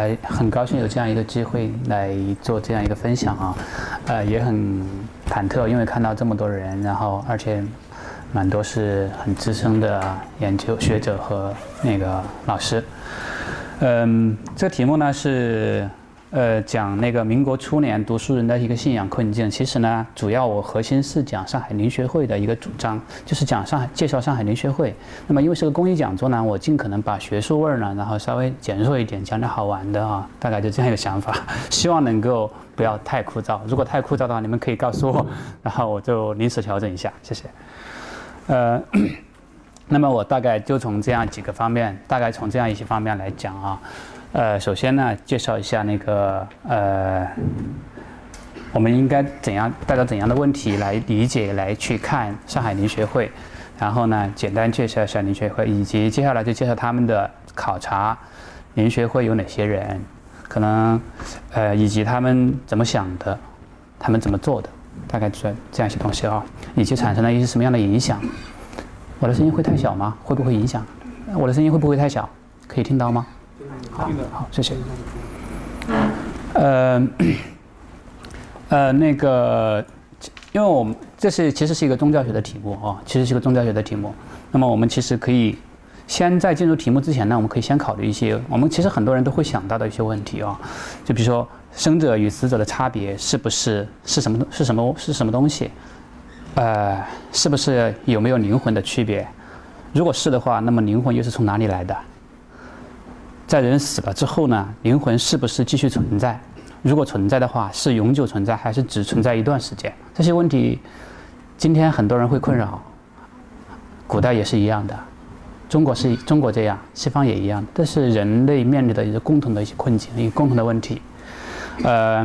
哎，很高兴有这样一个机会来做这样一个分享啊，呃，也很忐忑，因为看到这么多人，然后而且蛮多是很资深的研究学者和那个老师。嗯，这个题目呢是。呃，讲那个民国初年读书人的一个信仰困境。其实呢，主要我核心是讲上海灵学会的一个主张，就是讲上海介绍上海灵学会。那么因为是个公益讲座呢，我尽可能把学术味儿呢，然后稍微减弱一点，讲点好玩的啊，大概就这样一个想法。希望能够不要太枯燥，如果太枯燥的话，你们可以告诉我，然后我就临时调整一下，谢谢。呃，那么我大概就从这样几个方面，大概从这样一些方面来讲啊。呃，首先呢，介绍一下那个呃，我们应该怎样带着怎样的问题来理解、来去看上海林学会，然后呢，简单介绍一下林学会，以及接下来就介绍他们的考察，林学会有哪些人，可能呃，以及他们怎么想的，他们怎么做的，大概这这样一些东西啊，以及产生了一些什么样的影响。我的声音会太小吗？会不会影响？我的声音会不会太小？可以听到吗？好，好，谢谢。呃，呃，那个，因为我们这是其实是一个宗教学的题目啊，其实是一个宗教学的题目。那么我们其实可以先在进入题目之前呢，我们可以先考虑一些我们其实很多人都会想到的一些问题啊，就比如说生者与死者的差别是不是是什么是什么是什么东西？呃，是不是有没有灵魂的区别？如果是的话，那么灵魂又是从哪里来的？在人死了之后呢，灵魂是不是继续存在？如果存在的话，是永久存在还是只存在一段时间？这些问题，今天很多人会困扰，古代也是一样的，中国是中国这样，西方也一样，这是人类面临的一个共同的一些困境，一个共同的问题。呃，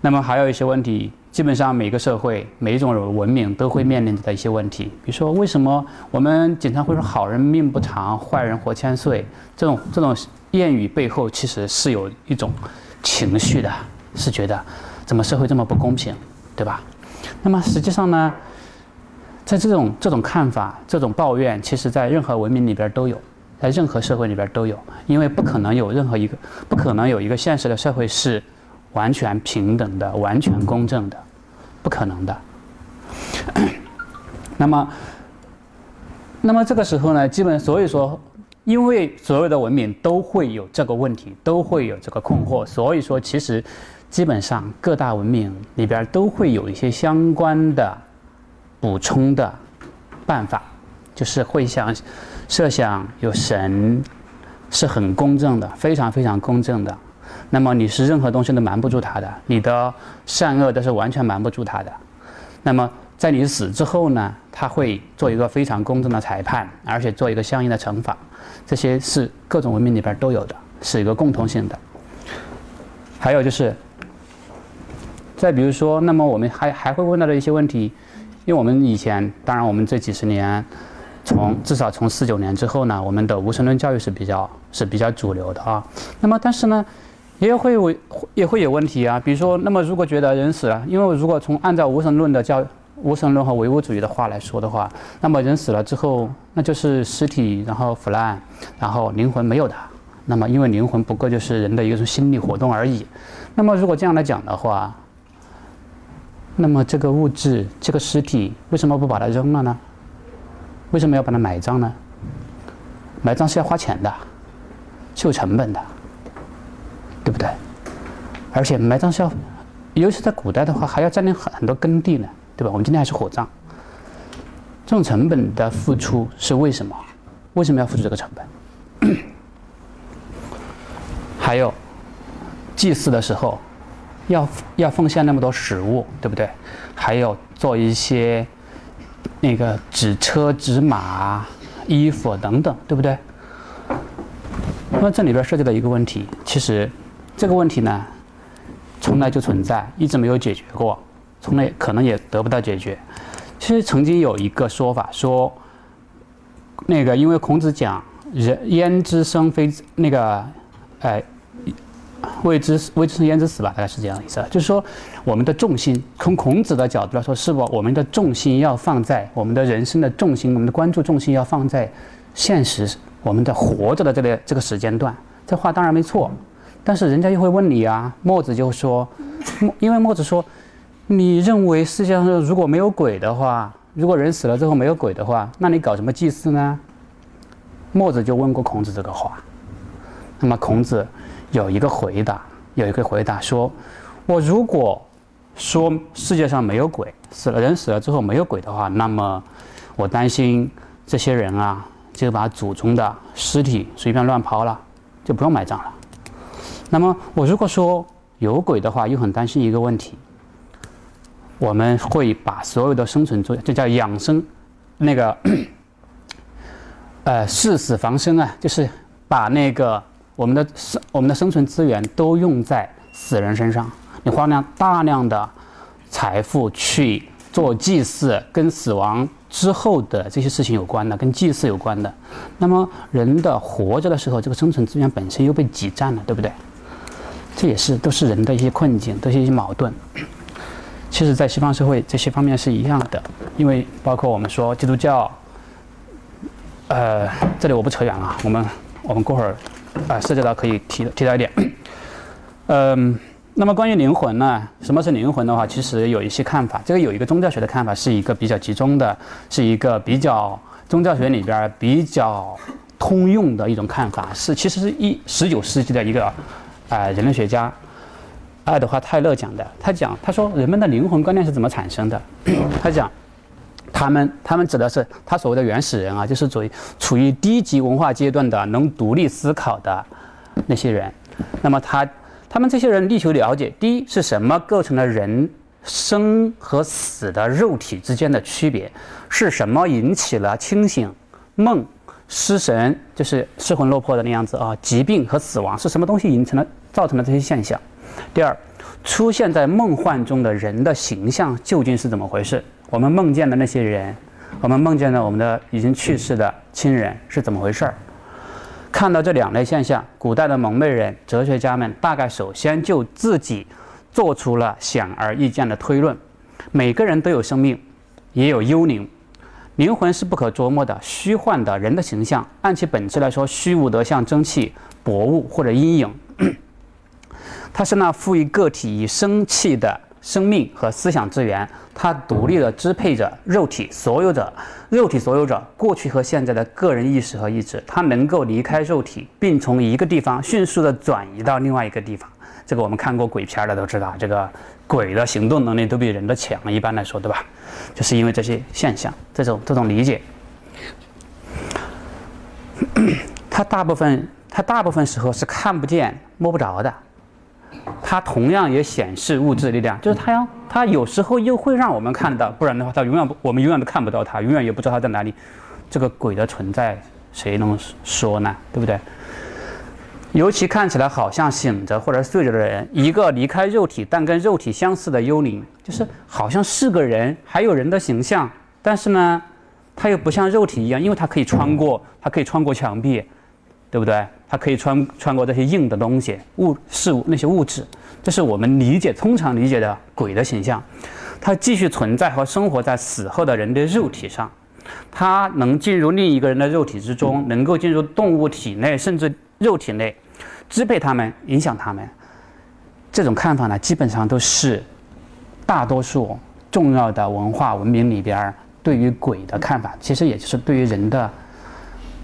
那么还有一些问题，基本上每个社会、每一种文明都会面临的一些问题，比如说为什么我们经常会说好人命不长，坏人活千岁？这种这种。谚语背后其实是有一种情绪的，是觉得怎么社会这么不公平，对吧？那么实际上呢，在这种这种看法、这种抱怨，其实在任何文明里边都有，在任何社会里边都有，因为不可能有任何一个不可能有一个现实的社会是完全平等的、完全公正的，不可能的。那么，那么这个时候呢，基本所以说。因为所有的文明都会有这个问题，都会有这个困惑，所以说其实基本上各大文明里边都会有一些相关的补充的办法，就是会想设想有神是很公正的，非常非常公正的，那么你是任何东西都瞒不住他的，你的善恶都是完全瞒不住他的，那么在你死之后呢，他会做一个非常公正的裁判，而且做一个相应的惩罚。这些是各种文明里边都有的，是一个共同性的。还有就是，再比如说，那么我们还还会问到的一些问题，因为我们以前，当然我们这几十年，从至少从四九年之后呢，我们的无神论教育是比较是比较主流的啊。那么但是呢，也会有也会有问题啊。比如说，那么如果觉得人死了，因为如果从按照无神论的教无神论和唯物主义的话来说的话，那么人死了之后，那就是尸体，然后腐烂，然后灵魂没有的。那么因为灵魂不过就是人的一种心理活动而已。那么如果这样来讲的话，那么这个物质，这个尸体为什么不把它扔了呢？为什么要把它埋葬呢？埋葬是要花钱的，是有成本的，对不对？而且埋葬是要，尤其在古代的话，还要占领很很多耕地呢。对吧？我们今天还是火葬，这种成本的付出是为什么？为什么要付出这个成本？还有祭祀的时候，要要奉献那么多食物，对不对？还有做一些那个纸车、纸马、衣服等等，对不对？那么这里边涉及到一个问题，其实这个问题呢，从来就存在，一直没有解决过，从来可能也得不到解决。其实曾经有一个说法说，那个因为孔子讲“人焉知生非”，那个，哎。未知未知生焉知死吧，大概是这样的意思。就是说，我们的重心从孔子的角度来说，是不我们的重心要放在我们的人生的重心，我们的关注重心要放在现实，我们的活着的这个这个时间段。这话当然没错，但是人家又会问你啊。墨子就说，因为墨子说，你认为世界上如果没有鬼的话，如果人死了之后没有鬼的话，那你搞什么祭祀呢？墨子就问过孔子这个话，那么孔子。有一个回答，有一个回答说：“我如果说世界上没有鬼，死了人死了之后没有鬼的话，那么我担心这些人啊，就把祖宗的尸体随便乱抛了，就不用埋葬了。那么我如果说有鬼的话，又很担心一个问题，我们会把所有的生存作用，这叫养生，那个呃，誓死防身啊，就是把那个。”我们的生我们的生存资源都用在死人身上，你花量大量的财富去做祭祀，跟死亡之后的这些事情有关的，跟祭祀有关的。那么人的活着的时候，这个生存资源本身又被挤占了，对不对？这也是都是人的一些困境，都是一些矛盾。其实，在西方社会这些方面是一样的，因为包括我们说基督教，呃，这里我不扯远了，我们我们过会儿。啊，涉及到可以提提到一点，嗯，那么关于灵魂呢？什么是灵魂的话，其实有一些看法。这个有一个宗教学的看法，是一个比较集中的，是一个比较宗教学里边比较通用的一种看法。是其实是一十九世纪的一个啊人类学家爱德华泰勒讲的。他讲，他说人们的灵魂观念是怎么产生的？他讲。他们，他们指的是他所谓的原始人啊，就是处于处于低级文化阶段的能独立思考的那些人。那么他，他们这些人力求了解：第一是什么构成了人生和死的肉体之间的区别？是什么引起了清醒、梦、失神，就是失魂落魄的那样子啊？疾病和死亡是什么东西引成了造成了这些现象？第二，出现在梦幻中的人的形象究竟是怎么回事？我们梦见的那些人，我们梦见的我们的已经去世的亲人是怎么回事儿？看到这两类现象，古代的蒙昧人、哲学家们大概首先就自己做出了显而易见的推论：每个人都有生命，也有幽灵，灵魂是不可捉摸的、虚幻的。人的形象，按其本质来说，虚无得像蒸汽、薄雾或者阴影，它是那赋予个体以生气的。生命和思想资源，它独立的支配着肉体所有者，肉体所有者过去和现在的个人意识和意志，它能够离开肉体，并从一个地方迅速的转移到另外一个地方。这个我们看过鬼片的都知道，这个鬼的行动能力都比人的强，一般来说，对吧？就是因为这些现象，这种这种理解，它大部分它大部分时候是看不见摸不着的。它同样也显示物质力量，就是它要，它有时候又会让我们看到，不然的话，它永远不，我们永远都看不到它，永远也不知道它在哪里。这个鬼的存在，谁能说呢？对不对？尤其看起来好像醒着或者睡着的人，一个离开肉体但跟肉体相似的幽灵，就是好像是个人，还有人的形象，但是呢，它又不像肉体一样，因为它可以穿过，它可以穿过墙壁。对不对？它可以穿穿过这些硬的东西、物事物那些物质，这是我们理解通常理解的鬼的形象。它继续存在和生活在死后的人的肉体上，它能进入另一个人的肉体之中，能够进入动物体内，甚至肉体内，支配他们、影响他们。这种看法呢，基本上都是大多数重要的文化文明里边对于鬼的看法，其实也就是对于人的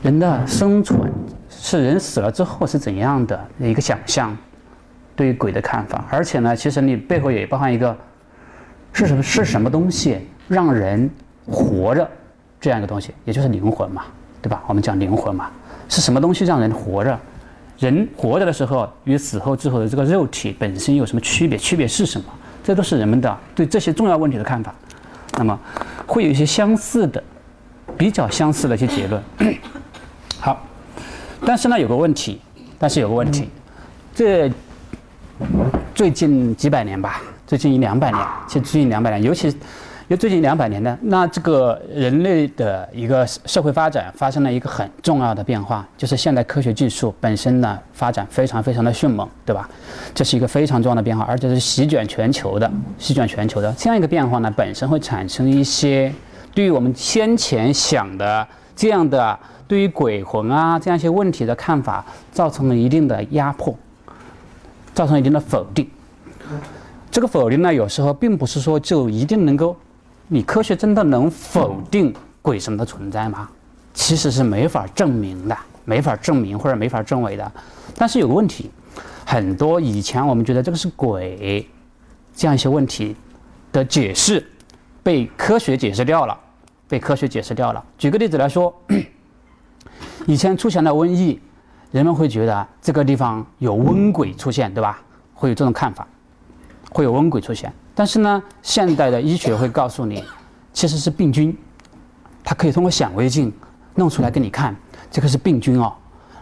人的生存。是人死了之后是怎样的一个想象，对于鬼的看法，而且呢，其实你背后也包含一个是什么是什么东西让人活着这样一个东西，也就是灵魂嘛，对吧？我们讲灵魂嘛，是什么东西让人活着？人活着的时候与死后之后的这个肉体本身有什么区别？区别是什么？这都是人们的对这些重要问题的看法。那么会有一些相似的、比较相似的一些结论。好。但是呢，有个问题，但是有个问题，这最近几百年吧，最近一两百年，其实最近两百年，尤其。因为最近两百年呢，那这个人类的一个社会发展发生了一个很重要的变化，就是现代科学技术本身呢发展非常非常的迅猛，对吧？这是一个非常重要的变化，而且是席卷全球的，席卷全球的这样一个变化呢，本身会产生一些对于我们先前想的这样的对于鬼魂啊这样一些问题的看法，造成了一定的压迫，造成一定的否定。这个否定呢，有时候并不是说就一定能够。你科学真的能否定鬼神的存在吗？其实是没法证明的，没法证明或者没法证伪的。但是有个问题，很多以前我们觉得这个是鬼，这样一些问题的解释被科学解释掉了，被科学解释掉了。举个例子来说，以前出现了瘟疫，人们会觉得这个地方有瘟鬼出现，对吧？会有这种看法，会有瘟鬼出现。但是呢，现代的医学会告诉你，其实是病菌，它可以通过显微镜弄出来给你看，这个是病菌哦。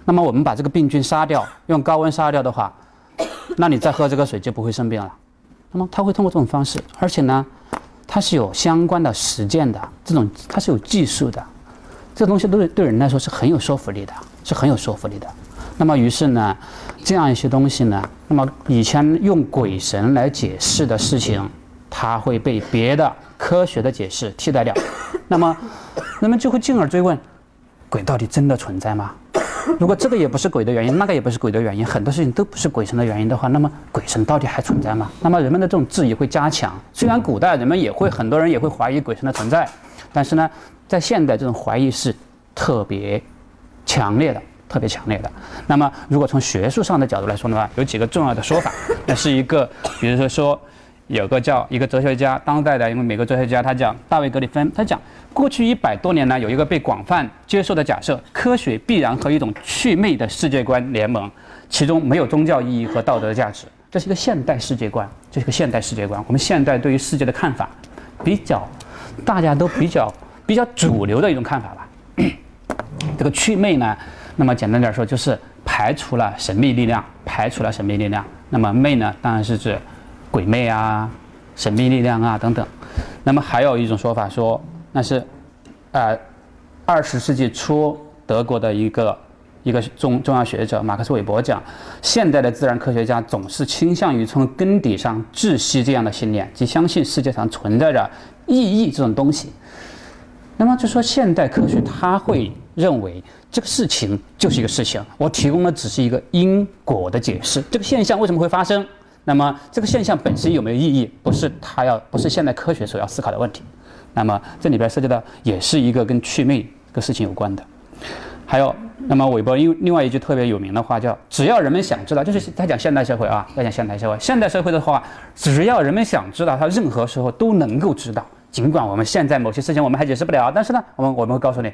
那么我们把这个病菌杀掉，用高温杀掉的话，那你再喝这个水就不会生病了。那么它会通过这种方式，而且呢，它是有相关的实践的，这种它是有技术的，这东西对对人来说是很有说服力的，是很有说服力的。那么，于是呢，这样一些东西呢，那么以前用鬼神来解释的事情，它会被别的科学的解释替代掉。那么，人们就会进而追问：鬼到底真的存在吗？如果这个也不是鬼的原因，那个也不是鬼的原因，很多事情都不是鬼神的原因的话，那么鬼神到底还存在吗？那么人们的这种质疑会加强。虽然古代人们也会很多人也会怀疑鬼神的存在，但是呢，在现代这种怀疑是特别强烈的。特别强烈的。那么，如果从学术上的角度来说的话，有几个重要的说法。那是一个，比如说说，有个叫一个哲学家，当代的，因为美国哲学家，他讲大卫格里芬，他讲过去一百多年呢，有一个被广泛接受的假设，科学必然和一种趣味的世界观联盟，其中没有宗教意义和道德的价值。这是一个现代世界观，这是一个现代世界观。我们现代对于世界的看法，比较大家都比较比较主流的一种看法吧。这个祛魅呢？那么简单点说，就是排除了神秘力量，排除了神秘力量。那么魅呢，当然是指鬼魅啊、神秘力量啊等等。那么还有一种说法说，那是呃二十世纪初德国的一个一个重重要学者马克思韦伯讲，现代的自然科学家总是倾向于从根底上窒息这样的信念，即相信世界上存在着意义这种东西。那么就说现代科学，他会认为。这个事情就是一个事情，我提供的只是一个因果的解释。这个现象为什么会发生？那么这个现象本身有没有意义？不是他要，不是现代科学所要思考的问题。那么这里边涉及到也是一个跟趣味这个事情有关的。还有，那么韦伯因另外一句特别有名的话叫“只要人们想知道”，就是他讲现代社会啊，在讲现代社会。现代社会的话，只要人们想知道，他任何时候都能够知道。尽管我们现在某些事情我们还解释不了，但是呢，我们我们会告诉你。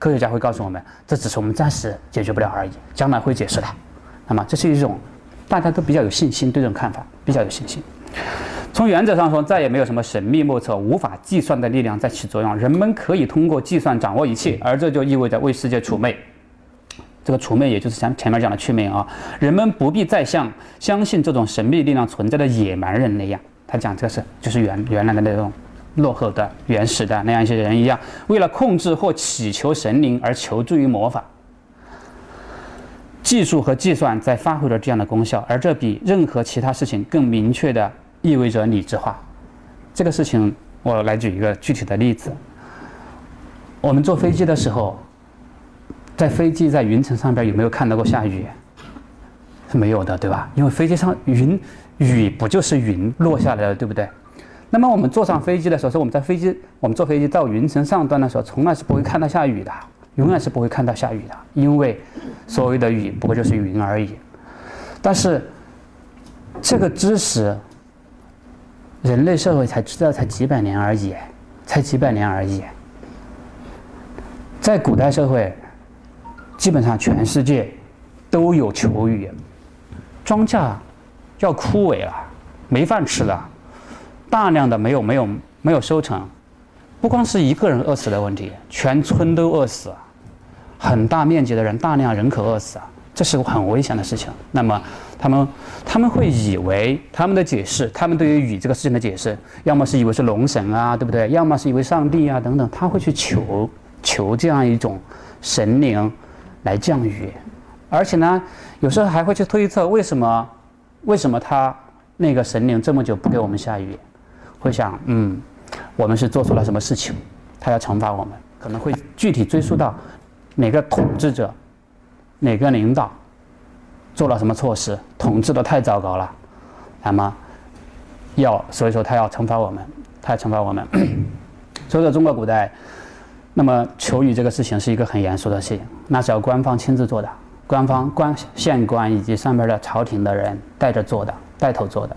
科学家会告诉我们，这只是我们暂时解决不了而已，将来会解释的。那么，这是一种大家都比较有信心对这种看法，比较有信心。从原则上说，再也没有什么神秘莫测、无法计算的力量在起作用，人们可以通过计算掌握一切，而这就意味着为世界除魅。这个除魅，也就是像前面讲的去魅啊，人们不必再像相信这种神秘力量存在的野蛮人那样，他讲这个是就是原原来的那种。落后的、原始的那样一些人一样，为了控制或祈求神灵而求助于魔法。技术和计算在发挥着这样的功效，而这比任何其他事情更明确的意味着理智化。这个事情，我来举一个具体的例子。我们坐飞机的时候，在飞机在云层上边有没有看到过下雨？是没有的，对吧？因为飞机上云雨不就是云落下来的，对不对？那么我们坐上飞机的时候，是我们在飞机，我们坐飞机到云层上端的时候，从来是不会看到下雨的，永远是不会看到下雨的，因为所谓的雨不过就是云而已。但是这个知识，人类社会才知道才几百年而已，才几百年而已。在古代社会，基本上全世界都有求雨，庄稼要枯萎了，没饭吃了。大量的没有没有没有收成，不光是一个人饿死的问题，全村都饿死，很大面积的人大量人口饿死，这是个很危险的事情。那么他们他们会以为他们的解释，他们对于雨这个事情的解释，要么是以为是龙神啊，对不对？要么是以为上帝啊等等，他会去求求这样一种神灵来降雨，而且呢，有时候还会去推测为什么为什么他那个神灵这么久不给我们下雨，会想嗯，我们是做错了什么事情，他要惩罚我们，可能会具体追溯到哪个统治者。哪个领导做了什么措施，统治的太糟糕了，那么要所以说他要惩罚我们，他要惩罚我们。所 以说中国古代，那么求雨这个事情是一个很严肃的事情，那是要官方亲自做的，官方官县官以及上面的朝廷的人带着做的，带头做的。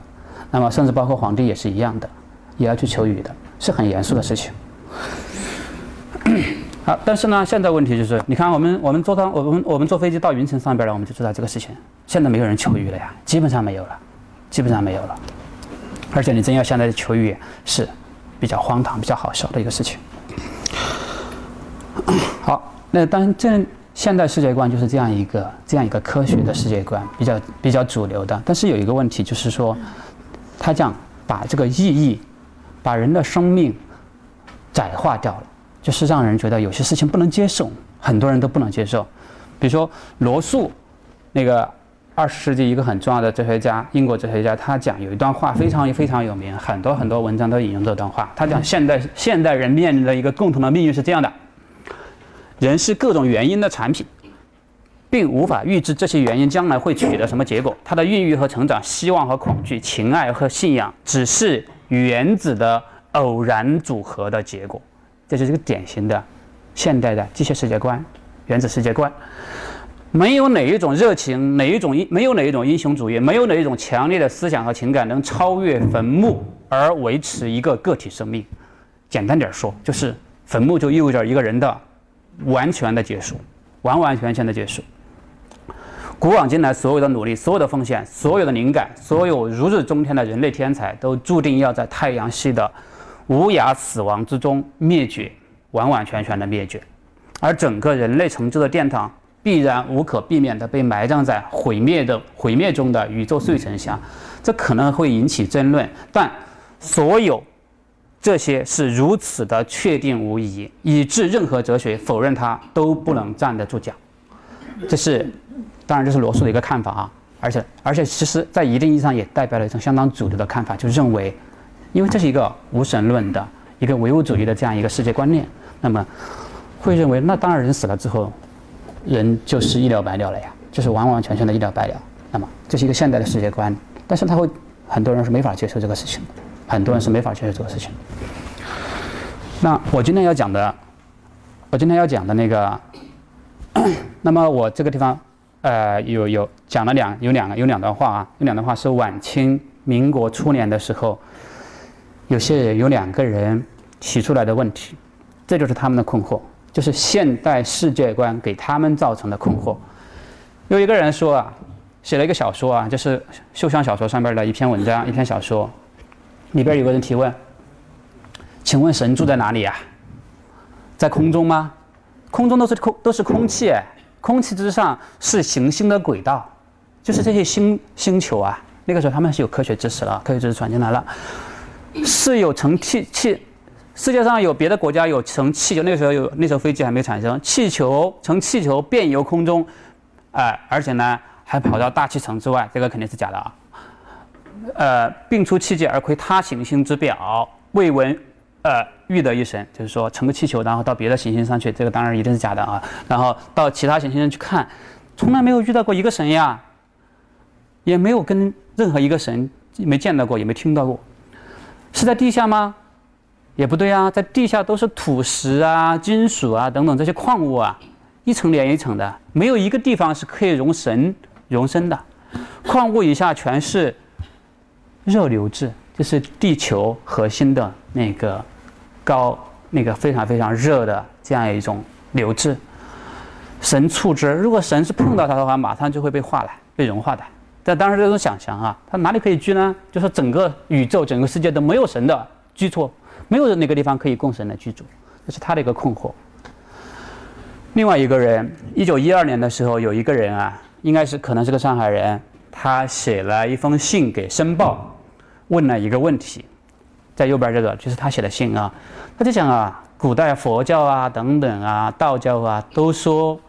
那么甚至包括皇帝也是一样的，也要去求雨的，是很严肃的事情。好，但是呢，现在问题就是，你看我们我们坐到我们我们坐飞机到云层上边了，我们就知道这个事情。现在没有人求雨了呀，基本上没有了，基本上没有了。而且你真要现在求雨，是比较荒唐、比较好笑的一个事情。好，那当这现代世界观就是这样一个这样一个科学的世界观，比较比较主流的。但是有一个问题就是说，他讲把这个意义，把人的生命窄化掉了。就是让人觉得有些事情不能接受，很多人都不能接受。比如说罗素，那个二十世纪一个很重要的哲学家，英国哲学家，他讲有一段话非常非常有名，很多很多文章都引用这段话。他讲现代现代人面临的一个共同的命运是这样的：人是各种原因的产品，并无法预知这些原因将来会取得什么结果。他的孕育和成长、希望和恐惧、情爱和信仰，只是原子的偶然组合的结果。这就是一个典型的现代的机械世界观、原子世界观，没有哪一种热情、哪一种、没有哪一种英雄主义、没有哪一种强烈的思想和情感能超越坟墓而维持一个个体生命。简单点说，就是坟墓就意味着一个人的完全的结束，完完全全的结束。古往今来，所有的努力、所有的奉献、所有的灵感、所有如日中天的人类天才，都注定要在太阳系的。无涯死亡之中灭绝，完完全全的灭绝，而整个人类成就的殿堂必然无可避免地被埋葬在毁灭的毁灭中的宇宙碎尘下，这可能会引起争论，但所有这些是如此的确定无疑，以致任何哲学否认它都不能站得住脚。这是，当然这是罗素的一个看法啊，而且而且其实在一定意义上也代表了一种相当主流的看法，就认为。因为这是一个无神论的一个唯物主义的这样一个世界观念，那么会认为那当然人死了之后，人就是一了百了了呀，就是完完全全的一了百了。那么这是一个现代的世界观，但是他会很多人是没法接受这个事情，很多人是没法接受这个事情。那我今天要讲的，我今天要讲的那个，那么我这个地方呃有有讲了两有两个有两段话啊，有两段话是晚清民国初年的时候。有些人有两个人提出来的问题，这就是他们的困惑，就是现代世界观给他们造成的困惑。有一个人说啊，写了一个小说啊，就是秀香小说上边的一篇文章，一篇小说，里边有个人提问：“请问神住在哪里啊？在空中吗？空中都是空都是空气，空气之上是行星的轨道，就是这些星星球啊。那个时候他们是有科学知识了，科学知识传进来了。”是有乘气气，世界上有别的国家有乘气球，那个时候有那时候飞机还没产生，气球乘气球遍游空中，哎，而且呢还跑到大气层之外，这个肯定是假的啊。呃，并出气界而窥他行星之表，未闻呃遇得一神，就是说乘个气球然后到别的行星上去，这个当然一定是假的啊。然后到其他行星上去看，从来没有遇到过一个神呀，也没有跟任何一个神没见到过，也没听到过。是在地下吗？也不对啊，在地下都是土石啊、金属啊等等这些矿物啊，一层连一层的，没有一个地方是可以容神容身的。矿物以下全是热流质，就是地球核心的那个高、那个非常非常热的这样一种流质。神触之，如果神是碰到它的话，马上就会被化了、被融化的。在当时这种想象啊，它哪里可以居呢？就是整个宇宙、整个世界都没有神的居处，没有哪个地方可以供神的居住，这是他的一个困惑。另外一个人，一九一二年的时候，有一个人啊，应该是可能是个上海人，他写了一封信给《申报》，问了一个问题，在右边这个就是他写的信啊，他就讲啊，古代佛教啊等等啊，道教啊都说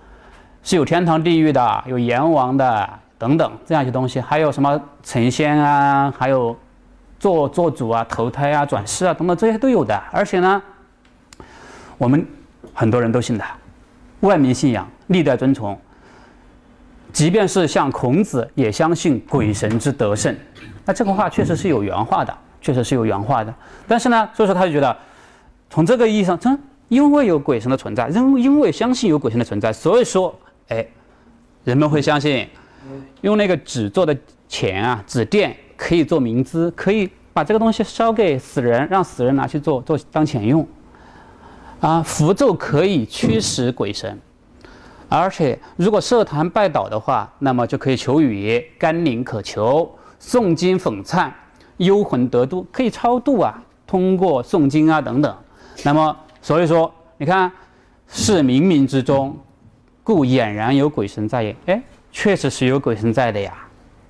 是有天堂地狱的，有阎王的等等这样一些东西，还有什么成仙啊，还有做做主啊、投胎啊、转世啊等等这些都有的，而且呢，我们很多人都信的，万民信仰，历代尊崇。即便是像孔子也相信鬼神之德胜，那这个话确实是有原话的，确实是有原话的。但是呢，所以说他就觉得，从这个意义上，真因为有鬼神的存在，因因为相信有鬼神的存在，所以说，哎，人们会相信，用那个纸做的钱啊，纸垫可以做冥资，可以把这个东西烧给死人，让死人拿去做做当钱用，啊，符咒可以驱使鬼神。而且，如果设坛拜倒的话，那么就可以求雨、甘霖可求、诵经讽忏、幽魂得度，可以超度啊。通过诵经啊等等，那么所以说，你看是冥冥之中，故俨然有鬼神在也。哎，确实是有鬼神在的呀。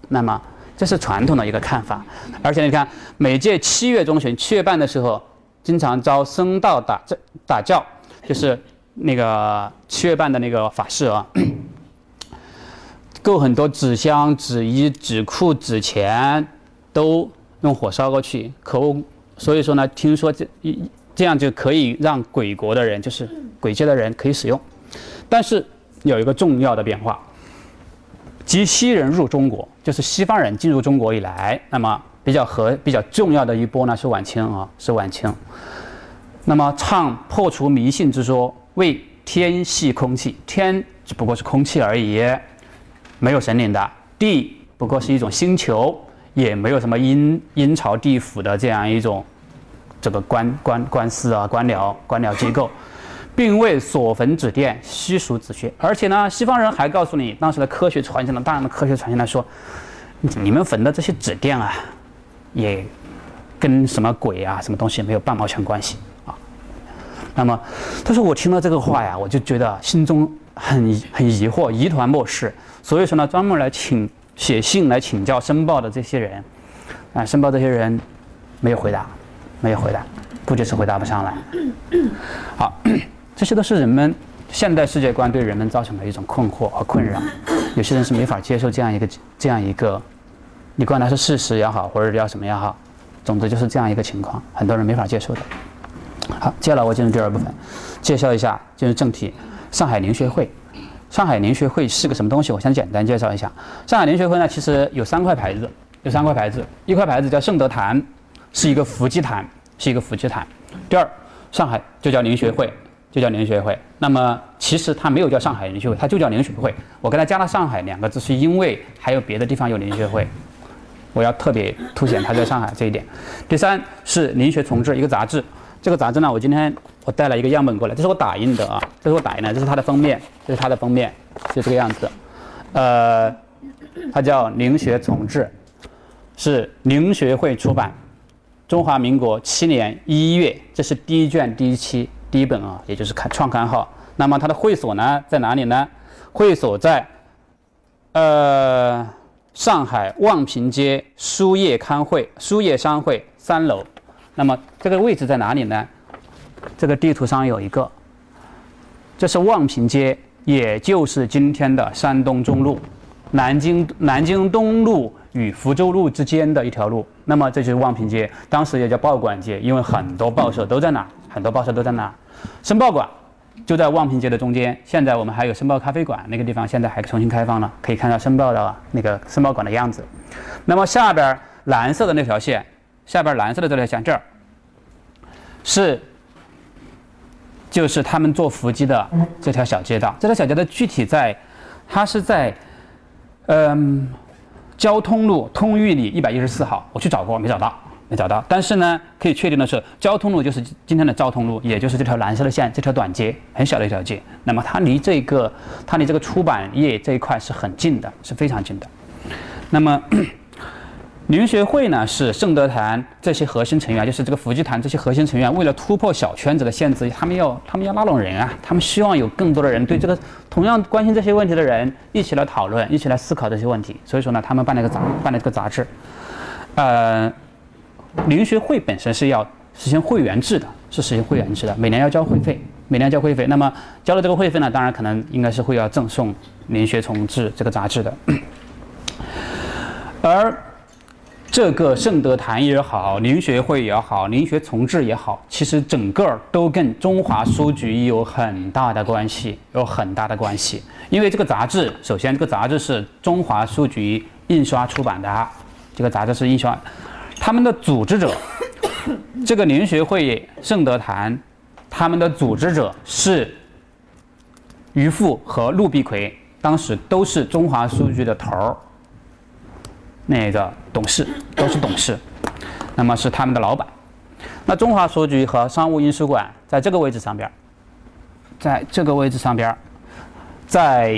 那么这是传统的一个看法。而且你看，每届七月中旬、七月半的时候，经常招僧道打这打教，就是。那个七月半的那个法事啊，够很多纸箱、纸衣、纸裤、纸钱，都用火烧过去。可恶所以说呢，听说这一这样就可以让鬼国的人，就是鬼界的人可以使用。但是有一个重要的变化，即西人入中国，就是西方人进入中国以来，那么比较和比较重要的一波呢是晚清啊，是晚清。那么唱破除迷信之说。为天系空气，天只不过是空气而已，没有神灵的；地不过是一种星球，也没有什么阴阴曹地府的这样一种这个官官官司啊、官僚官僚机构，并未所焚纸殿，悉属子虚。而且呢，西方人还告诉你，当时的科学传承了大量的科学传承来说，你们焚的这些纸垫啊，也跟什么鬼啊、什么东西没有半毛钱关系啊。那么，他说我听到这个话呀，我就觉得心中很很疑惑，疑团莫视。所以说呢，专门来请写信来请教申报的这些人，啊，申报这些人没有回答，没有回答，估计是回答不上来。好，这些都是人们现代世界观对人们造成的一种困惑和困扰。有些人是没法接受这样一个这样一个，你管它是事实也好，或者叫什么也好，总之就是这样一个情况，很多人没法接受的。好，接下来我进入第二部分，介绍一下进入正题。上海灵学会，上海灵学会是个什么东西？我先简单介绍一下。上海灵学会呢，其实有三块牌子，有三块牌子。一块牌子叫圣德坛，是一个伏击坛，是一个伏击坛。第二，上海就叫灵学会，就叫灵学会。那么其实它没有叫上海灵学会，它就叫灵学会。我给它加了上海两个字，是因为还有别的地方有灵学会，我要特别凸显它在上海这一点。第三是林学重志，一个杂志。这个杂志呢，我今天我带了一个样本过来，这是我打印的啊，这是我打印的，这是它的封面，这是它的封面，就这个样子。呃，它叫《灵学从志》，是灵学会出版，中华民国七年一月，这是第一卷第一期第一本啊，也就是看创刊号。那么它的会所呢在哪里呢？会所在呃上海望平街书业刊会书业商会三楼。那么这个位置在哪里呢？这个地图上有一个，这是望平街，也就是今天的山东中路，南京南京东路与福州路之间的一条路。那么这就是望平街，当时也叫报馆街，因为很多报社都在那，很多报社都在那。申报馆就在望平街的中间。现在我们还有申报咖啡馆那个地方，现在还重新开放了，可以看到申报的那个申报馆的样子。那么下边蓝色的那条线。下边蓝色的这条线，这儿是就是他们做伏击的这条小街道。这条小街道具体在，它是在嗯交通路通裕里一百一十四号。我去找过，没找到，没找到。但是呢，可以确定的是，交通路就是今天的交通路，也就是这条蓝色的线，这条短街，很小的一条街。那么它离这个它离这个出版业这一块是很近的，是非常近的。那么。灵学会呢是圣德坛这些核心成员，就是这个伏击坛这些核心成员，为了突破小圈子的限制，他们要他们要拉拢人啊，他们希望有更多的人对这个同样关心这些问题的人一起来讨论，一起来思考这些问题。所以说呢，他们办了一个杂办了这个杂志。呃，灵学会本身是要实行会员制的，是实行会员制的，每年要交会费，每年交会费。那么交了这个会费呢，当然可能应该是会要赠送《灵学重置》这个杂志的，而。这个圣德坛也好，灵学会也好，灵学重置也好，其实整个都跟中华书局有很大的关系，有很大的关系。因为这个杂志，首先这个杂志是中华书局印刷出版的啊，这个杂志是印刷，他们的组织者，这个灵学会圣德坛，他们的组织者是于富和陆必奎，当时都是中华书局的头儿。那个董事都是董事，那么是他们的老板。那中华书局和商务印书馆在这个位置上边，在这个位置上边，在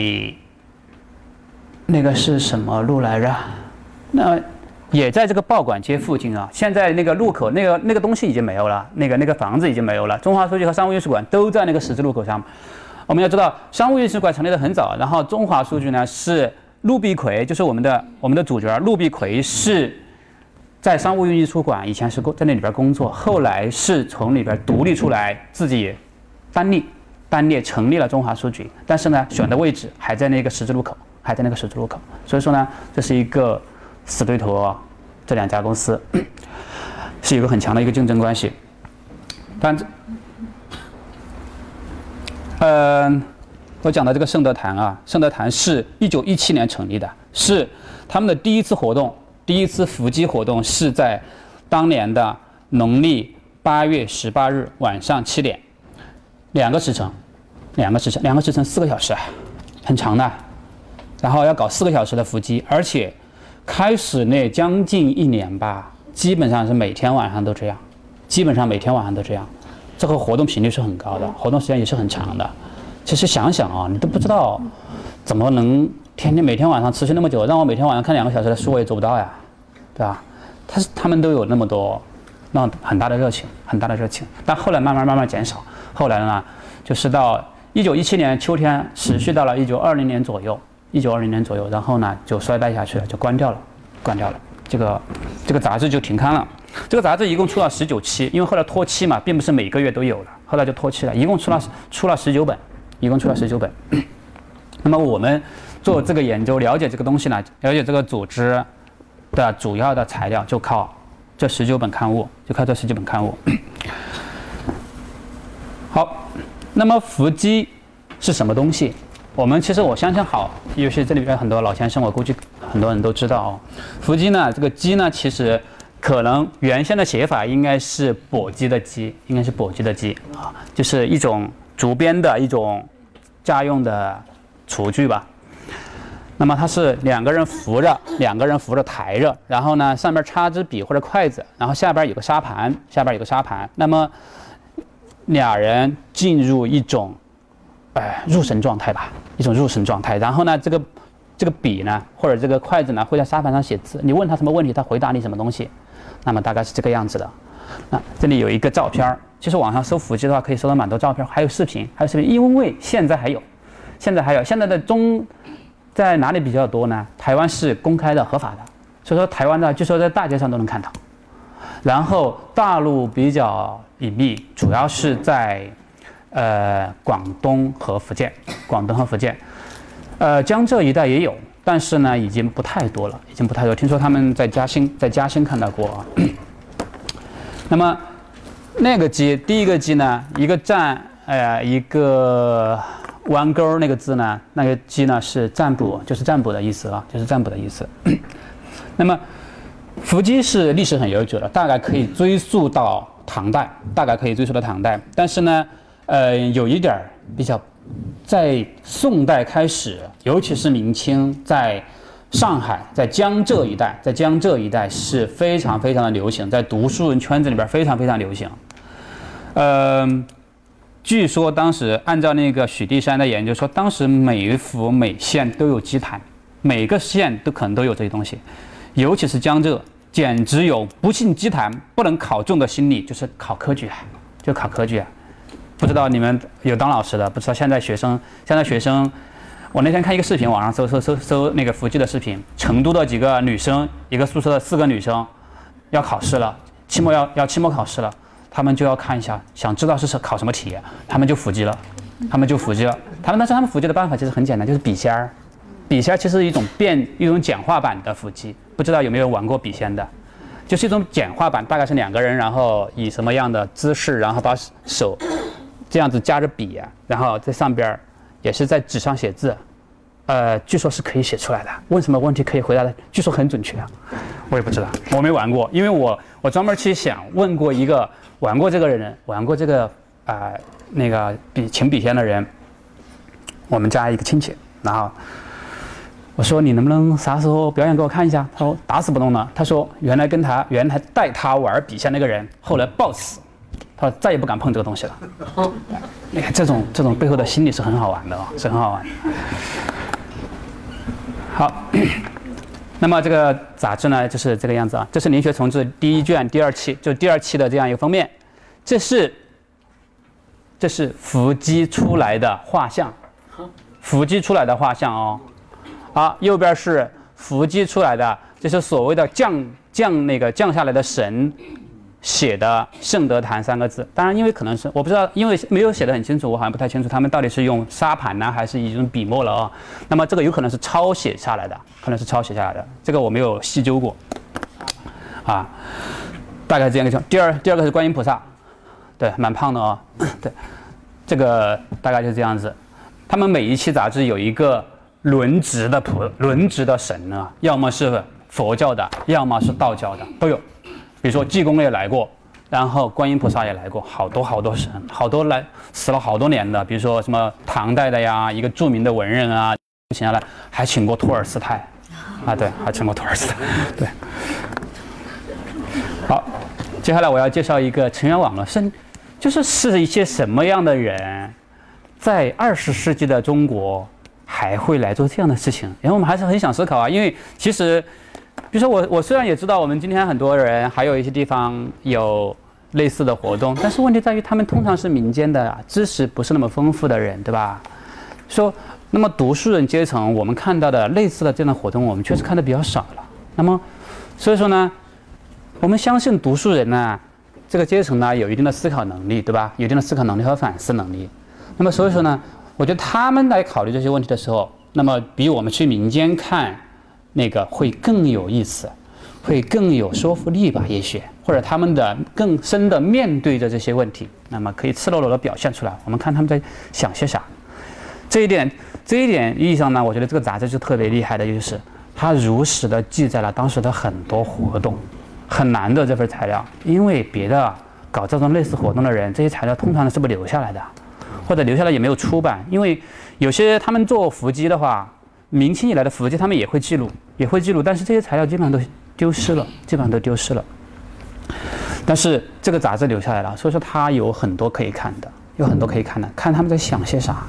那个是什么路来着？那也在这个报馆街附近啊。现在那个路口那个那个东西已经没有了，那个那个房子已经没有了。中华书局和商务印书馆都在那个十字路口上。我们要知道，商务印书馆成立的很早，然后中华书局呢是。陆必奎就是我们的我们的主角。陆必奎是在商务印书馆以前是工在那里边工作，后来是从里边独立出来，自己单立单列成立了中华书局。但是呢，选的位置还在那个十字路口，还在那个十字路口。所以说呢，这是一个死对头，这两家公司是一个很强的一个竞争关系。但这，嗯。我讲的这个圣德坛啊，圣德坛是一九一七年成立的，是他们的第一次活动，第一次伏击活动是在当年的农历八月十八日晚上七点，两个时辰，两个时辰，两个时辰四个小时啊，很长的，然后要搞四个小时的伏击，而且开始那将近一年吧，基本上是每天晚上都这样，基本上每天晚上都这样，这个活动频率是很高的，活动时间也是很长的。其实想想啊，你都不知道怎么能天天每天晚上持续那么久，让我每天晚上看两个小时的书我也做不到呀，对吧？他是他们都有那么多那很大的热情，很大的热情，但后来慢慢慢慢减少，后来呢，就是到一九一七年秋天持续到了一九二零年左右，一九二零年左右，然后呢就衰败下去了，就关掉了，关掉了，这个这个杂志就停刊了。这个杂志一共出了十九期，因为后来脱期嘛，并不是每个月都有了，后来就脱期了，一共出了出了十九本。一共出了十九本。那么我们做这个研究，了解这个东西呢，了解这个组织的主要的材料，就靠这十九本刊物，就靠这十九本刊物。好，那么伏击是什么东西？我们其实我相信好，尤其这里边很多老先生，我估计很多人都知道哦。伏击呢，这个击呢，其实可能原先的写法应该是跛鸡的箕，应该是跛鸡的箕啊，就是一种。竹编的一种家用的厨具吧，那么它是两个人扶着，两个人扶着抬着，然后呢上面插支笔或者筷子，然后下边有个沙盘，下边有个沙盘，那么俩人进入一种哎入神状态吧，一种入神状态，然后呢这个这个笔呢或者这个筷子呢会在沙盘上写字，你问他什么问题，他回答你什么东西，那么大概是这个样子的。那这里有一个照片儿。其实网上搜伏击的话，可以搜到蛮多照片，还有视频，还有视频。因为现在还有，现在还有，现在的中在哪里比较多呢？台湾是公开的、合法的，所以说台湾呢，据说在大街上都能看到。然后大陆比较隐秘，主要是在呃广东和福建，广东和福建，呃江浙一带也有，但是呢已经不太多了，已经不太多。听说他们在嘉兴，在嘉兴看到过。那么。那个鸡，第一个鸡呢，一个占，呃，一个弯钩那个字呢，那个鸡呢是占卜，就是占卜的意思啊，就是占卜的意思。那么，伏击是历史很悠久的，大概可以追溯到唐代，大概可以追溯到唐代。但是呢，呃，有一点比较，在宋代开始，尤其是明清，在。上海在江浙一带，在江浙一带是非常非常的流行，在读书人圈子里边非常非常流行。嗯，据说当时按照那个许地山的研究说，当时每府每县都有祭坛，每个县都可能都有这些东西，尤其是江浙，简直有不信鸡谈不能考中的心理，就是考科举啊，就考科举啊。不知道你们有当老师的，不知道现在学生，现在学生，我那天看一个视频，网上搜搜搜搜那个伏击的视频，成都的几个女生，一个宿舍的四个女生，要考试了，期末要要期末考试了，他们就要看一下，想知道是考什么题，他们就伏击了，他们就伏击了，他们但是他们伏击的办法其实很简单，就是笔仙儿，笔仙其实是一种变一种简化版的伏击，不知道有没有玩过笔仙的，就是一种简化版，大概是两个人，然后以什么样的姿势，然后把手。这样子夹着笔，然后在上边儿也是在纸上写字，呃，据说是可以写出来的。问什么问题可以回答的？据说很准确，我也不知道，我没玩过，因为我我专门去想问过一个玩过这个人，玩过这个啊那个笔请笔仙的人，我们家一个亲戚，然后我说你能不能啥时候表演给我看一下？他说打死不弄了。他说原来跟他原来带他玩笔仙那个人后来暴死。他说再也不敢碰这个东西了。你看这种这种背后的心理是很好玩的啊，是很好玩。好，那么这个杂志呢就是这个样子啊，这是《林学同志》第一卷第二期，就第二期的这样一个封面。这是这是伏击出来的画像，伏击出来的画像哦。好，右边是伏击出来的，就是所谓的降降那个降下来的神。写的“圣德坛”三个字，当然，因为可能是我不知道，因为没有写的很清楚，我好像不太清楚他们到底是用沙盘呢，还是已经笔墨了啊？那么这个有可能是抄写下来的，可能是抄写下来的，这个我没有细究过。啊，大概这样一个情况。第二，第二个是观音菩萨，对，蛮胖的啊，对，这个大概就是这样子。他们每一期杂志有一个轮值的普轮值的神啊，要么是佛教的，要么是道教的，都有。比如说济公也来过，然后观音菩萨也来过，好多好多神，好多来死了好多年的。比如说什么唐代的呀，一个著名的文人啊，请下来，还请过托尔斯泰，啊对，还请过托尔斯泰，对。好，接下来我要介绍一个成员网络，是就是是一些什么样的人，在二十世纪的中国还会来做这样的事情？然后我们还是很想思考啊，因为其实。比如说我，我虽然也知道我们今天很多人还有一些地方有类似的活动，但是问题在于他们通常是民间的知识不是那么丰富的人，对吧？说那么读书人阶层，我们看到的类似的这样的活动，我们确实看的比较少了。那么所以说呢，我们相信读书人呢，这个阶层呢有一定的思考能力，对吧？有一定的思考能力和反思能力。那么所以说呢，我觉得他们来考虑这些问题的时候，那么比我们去民间看。那个会更有意思，会更有说服力吧？也许，或者他们的更深的面对着这些问题，那么可以赤裸裸的表现出来。我们看他们在想些啥。这一点，这一点意义上呢，我觉得这个杂志就特别厉害的，就是它如实的记载了当时的很多活动，很难的这份材料。因为别的搞这种类似活动的人，这些材料通常是不留下来的，或者留下来也没有出版。因为有些他们做伏击的话。明清以来的伏击，他们也会记录，也会记录，但是这些材料基本上都丢失了，基本上都丢失了。但是这个杂志留下来了，所以说它有很多可以看的，有很多可以看的，看他们在想些啥。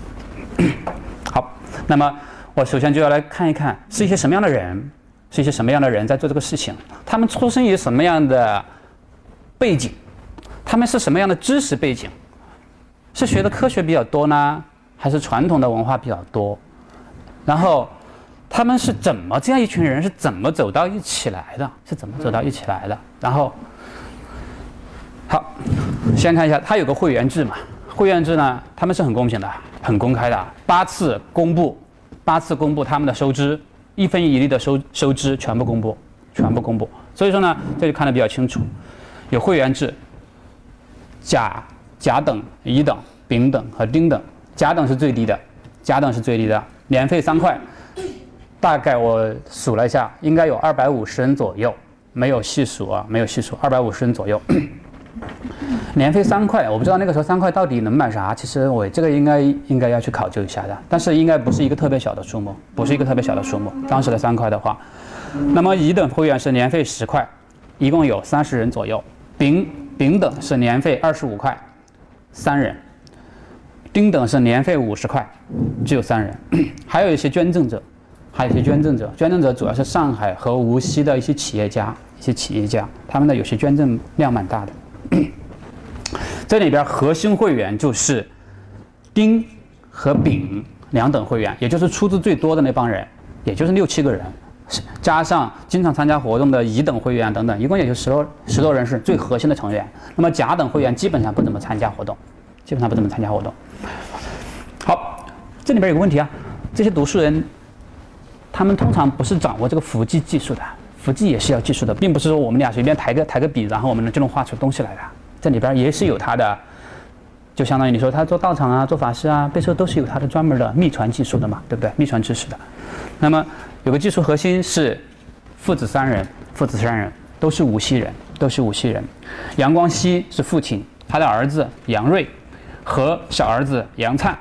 好，那么我首先就要来看一看，是一些什么样的人，是一些什么样的人在做这个事情，他们出生于什么样的背景，他们是什么样的知识背景，是学的科学比较多呢，还是传统的文化比较多？然后，他们是怎么这样一群人是怎么走到一起来的？是怎么走到一起来的？然后，好，先看一下，它有个会员制嘛？会员制呢，他们是很公平的，很公开的，八次公布，八次公布他们的收支，一分一厘的收收支全部公布，全部公布。所以说呢，这就看得比较清楚，有会员制，甲、甲等、乙等、丙等和丁等，甲等是最低的，甲等是最低的。年费三块，大概我数了一下，应该有二百五十人左右，没有细数啊，没有细数，二百五十人左右。年费三块，我不知道那个时候三块到底能买啥。其实我这个应该应该要去考究一下的，但是应该不是一个特别小的数目，不是一个特别小的数目。当时的三块的话，那么乙等会员是年费十块，一共有三十人左右。丙丙等是年费二十五块，三人。丁等是年费五十块，只有三人，还有一些捐赠者，还有一些捐赠者。捐赠者主要是上海和无锡的一些企业家，一些企业家，他们的有些捐赠量蛮大的。这里边核心会员就是丁和丙两等会员，也就是出资最多的那帮人，也就是六七个人，加上经常参加活动的乙等会员等等，一共也就十多十多人是最核心的成员。那么甲等会员基本上不怎么参加活动，基本上不怎么参加活动。好，这里边有个问题啊，这些读书人，他们通常不是掌握这个伏击技术的，伏击也是要技术的，并不是说我们俩随便抬个抬个笔，然后我们就能画出东西来的。这里边也是有他的，就相当于你说他做道场啊、做法事啊，背后都是有他的专门的秘传技术的嘛，对不对？秘传知识的。那么有个技术核心是父子三人，父子三人都是无锡人，都是无锡人。杨光熙是父亲，他的儿子杨锐和小儿子杨灿，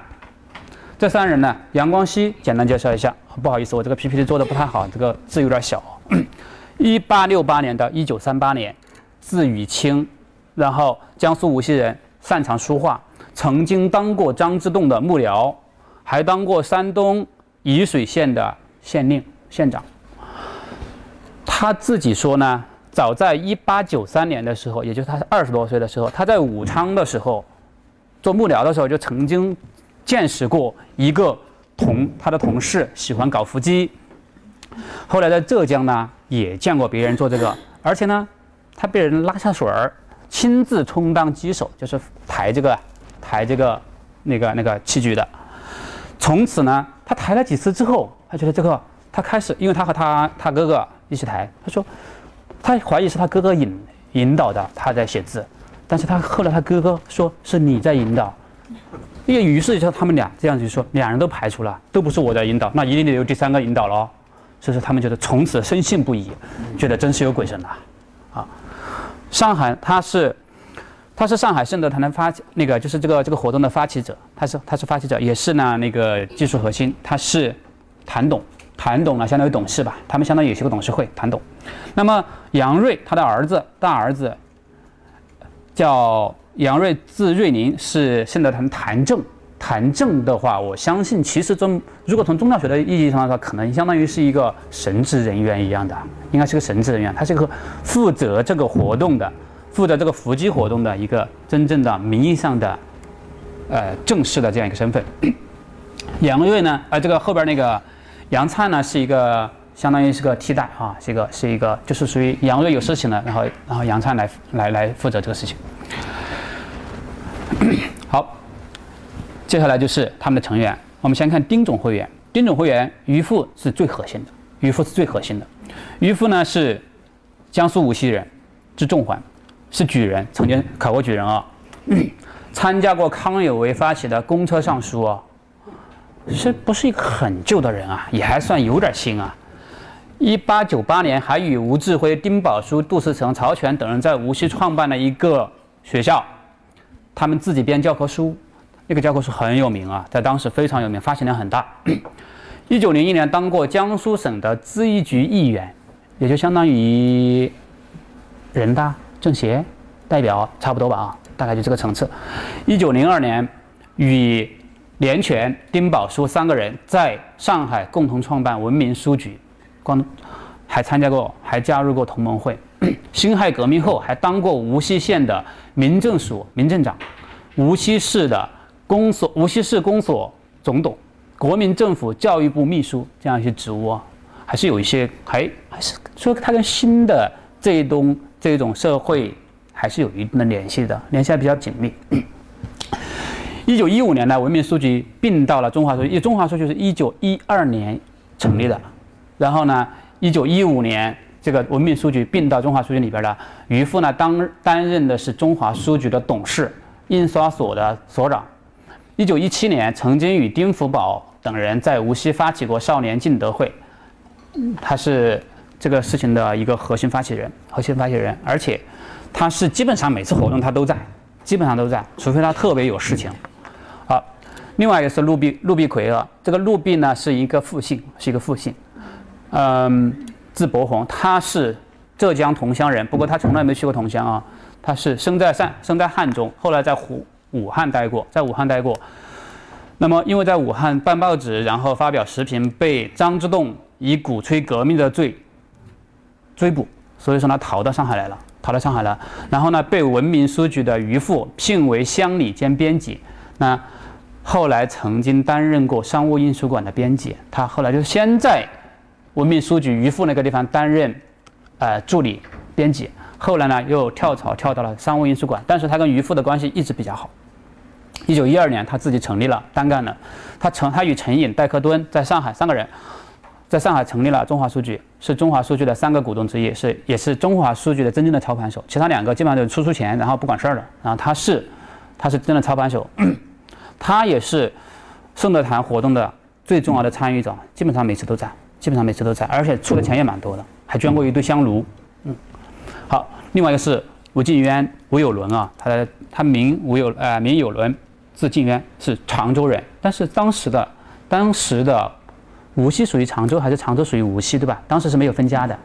这三人呢，杨光熙简单介绍一下。不好意思，我这个 PPT 做的不太好，这个字有点小。一八六八年到一九三八年，字雨清。然后，江苏无锡人，擅长书画，曾经当过张之洞的幕僚，还当过山东沂水县的县令、县长。他自己说呢，早在一八九三年的时候，也就是他二十多岁的时候，他在武昌的时候，做幕僚的时候，就曾经见识过一个同他的同事喜欢搞伏击。后来在浙江呢，也见过别人做这个，而且呢，他被人拉下水儿。亲自充当机手，就是抬这个、抬这个、那个、那个器具的。从此呢，他抬了几次之后，他觉得这个，他开始，因为他和他他哥哥一起抬，他说，他怀疑是他哥哥引引导的，他在写字。但是他后来他哥哥说是你在引导，因为于是就他们俩这样子说，两人都排除了，都不是我在引导，那一定得有第三个引导了。所以说他们觉得从此深信不疑，觉得真是有鬼神了，啊。上海，他是，他是上海圣德坛的发起那个就是这个这个活动的发起者，他是他是发起者，也是呢那个技术核心，他是谭董，谭董呢相当于董事吧，他们相当于也是个董事会，谭董。那么杨锐他的儿子大儿子叫杨锐，字瑞宁，是圣德坛谭政。谭政的话，我相信其实中如果从宗教学的意义上来说，可能相当于是一个神职人员一样的，应该是个神职人员，他是个负责这个活动的，负责这个伏击活动的一个真正的名义上的，呃正式的这样一个身份。杨锐呢，呃，这个后边那个杨灿呢，是一个相当于是个替代啊，是一个是一个就是属于杨锐有事情了，然后然后杨灿来来来负责这个事情。好。接下来就是他们的成员。我们先看丁总会员。丁总会员于父是最核心的，于父是最核心的。于父呢是江苏无锡人，字仲环，是举人，曾经考过举人啊，参加过康有为发起的公车上书啊，是不是一个很旧的人啊？也还算有点新啊。一八九八年还与吴志辉、丁宝书、杜思成、曹全等人在无锡创办了一个学校，他们自己编教科书。那个教科书很有名啊，在当时非常有名，发行量很大。一九零一年当过江苏省的咨议局议员，也就相当于人大政协代表差不多吧啊，大概就这个层次。一九零二年与连全、丁宝书三个人在上海共同创办文明书局，光还参加过，还加入过同盟会。辛亥革命后还当过无锡县的民政署民政长，无锡市的。公所无锡市公所总董，国民政府教育部秘书这样一些职务啊，还是有一些，还还是说他跟新的这一东这种社会还是有一定的联系的，联系还比较紧密。一九一五年呢，文明书局并到了中华书局，中华书局是一九一二年成立的，然后呢，一九一五年这个文明书局并到中华书局里边的余父呢，当担任的是中华书局的董事，印刷所的所长。一九一七年，曾经与丁福宝等人在无锡发起过少年进德会，他是这个事情的一个核心发起人，核心发起人，而且他是基本上每次活动他都在，基本上都在，除非他特别有事情。好，另外一个是陆弼，陆弼奎啊，这个陆弼呢是一个复姓，是一个复姓，嗯，字伯宏，他是浙江桐乡人，不过他从来没去过桐乡啊，他是生在汕，生在汉中，后来在湖。武汉待过，在武汉待过，那么因为在武汉办报纸，然后发表时评，被张之洞以鼓吹革命的罪追捕，所以说呢逃到上海来了，逃到上海了。然后呢被文明书局的余父聘为乡里兼编辑，那后来曾经担任过商务印书馆的编辑。他后来就先在文明书局余父那个地方担任呃助理编辑，后来呢又跳槽跳到了商务印书馆，但是他跟余父的关系一直比较好。一九一二年，他自己成立了单干了。他成，他与陈颖、戴克敦在上海三个人，在上海成立了中华书局，是中华书局的三个股东之一，是也是中华书局的真正的操盘手。其他两个基本上就是出出钱，然后不管事儿的。然后他是，他是真的操盘手，他也是圣德坛活动的最重要的参与者，基本上每次都在，基本上每次都在，而且出的钱也蛮多的，还捐过一堆香炉。嗯，好，另外一个是吴敬渊、吴有伦啊，他的他名吴有呃名有伦。字敬渊是常州人，但是当时的当时的无锡属于常州还是常州属于无锡，对吧？当时是没有分家的，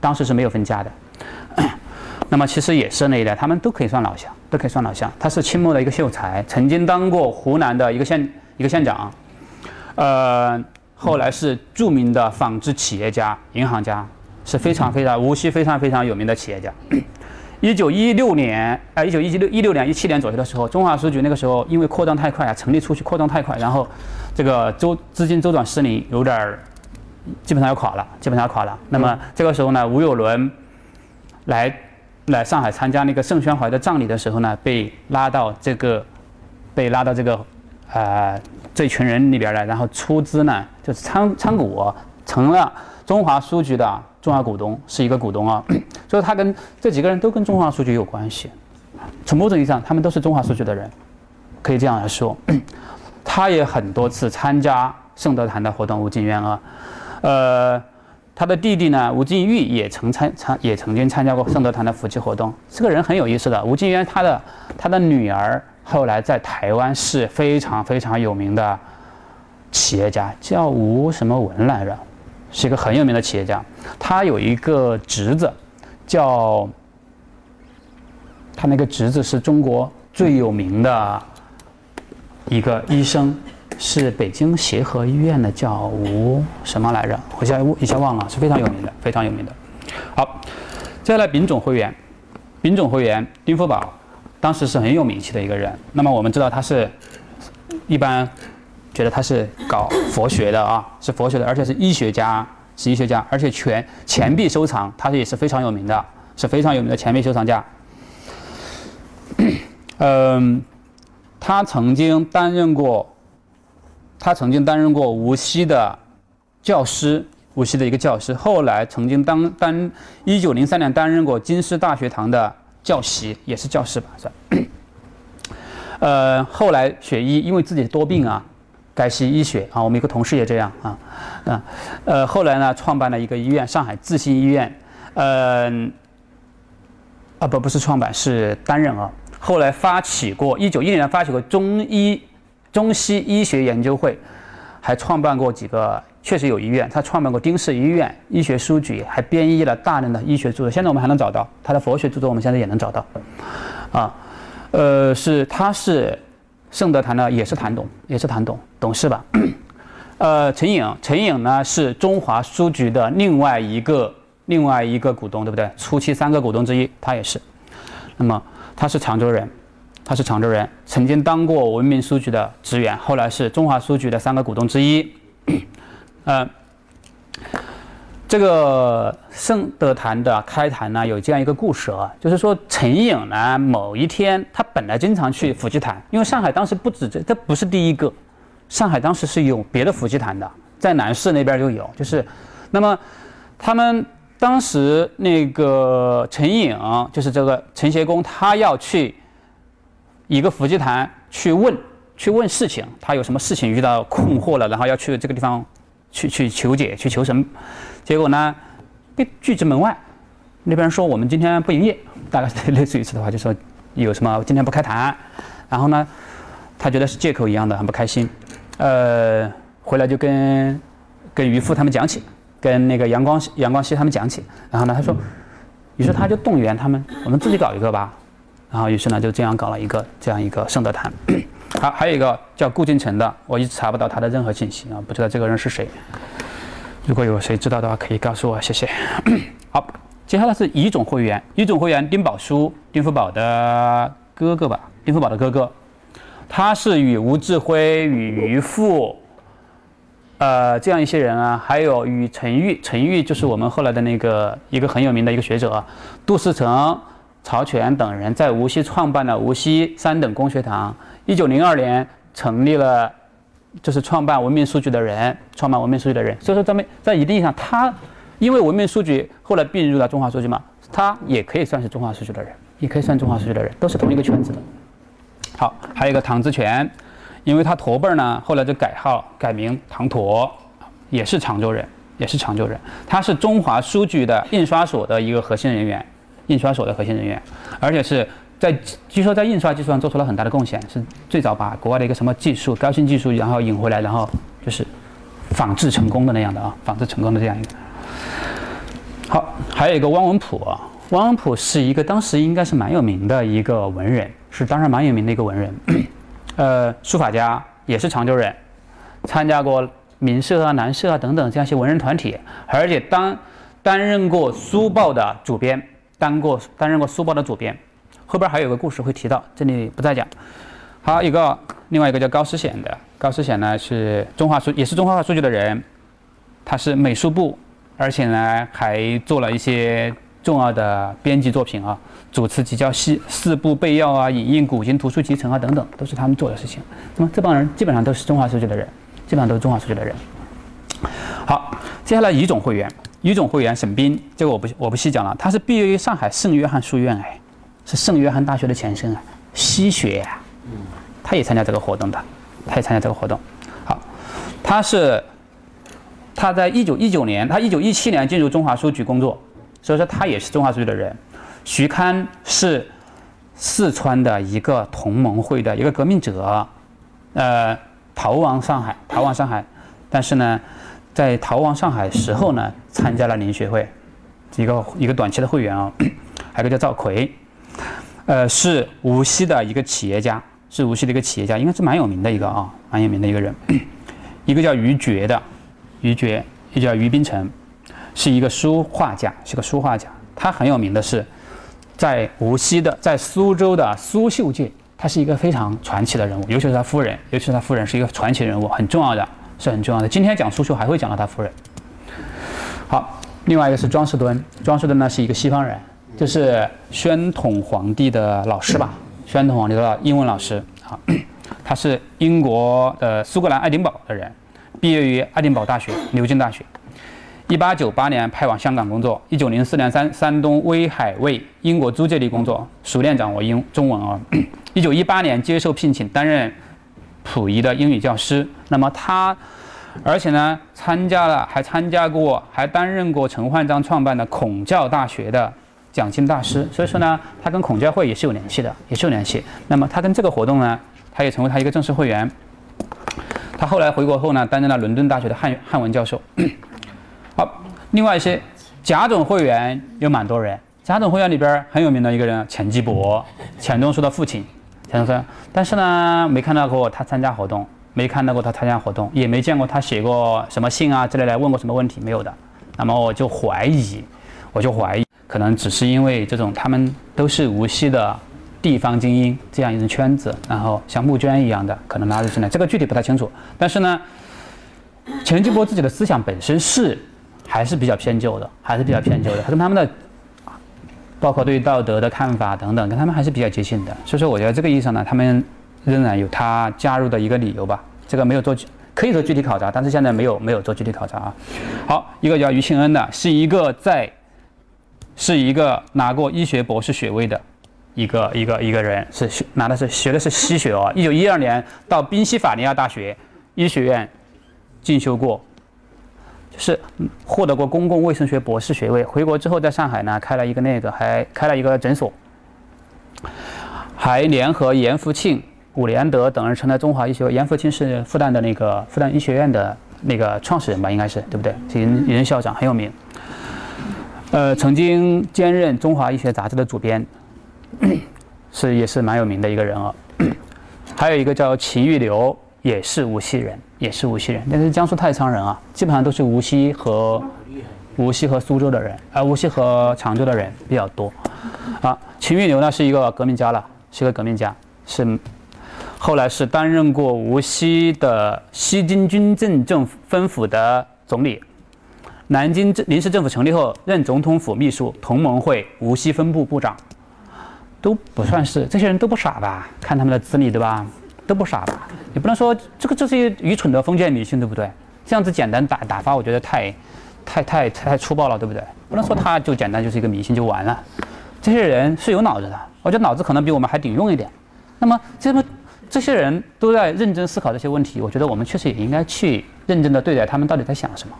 当时是没有分家的。那么其实也是那一代，他们都可以算老乡，都可以算老乡。他是清末的一个秀才，曾经当过湖南的一个县一个县长，呃，后来是著名的纺织企业家、银行家，是非常非常无锡非常非常有名的企业家。一九一六年，呃，一九一六一六年一七年左右的时候，中华书局那个时候因为扩张太快啊，成立出去扩张太快，然后这个周资金周转失灵，有点儿基本上要垮了，基本上要垮了。那么这个时候呢，吴有伦来来上海参加那个盛宣怀的葬礼的时候呢，被拉到这个被拉到这个呃这群人里边呢，然后出资呢就是参参股成了中华书局的。重要股东是一个股东啊，所以他跟这几个人都跟中华书局有关系。从某种意义上，他们都是中华书局的人，可以这样来说。他也很多次参加圣德坛的活动，吴敬渊啊，呃，他的弟弟呢，吴敬玉也曾参参也曾经参加过圣德坛的夫妻活动。这个人很有意思的，吴敬渊他的他的女儿后来在台湾是非常非常有名的企业家，叫吴什么文来着。是一个很有名的企业家，他有一个侄子，叫他那个侄子是中国最有名的一个医生，是北京协和医院的，叫吴什么来着？我现在一下忘了，是非常有名的，非常有名的。好，接下来丙种会员，丙种会员丁福宝，当时是很有名气的一个人。那么我们知道他是一般。觉得他是搞佛学的啊，是佛学的，而且是医学家，是医学家，而且全钱币收藏，他也是非常有名的，是非常有名的钱币收藏家。嗯，他曾经担任过，他曾经担任过无锡的教师，无锡的一个教师，后来曾经当担一九零三年担任过京师大学堂的教习，也是教师吧，是。呃，后来学医，因为自己多病啊。改习医学啊，我们一个同事也这样啊，啊，呃，后来呢，创办了一个医院，上海自信医院，嗯，啊不不是创办，是担任啊。后来发起过，一九一零年发起过中医、中西医学研究会，还创办过几个，确实有医院，他创办过丁氏医院、医学书局，还编译了大量的医学著作，现在我们还能找到他的佛学著作，我们现在也能找到，啊，呃，是他是。盛德坛的也是谭董，也是谭董董事吧？呃，陈颖，陈颖呢是中华书局的另外一个另外一个股东，对不对？初期三个股东之一，他也是。那么他是常州人，他是常州人，曾经当过文明书局的职员，后来是中华书局的三个股东之一。呃。这个圣德坛的开坛呢，有这样一个故事啊，就是说陈颖呢，某一天他本来经常去伏击坛，因为上海当时不止这，这不是第一个，上海当时是有别的伏击坛的，在南市那边就有，就是，那么他们当时那个陈颖，就是这个陈协公，他要去一个伏击坛去问，去问事情，他有什么事情遇到困惑了，然后要去这个地方去去求解，去求神。结果呢，被拒之门外。那边说我们今天不营业，大概是 类似于此的话，就说有什么今天不开坛。然后呢，他觉得是借口一样的，很不开心。呃，回来就跟跟渔夫他们讲起，跟那个杨光杨光熙他们讲起。然后呢，他说，于是他就动员他们，我们自己搞一个吧。然后于是呢，就这样搞了一个这样一个圣德坛。好，还有一个叫顾敬成的，我一直查不到他的任何信息啊，不知道这个人是谁。如果有谁知道的话，可以告诉我，谢谢。好，接下来是乙种会员，乙种会员丁宝书，丁福宝的哥哥吧，丁福宝的哥哥，他是与吴志辉、与于富，呃，这样一些人啊，还有与陈玉，陈玉就是我们后来的那个一个很有名的一个学者，杜思成、曹全等人在无锡创办了无锡三等公学堂。一九零二年成立了，就是创办文明书局的人，创办文明书局的人。所以说，咱们在一定意义上，他因为文明书局后来并入了中华书局嘛，他也可以算是中华书局的人，也可以算中华书局的人，都是同一个圈子的。好，还有一个唐之权。因为他驼背儿呢，后来就改号改名唐驼，也是常州人，也是常州人。他是中华书局的印刷所的一个核心人员，印刷所的核心人员，而且是在据说在印刷技术上做出了很大的贡献，是最早把国外的一个什么技术、高新技术，然后引回来，然后就是仿制成功的那样的啊，仿制成功的这样一个。好，还有一个汪文普，汪文普是一个当时应该是蛮有名的一个文人，是当然蛮有名的一个文人。呃，书法家也是常州人，参加过民社啊、南社啊等等这样一些文人团体，而且当担任过书报的主编，当过担任过书报的主编。后边还有个故事会提到，这里不再讲。好，一个另外一个叫高思显的，高思显呢是中华书也是中华书局的人，他是美术部，而且呢还做了一些重要的编辑作品啊。主持集教系四部备要啊，引印古今图书集成啊，等等，都是他们做的事情。那么这帮人基本上都是中华书局的人，基本上都是中华书局的人。好，接下来乙种会员，乙种会员沈斌，这个我不我不细讲了。他是毕业于上海圣约翰书院，哎，是圣约翰大学的前身啊，西学呀。嗯。他也参加这个活动的，他也参加这个活动。好，他是他在一九一九年，他一九一七年进入中华书局工作，所以说他也是中华书局的人。徐堪是四川的一个同盟会的一个革命者，呃，逃亡上海，逃亡上海，但是呢，在逃亡上海时候呢，参加了林学会，一个一个短期的会员啊，还有个叫赵奎，呃，是无锡的一个企业家，是无锡的一个企业家，应该是蛮有名的一个啊，蛮有名的一个人，一个叫于觉的，于觉，也叫于冰城，是一个书画家，是个书画家，他很有名的是。在无锡的，在苏州的苏绣界，他是一个非常传奇的人物，尤其是他夫人，尤其是他夫人是一个传奇人物，很重要的，是很重要的。今天讲苏绣还会讲到他夫人。好，另外一个是庄士敦，庄士敦呢是一个西方人，就是宣统皇帝的老师吧，宣统皇帝的英文老师。好，他是英国的苏格兰爱丁堡的人，毕业于爱丁堡大学、牛津大学。一八九八年派往香港工作，一九零四年山山东威海卫英国租界地工作，熟练掌握英中文啊。一九一八年接受聘请担任溥仪的英语教师。那么他，而且呢参加了，还参加过，还担任过陈焕章创办的孔教大学的讲经大师。所以说呢，他跟孔教会也是有联系的，也是有联系。那么他跟这个活动呢，他也成为他一个正式会员。他后来回国后呢，担任了伦敦大学的汉汉文教授。好，另外一些甲种会员有蛮多人。甲种会员里边很有名的一个人钱基博，钱钟书的父亲，钱钟书。但是呢，没看到过他参加活动，没看到过他参加活动，也没见过他写过什么信啊之类的，问过什么问题没有的。那么我就怀疑，我就怀疑，可能只是因为这种他们都是无锡的地方精英这样一种圈子，然后像募捐一样的，可能拉入进来。这个具体不太清楚。但是呢，钱基博自己的思想本身是。还是比较偏旧的，还是比较偏旧的。他跟他们的，包括对道德的看法等等，跟他们还是比较接近的。所以说，我觉得这个意义上呢，他们仍然有他加入的一个理由吧。这个没有做，可以做具体考察，但是现在没有没有做具体考察啊。好，一个叫于庆恩的，是一个在，是一个拿过医学博士学位的一个一个一个人，是学拿的是学的是西学哦。一九一二年到宾夕法尼亚大学医学院进修过。就是获得过公共卫生学博士学位，回国之后在上海呢开了一个那个，还开了一个诊所，还联合严复庆、伍连德等人成了中华医学。严复庆是复旦的那个复旦医学院的那个创始人吧，应该是对不对？是任校长，很有名。呃，曾经兼任《中华医学杂志》的主编，是也是蛮有名的一个人啊。还有一个叫秦玉流。也是无锡人，也是无锡人，但是江苏太仓人啊，基本上都是无锡和无锡和苏州的人，而无锡和常州的人比较多。啊，秦玉流呢是一个革命家了，是一个革命家，是后来是担任过无锡的西京军政政分府的总理。南京政临时政府成立后，任总统府秘书、同盟会无锡分部部长，都不算是这些人都不傻吧？看他们的资历，对吧？都不傻吧？也不能说这个这是一愚蠢的封建迷信，对不对？这样子简单打打发，我觉得太、太、太、太粗暴了，对不对？不能说他就简单就是一个迷信就完了。这些人是有脑子的，我觉得脑子可能比我们还顶用一点。那么这么这些人都在认真思考这些问题，我觉得我们确实也应该去认真的对待他们到底在想什么。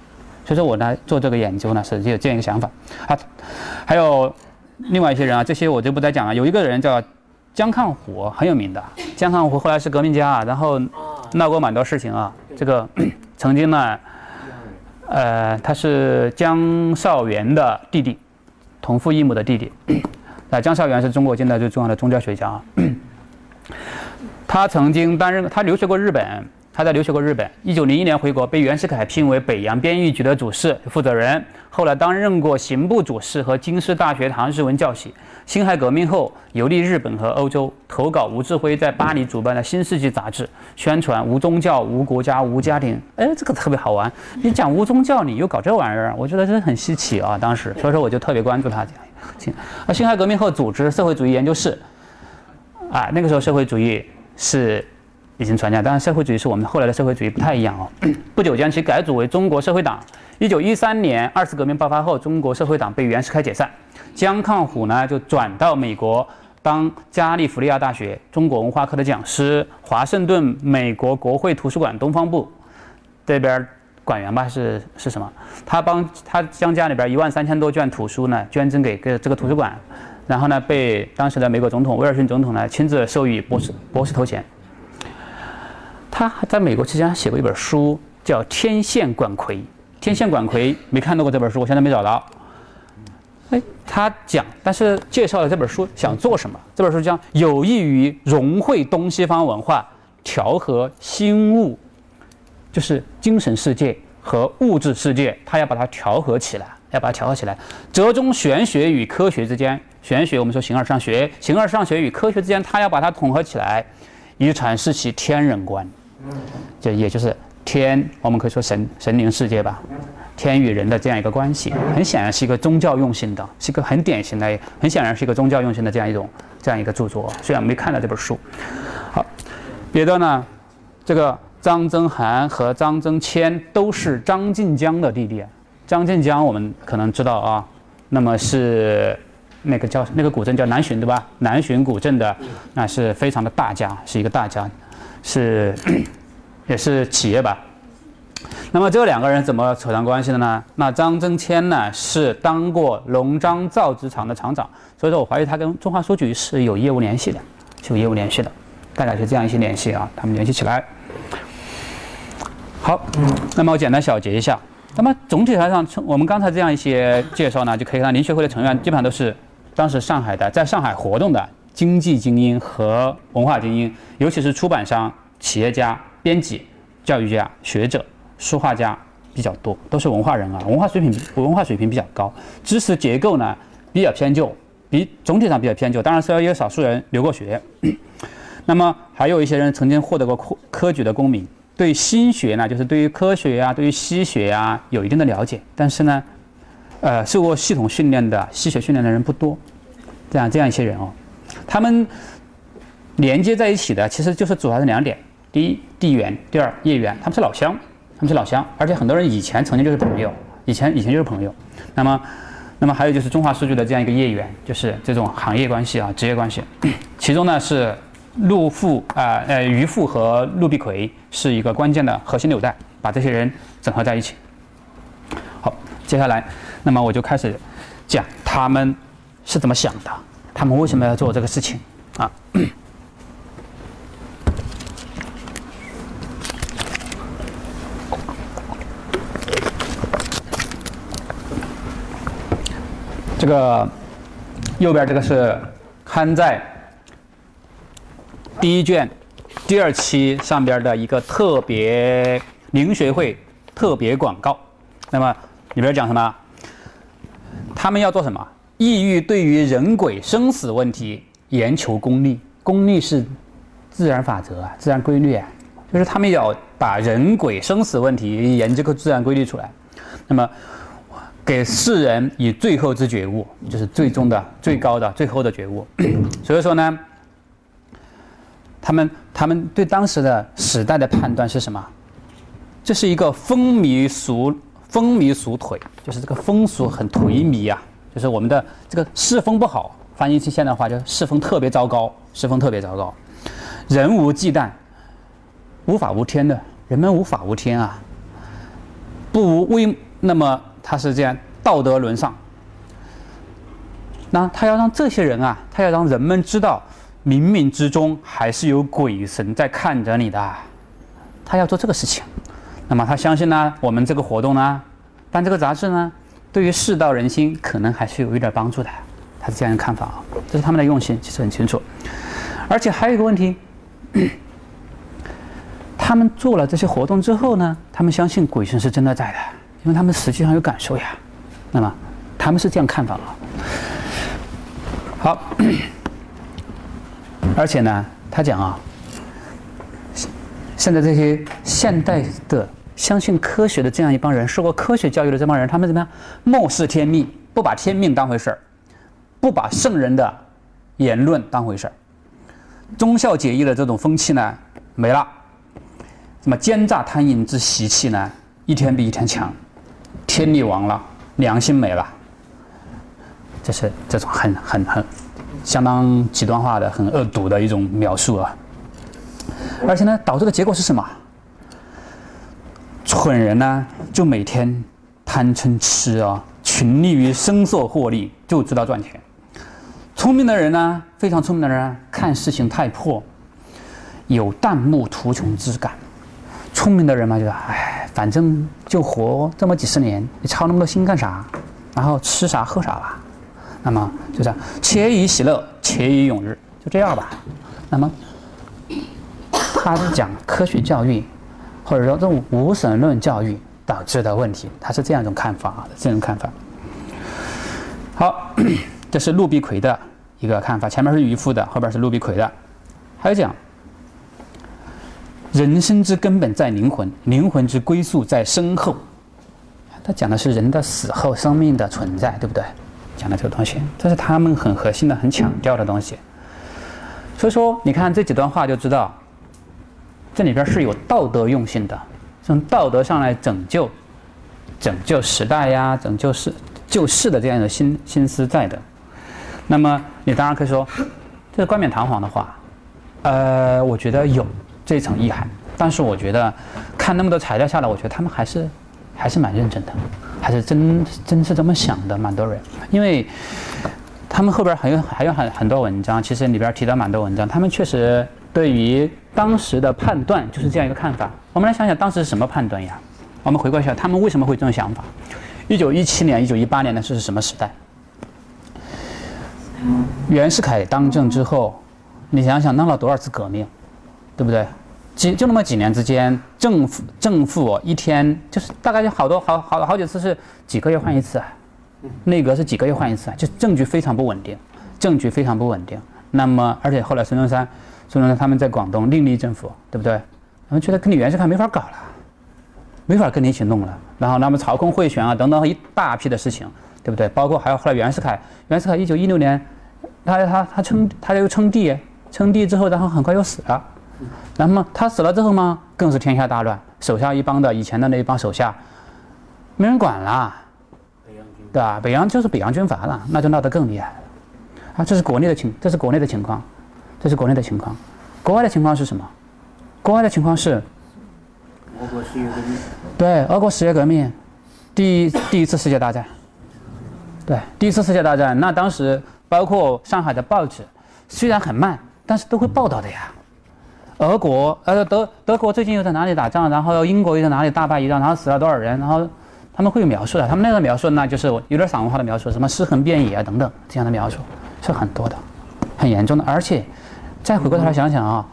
所以说我呢做这个研究呢是有这样一个想法啊，还有另外一些人啊，这些我就不再讲了。有一个人叫江抗虎，很有名的。江抗虎后来是革命家，然后闹过蛮多事情啊。这个曾经呢，呃，他是江少元的弟弟，同父异母的弟弟。那江少元是中国近代最重要的宗教学家啊，他曾经担任，他留学过日本。他在留学过日本，一九零一年回国，被袁世凯聘为北洋编译局的主事负责人，后来担任过刑部主事和京师大学堂日文教习。辛亥革命后游历日本和欧洲，投稿吴志辉在巴黎主办的新世纪杂志，宣传无宗教、无国家、无家庭。哎，这个特别好玩，你讲无宗教，你又搞这玩意儿，我觉得真的很稀奇啊！当时，所以说我就特别关注他这样。行，辛亥革命后组织社会主义研究室，啊，那个时候社会主义是。已经传家，当然社会主义是我们后来的社会主义不太一样哦。不久将其改组为中国社会党。一九一三年二次革命爆发后，中国社会党被袁世凯解散，江抗虎呢就转到美国当加利福尼亚大学中国文化科的讲师，华盛顿美国国会图书馆东方部这边馆员吧，是是什么？他帮他将家里边一万三千多卷图书呢捐赠给个这个图书馆，然后呢被当时的美国总统威尔逊总统呢亲自授予博士博士头衔。他在美国期间写过一本书，叫《天线管魁》。天线管魁没看到过这本书，我现在没找到。哎，他讲，但是介绍了这本书想做什么？这本书讲有益于融汇东西方文化，调和心物，就是精神世界和物质世界，他要把它调和起来，要把它调和起来，折中玄学与科学之间。玄学我们说形而上学，形而上学与科学之间，他要把它统合起来，以阐释其天人观。就也就是天，我们可以说神神灵世界吧，天与人的这样一个关系，很显然是一个宗教用心的，是一个很典型的，很显然是一个宗教用心的这样一种这样一个著作。虽然没看到这本书，好，别的呢，这个张曾涵和张曾谦都是张晋江的弟弟。张晋江我们可能知道啊，那么是那个叫那个古镇叫南浔对吧？南浔古镇的那是非常的大家，是一个大家。是，也是企业吧。那么这两个人怎么扯上关系的呢？那张增谦呢是当过龙章造纸厂的厂长，所以说我怀疑他跟中华书局是有业务联系的，是有业务联系的，大概是这样一些联系啊，他们联系起来。好，那么我简单小结一下。那么总体来上，我们刚才这样一些介绍呢，就可以看到林学会的成员基本上都是当时上海的，在上海活动的。经济精英和文化精英，尤其是出版商、企业家、编辑、教育家、学者、书画家比较多，都是文化人啊，文化水平文化水平比较高，知识结构呢比较偏旧，比总体上比较偏旧。当然，虽然也有少数人留过学，那么还有一些人曾经获得过科科举的功名，对心学呢，就是对于科学呀、对于西学呀有一定的了解，但是呢，呃，受过系统训练的西学训练的人不多，这样这样一些人哦。他们连接在一起的，其实就是主要是两点：第一，地缘；第二，业缘。他们是老乡，他们是老乡，而且很多人以前曾经就是朋友，以前以前就是朋友。那么，那么还有就是中华数据的这样一个业缘，就是这种行业关系啊，职业关系。其中呢是陆富啊，呃，于富和陆必奎是一个关键的核心纽带，把这些人整合在一起。好，接下来，那么我就开始讲他们是怎么想的。他们为什么要做这个事情啊？这个右边这个是刊在第一卷第二期上边的一个特别灵学会特别广告。那么里边讲什么？他们要做什么？意欲对于人鬼生死问题研求功利，功利是自然法则啊，自然规律啊，就是他们要把人鬼生死问题研究个自然规律出来。那么给世人以最后之觉悟，就是最终的、最高的、最后的觉悟。所以说呢，他们他们对当时的时代的判断是什么？这是一个风靡俗风靡俗颓，就是这个风俗很颓靡啊，就是我们的这个世风不好。翻译成现代话，就是世风特别糟糕，世风特别糟糕，人无忌惮，无法无天的，人们无法无天啊，不无为。那么他是这样，道德沦丧。那他要让这些人啊，他要让人们知道，冥冥之中还是有鬼神在看着你的，他要做这个事情。那么他相信呢，我们这个活动呢，办这个杂志呢，对于世道人心可能还是有一点帮助的。他是这样的看法啊，这是他们的用心，其实很清楚。而且还有一个问题，他们做了这些活动之后呢，他们相信鬼神是真的在的，因为他们实际上有感受呀。那么他们是这样看法啊。好，而且呢，他讲啊，现在这些现代的相信科学的这样一帮人，受过科学教育的这帮人，他们怎么样？漠视天命，不把天命当回事儿。不把圣人的言论当回事儿，忠孝节义的这种风气呢没了，什么奸诈贪淫之习气呢一天比一天强，天理亡了，良心没了，这是这种很很很相当极端化的、很恶毒的一种描述啊。而且呢，导致的结果是什么？蠢人呢就每天贪嗔痴啊，群力于声色获利，就知道赚钱。聪明的人呢，非常聪明的人，看事情太破，有弹幕图穷之感。聪明的人嘛，就是：“哎，反正就活这么几十年，你操那么多心干啥？然后吃啥喝啥吧。那么就这样，且以喜乐，且以永日，就这样吧。那么他是讲科学教育，或者说这种无神论教育导致的问题，他是这样一种看法啊，这种看法。好，这是陆必奎的。一个看法，前面是渔夫的，后边是陆必奎的。还有讲，人生之根本在灵魂，灵魂之归宿在身后。他讲的是人的死后生命的存在，对不对？讲的这个东西，这是他们很核心的、很强调的东西。所以说，你看这几段话就知道，这里边是有道德用心的，从道德上来拯救、拯救时代呀、拯救世救世的这样的心心思在的。那么你当然可以说，这是冠冕堂皇的话，呃，我觉得有这一层意涵。但是我觉得看那么多材料下来，我觉得他们还是还是蛮认真的，还是真真是这么想的，蛮多人。因为他们后边还有还有很很多文章，其实里边提到蛮多文章，他们确实对于当时的判断就是这样一个看法。我们来想想当时是什么判断呀？我们回过一下，他们为什么会这种想法？一九一七年、一九一八年的是什么时代？袁世凯当政之后，你想想弄了多少次革命，对不对？几就那么几年之间，政府政府一天就是大概有好多好好好几次是几个月换一次啊，内阁是几个月换一次啊，就政局非常不稳定，政局非常不稳定。那么而且后来孙中山，孙中山他们在广东另立政府，对不对？他们觉得跟你袁世凯没法搞了，没法跟你一起弄了。然后那么朝空贿选啊等等一大批的事情。对不对？包括还有后来袁世凯，袁世凯一九一六年，他他他称他又称帝，称帝之后，然后很快又死了。那么他死了之后嘛，更是天下大乱，手下一帮的以前的那一帮手下，没人管了，对吧？北洋就是北洋军阀了，那就闹得更厉害了。啊，这是国内的情，这是国内的情况，这是国内的情况。国外的情况是什么？国外的情况是，俄国十月革命。对，俄国十月革命，第第一次世界大战。对，第一次世界大战，那当时包括上海的报纸，虽然很慢，但是都会报道的呀。俄国，呃，德德国最近又在哪里打仗？然后英国又在哪里大败一仗？然后死了多少人？然后他们会有描述的。他们那个描述，那就是有点散文化的描述，什么尸横遍野啊等等这样的描述是很多的，很严重的。而且再回过头来想想啊，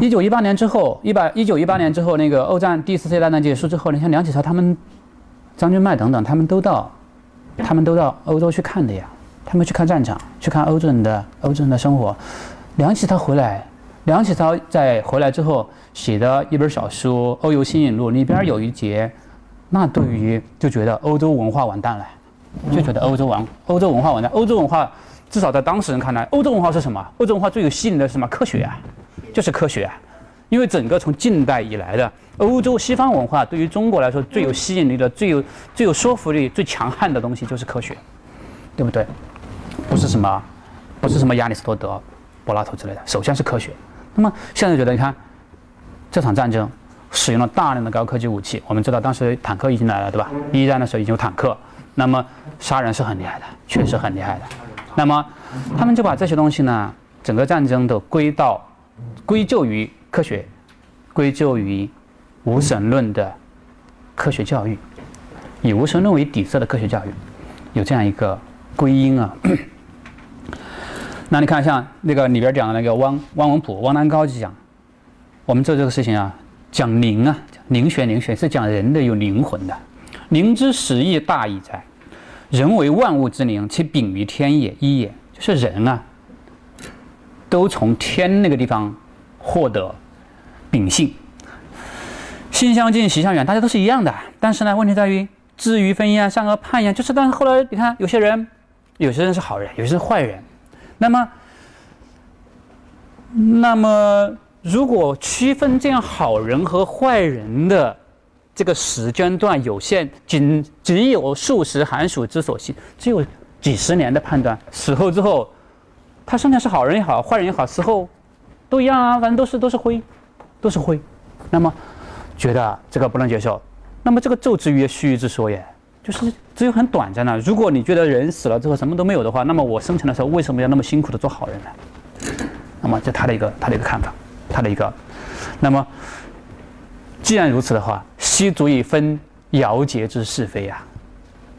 一九一八年之后，一百一九一八年之后，那个欧战第一次世界大战结束之后，你像梁启超他们、张君迈等等，他们都到，他们都到欧洲去看的呀。他们去看战场，去看欧洲人的欧洲人的生活。梁启超回来，梁启超在回来之后写的一本小书《欧游新引录》里边有一节，那对于就觉得欧洲文化完蛋了，就觉得欧洲完欧洲文化完蛋。欧洲文化至少在当时人看来，欧洲文化是什么？欧洲文化最有吸引力的是什么？科学啊，就是科学啊。因为整个从近代以来的欧洲西方文化，对于中国来说最有吸引力的、最有最有说服力、最强悍的东西就是科学，对不对？不是什么，不是什么亚里士多德、柏拉图之类的，首先是科学。那么现在觉得，你看这场战争使用了大量的高科技武器，我们知道当时坦克已经来了，对吧？一战的时候已经有坦克，那么杀人是很厉害的，确实很厉害的。那么他们就把这些东西呢，整个战争都归到归咎于科学，归咎于无神论的科学教育，以无神论为底色的科学教育，有这样一个归因啊。那你看，像那个里边讲的那个汪汪文普、汪南高就讲，我们做这个事情啊，讲灵啊，灵学灵学是讲人的有灵魂的。灵之始义大矣哉，人为万物之灵，其禀于天也，一也。就是人啊，都从天那个地方获得秉性，心相近，习相远，大家都是一样的。但是呢，问题在于知于分呀，善恶判呀，就是但是后来你看，有些人，有些人是好人，有些是坏人。那么，那么如果区分这样好人和坏人的这个时间段有限，仅只有数十寒暑之所系，只有几十年的判断，死后之后，他生前是好人也好，坏人也好，死后都一样啊，反正都是都是灰，都是灰。那么觉得这个不能接受，那么这个咒之曰须臾之说也。就是只有很短暂的。如果你觉得人死了之后什么都没有的话，那么我生前的时候为什么要那么辛苦的做好人呢？那么这他的一个他的一个看法，他的一个。那么既然如此的话，悉足以分尧桀之是非呀。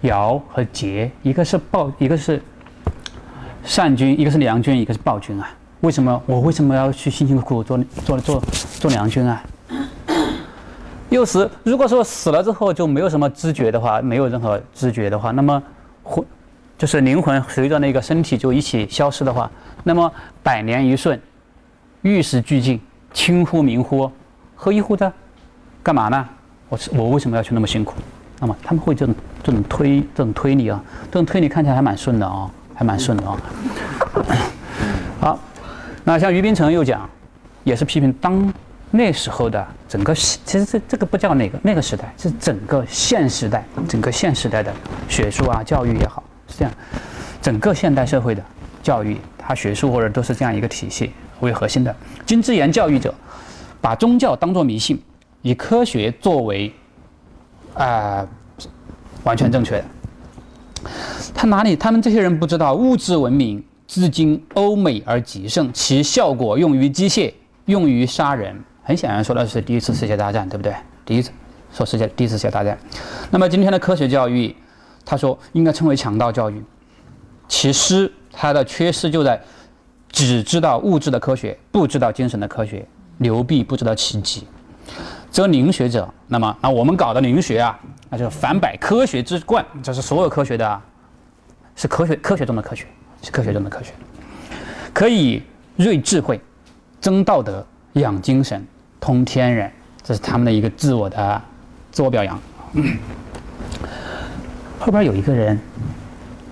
尧和桀，一个是暴，一个是善君，一个是良君，一个是暴君啊。为什么我为什么要去辛辛苦苦做做做做良君啊？又死，如果说死了之后就没有什么知觉的话，没有任何知觉的话，那么魂就是灵魂随着那个身体就一起消失的话，那么百年一瞬，玉石俱尽，轻乎明乎，何一乎的？干嘛呢？我是我为什么要去那么辛苦？那么他们会这种这种推这种推理啊，这种推理看起来还蛮顺的啊，还蛮顺的啊。好，那像于冰城又讲，也是批评当。那时候的整个其实这这个不叫那个那个时代，是整个现时代，整个现时代的学术啊教育也好是这样，整个现代社会的教育，它学术或者都是这样一个体系为核心的。金之言教育者，把宗教当作迷信，以科学作为啊完全正确的。他哪里？他们这些人不知道物质文明至今欧美而极盛，其效果用于机械，用于杀人。很显然说的是第一次世界大战，对不对？第一次说世界第一次世界大战。那么今天的科学教育，他说应该称为强盗教育。其实它的缺失就在只知道物质的科学，不知道精神的科学。牛逼不知道奇迹。这灵学者，那么那我们搞的灵学啊，那就是反百科学之冠，这是所有科学的，是科学科学中的科学，是科学中的科学，可以锐智慧，增道德，养精神。通天人，这是他们的一个自我的自我表扬。后边有一个人，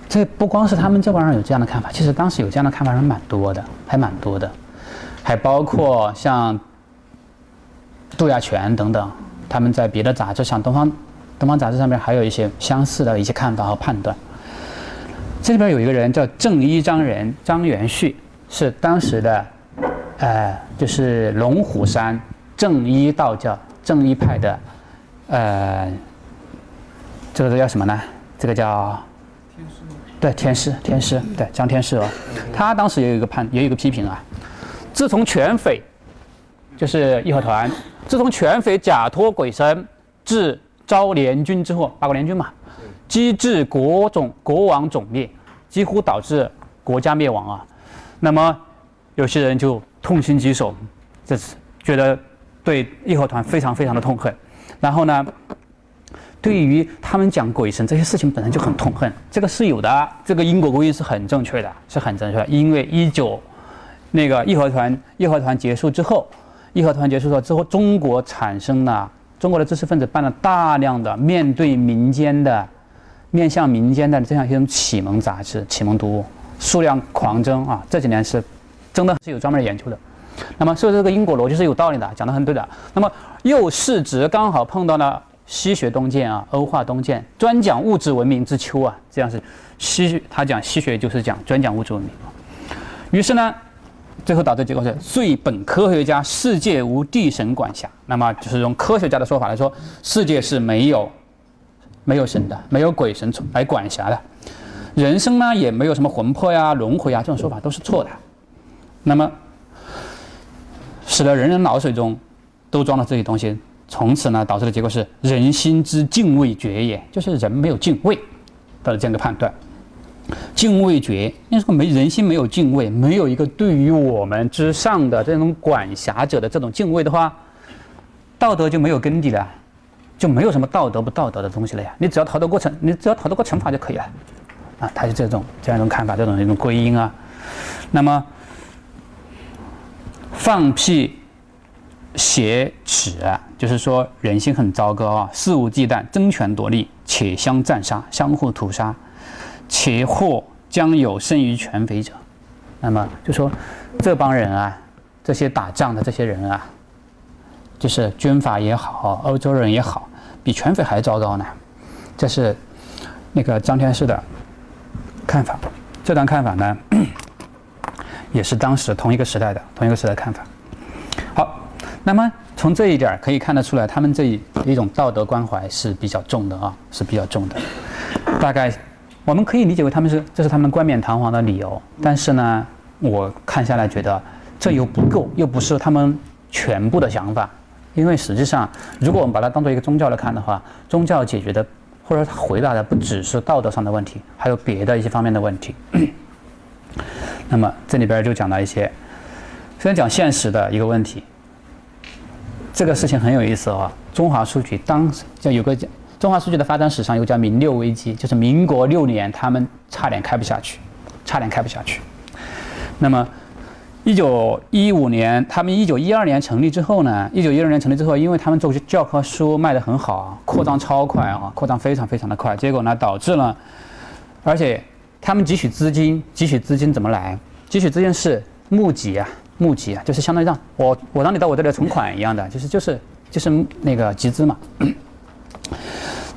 这不光是他们这帮人有这样的看法，其实当时有这样的看法人蛮多的，还蛮多的，还包括像杜亚全等等，他们在别的杂志上，《东方东方杂志》上面还有一些相似的一些看法和判断。这里边有一个人叫正一张人张元旭，是当时的，呃，就是龙虎山。正一道教正一派的，呃，这个叫什么呢？这个叫天师，对天师，天师，对张天师哦。他当时也有一个判，也有一个批评啊。自从全匪，就是义和团，自从全匪假托鬼神，至招联军之后，八国联军嘛，机致国种国王种灭，几乎导致国家灭亡啊。那么有些人就痛心疾首。这是觉得对义和团非常非常的痛恨。然后呢，对于他们讲鬼神这些事情本身就很痛恨，这个是有的，这个因果归因是很正确的，是很正确的。因为一九那个义和团义和团结束之后，义和团结束了之后，中国产生了中国的知识分子办了大量的面对民间的。面向民间的这样一种启蒙杂志、启蒙读物数量狂增啊！这几年是真的是有专门研究的。那么，所以这个因果逻辑是有道理的，讲得很对的。那么，又是值刚好碰到了西学东渐啊，欧化东渐，专讲物质文明之秋啊，这样是西他讲西学就是讲专讲物质文明。于是呢，最后导致结果是：最本科学家世界无地神管辖。那么，就是用科学家的说法来说，世界是没有。没有神的，没有鬼神来管辖的，人生呢也没有什么魂魄呀、轮回呀，这种说法都是错的。那么，使得人人脑水中都装了这些东西，从此呢导致的结果是人心之敬畏绝也，就是人没有敬畏，到了这样的判断。敬畏绝，那说没人心没有敬畏，没有一个对于我们之上的这种管辖者的这种敬畏的话，道德就没有根底了。就没有什么道德不道德的东西了呀，你只要逃得过惩，你只要逃得过惩罚就可以了，啊，他是这种这样一种看法，这种一种归因啊。那么放屁、挟持，就是说人心很糟糕啊，肆无忌惮、争权夺利，且相战杀、相互屠杀，且或将有甚于权匪者。那么就说这帮人啊，这些打仗的这些人啊。就是军阀也好，欧洲人也好，比权匪还糟糕呢。这是那个张天师的看法。这段看法呢，也是当时同一个时代的同一个时代看法。好，那么从这一点可以看得出来，他们这一一种道德关怀是比较重的啊，是比较重的。大概我们可以理解为他们是这是他们冠冕堂皇的理由，但是呢，我看下来觉得这又不够，又不是他们全部的想法。因为实际上，如果我们把它当做一个宗教来看的话，宗教解决的或者回答的不只是道德上的问题，还有别的一些方面的问题。那么这里边就讲到一些，先讲现实的一个问题。这个事情很有意思啊。中华书局当时就有个中华书局的发展史上有个叫“明六危机”，就是民国六年他们差点开不下去，差点开不下去。那么。一九一五年，他们一九一二年成立之后呢？一九一二年成立之后，因为他们做教科书卖得很好，扩张超快啊，扩张非常非常的快。结果呢，导致了，而且他们汲取资金，汲取资金怎么来？汲取资金是募集啊，募集啊，就是相当于让我我让你到我这里存款一样的，就是就是就是那个集资嘛。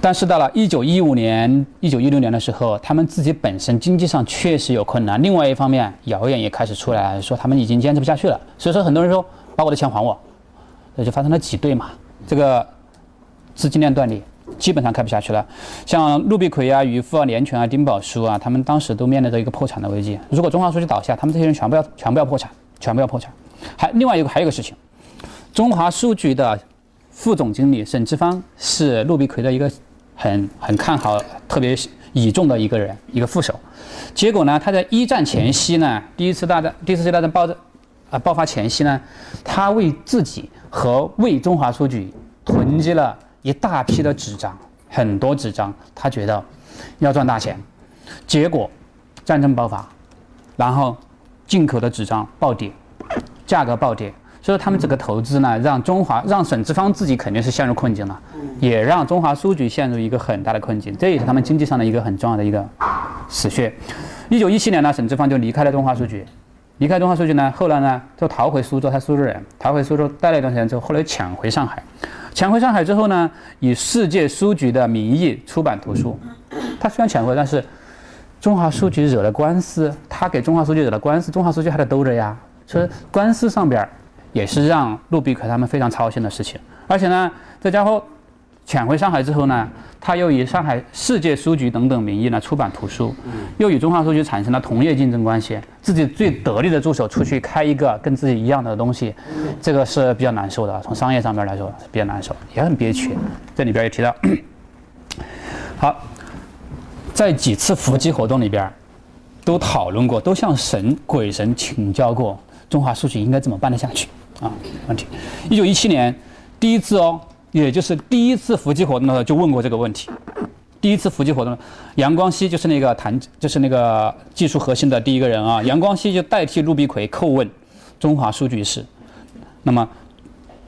但是到了一九一五年、一九一六年的时候，他们自己本身经济上确实有困难。另外一方面，谣言也开始出来说他们已经坚持不下去了。所以说，很多人说把我的钱还我，那就发生了挤兑嘛。这个资金链断裂，基本上开不下去了。像陆必奎啊、渔夫啊、连泉啊、丁宝书啊，他们当时都面临着一个破产的危机。如果中华书局倒下，他们这些人全部要全部要破产，全部要破产。还另外一个还有一个事情，中华书局的副总经理沈志芳是陆必奎的一个。很很看好，特别倚重的一个人，一个副手。结果呢，他在一战前夕呢，第一次大战，第一次大战爆啊爆发前夕呢，他为自己和为中华书局囤积了一大批的纸张，很多纸张，他觉得要赚大钱。结果战争爆发，然后进口的纸张暴跌，价格暴跌。所以他们这个投资呢，让中华让沈志芳自己肯定是陷入困境了，也让中华书局陷入一个很大的困境，这也是他们经济上的一个很重要的一个死穴。一九一七年呢，沈志芳就离开了中华书局，离开中华书局呢，后来呢就逃回苏州，他苏州人，逃回苏州待了一段时间之后，后来又抢回上海，抢回上海之后呢，以世界书局的名义出版图书。他虽然抢回，但是中华书局惹了官司，他给中华书局惹了官司，中华书局还得兜着呀，所以官司上边。也是让陆必可他们非常操心的事情，而且呢，这家伙抢回上海之后呢，他又以上海世界书局等等名义呢出版图书，又与中华书局产生了同业竞争关系，自己最得力的助手出去开一个跟自己一样的东西，这个是比较难受的，从商业上面来说比较难受，也很憋屈。这里边也提到，好，在几次伏击活动里边，都讨论过，都向神鬼神请教过。中华书局应该怎么办得下去？啊，问题。一九一七年第一次哦，也就是第一次伏击活动的时候就问过这个问题。第一次伏击活动，杨光熙就是那个谈，就是那个技术核心的第一个人啊。杨光熙就代替陆必奎叩问中华书局事。那么，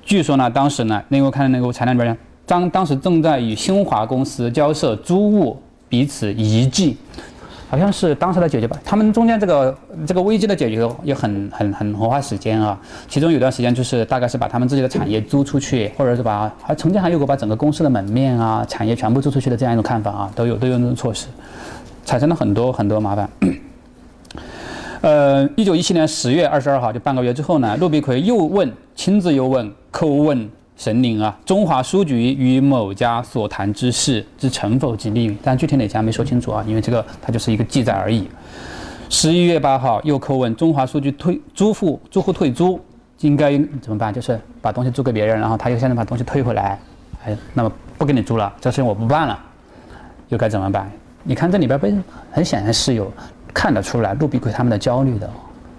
据说呢，当时呢，那个看那个材料里边，当当时正在与新华公司交涉租务，彼此遗迹。好像是当时的解决吧，他们中间这个这个危机的解决也很很很花时间啊。其中有段时间就是大概是把他们自己的产业租出去，或者是把还曾经还有过把整个公司的门面啊产业全部租出去的这样一种看法啊，都有都有那种措施，产生了很多很多麻烦。呃，一九一七年十月二十二号，就半个月之后呢，陆必奎又问，亲自又问，叩问。神灵啊！中华书局与某家所谈之事之成否及利，但具体哪家没说清楚啊？因为这个它就是一个记载而已。十一月八号又叩问中华书局退租户租户退租应该怎么办？就是把东西租给别人，然后他又现在把东西退回来，哎，那么不给你租了，这事情我不办了，又该怎么办？你看这里边被很显然是有看得出来陆必奎他们的焦虑的，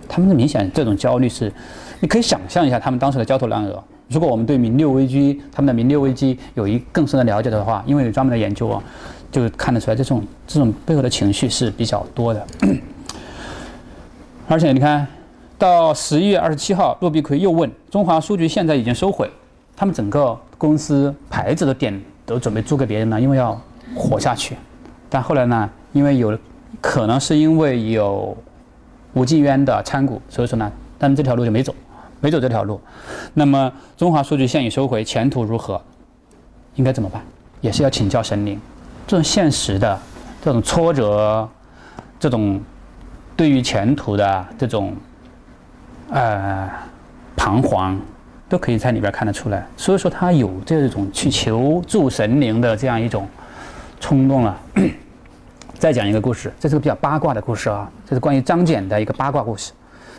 他们的明显这种焦虑是，你可以想象一下他们当时的焦头烂额。如果我们对名六危机他们的名六危机有一更深的了解的话，因为有专门的研究啊，就看得出来这种这种背后的情绪是比较多的。而且你看到十一月二十七号，骆必奎又问中华书局现在已经收回，他们整个公司牌子的店都准备租给别人了，因为要活下去。但后来呢，因为有可能是因为有吴敬渊的参股，所以说呢，他们这条路就没走。没走这条路，那么中华数据现已收回，前途如何？应该怎么办？也是要请教神灵。这种现实的这种挫折，这种对于前途的这种呃彷徨，都可以在里边看得出来。所以说他有这种去求助神灵的这样一种冲动了。再讲一个故事，这是个比较八卦的故事啊，这是关于张謇的一个八卦故事。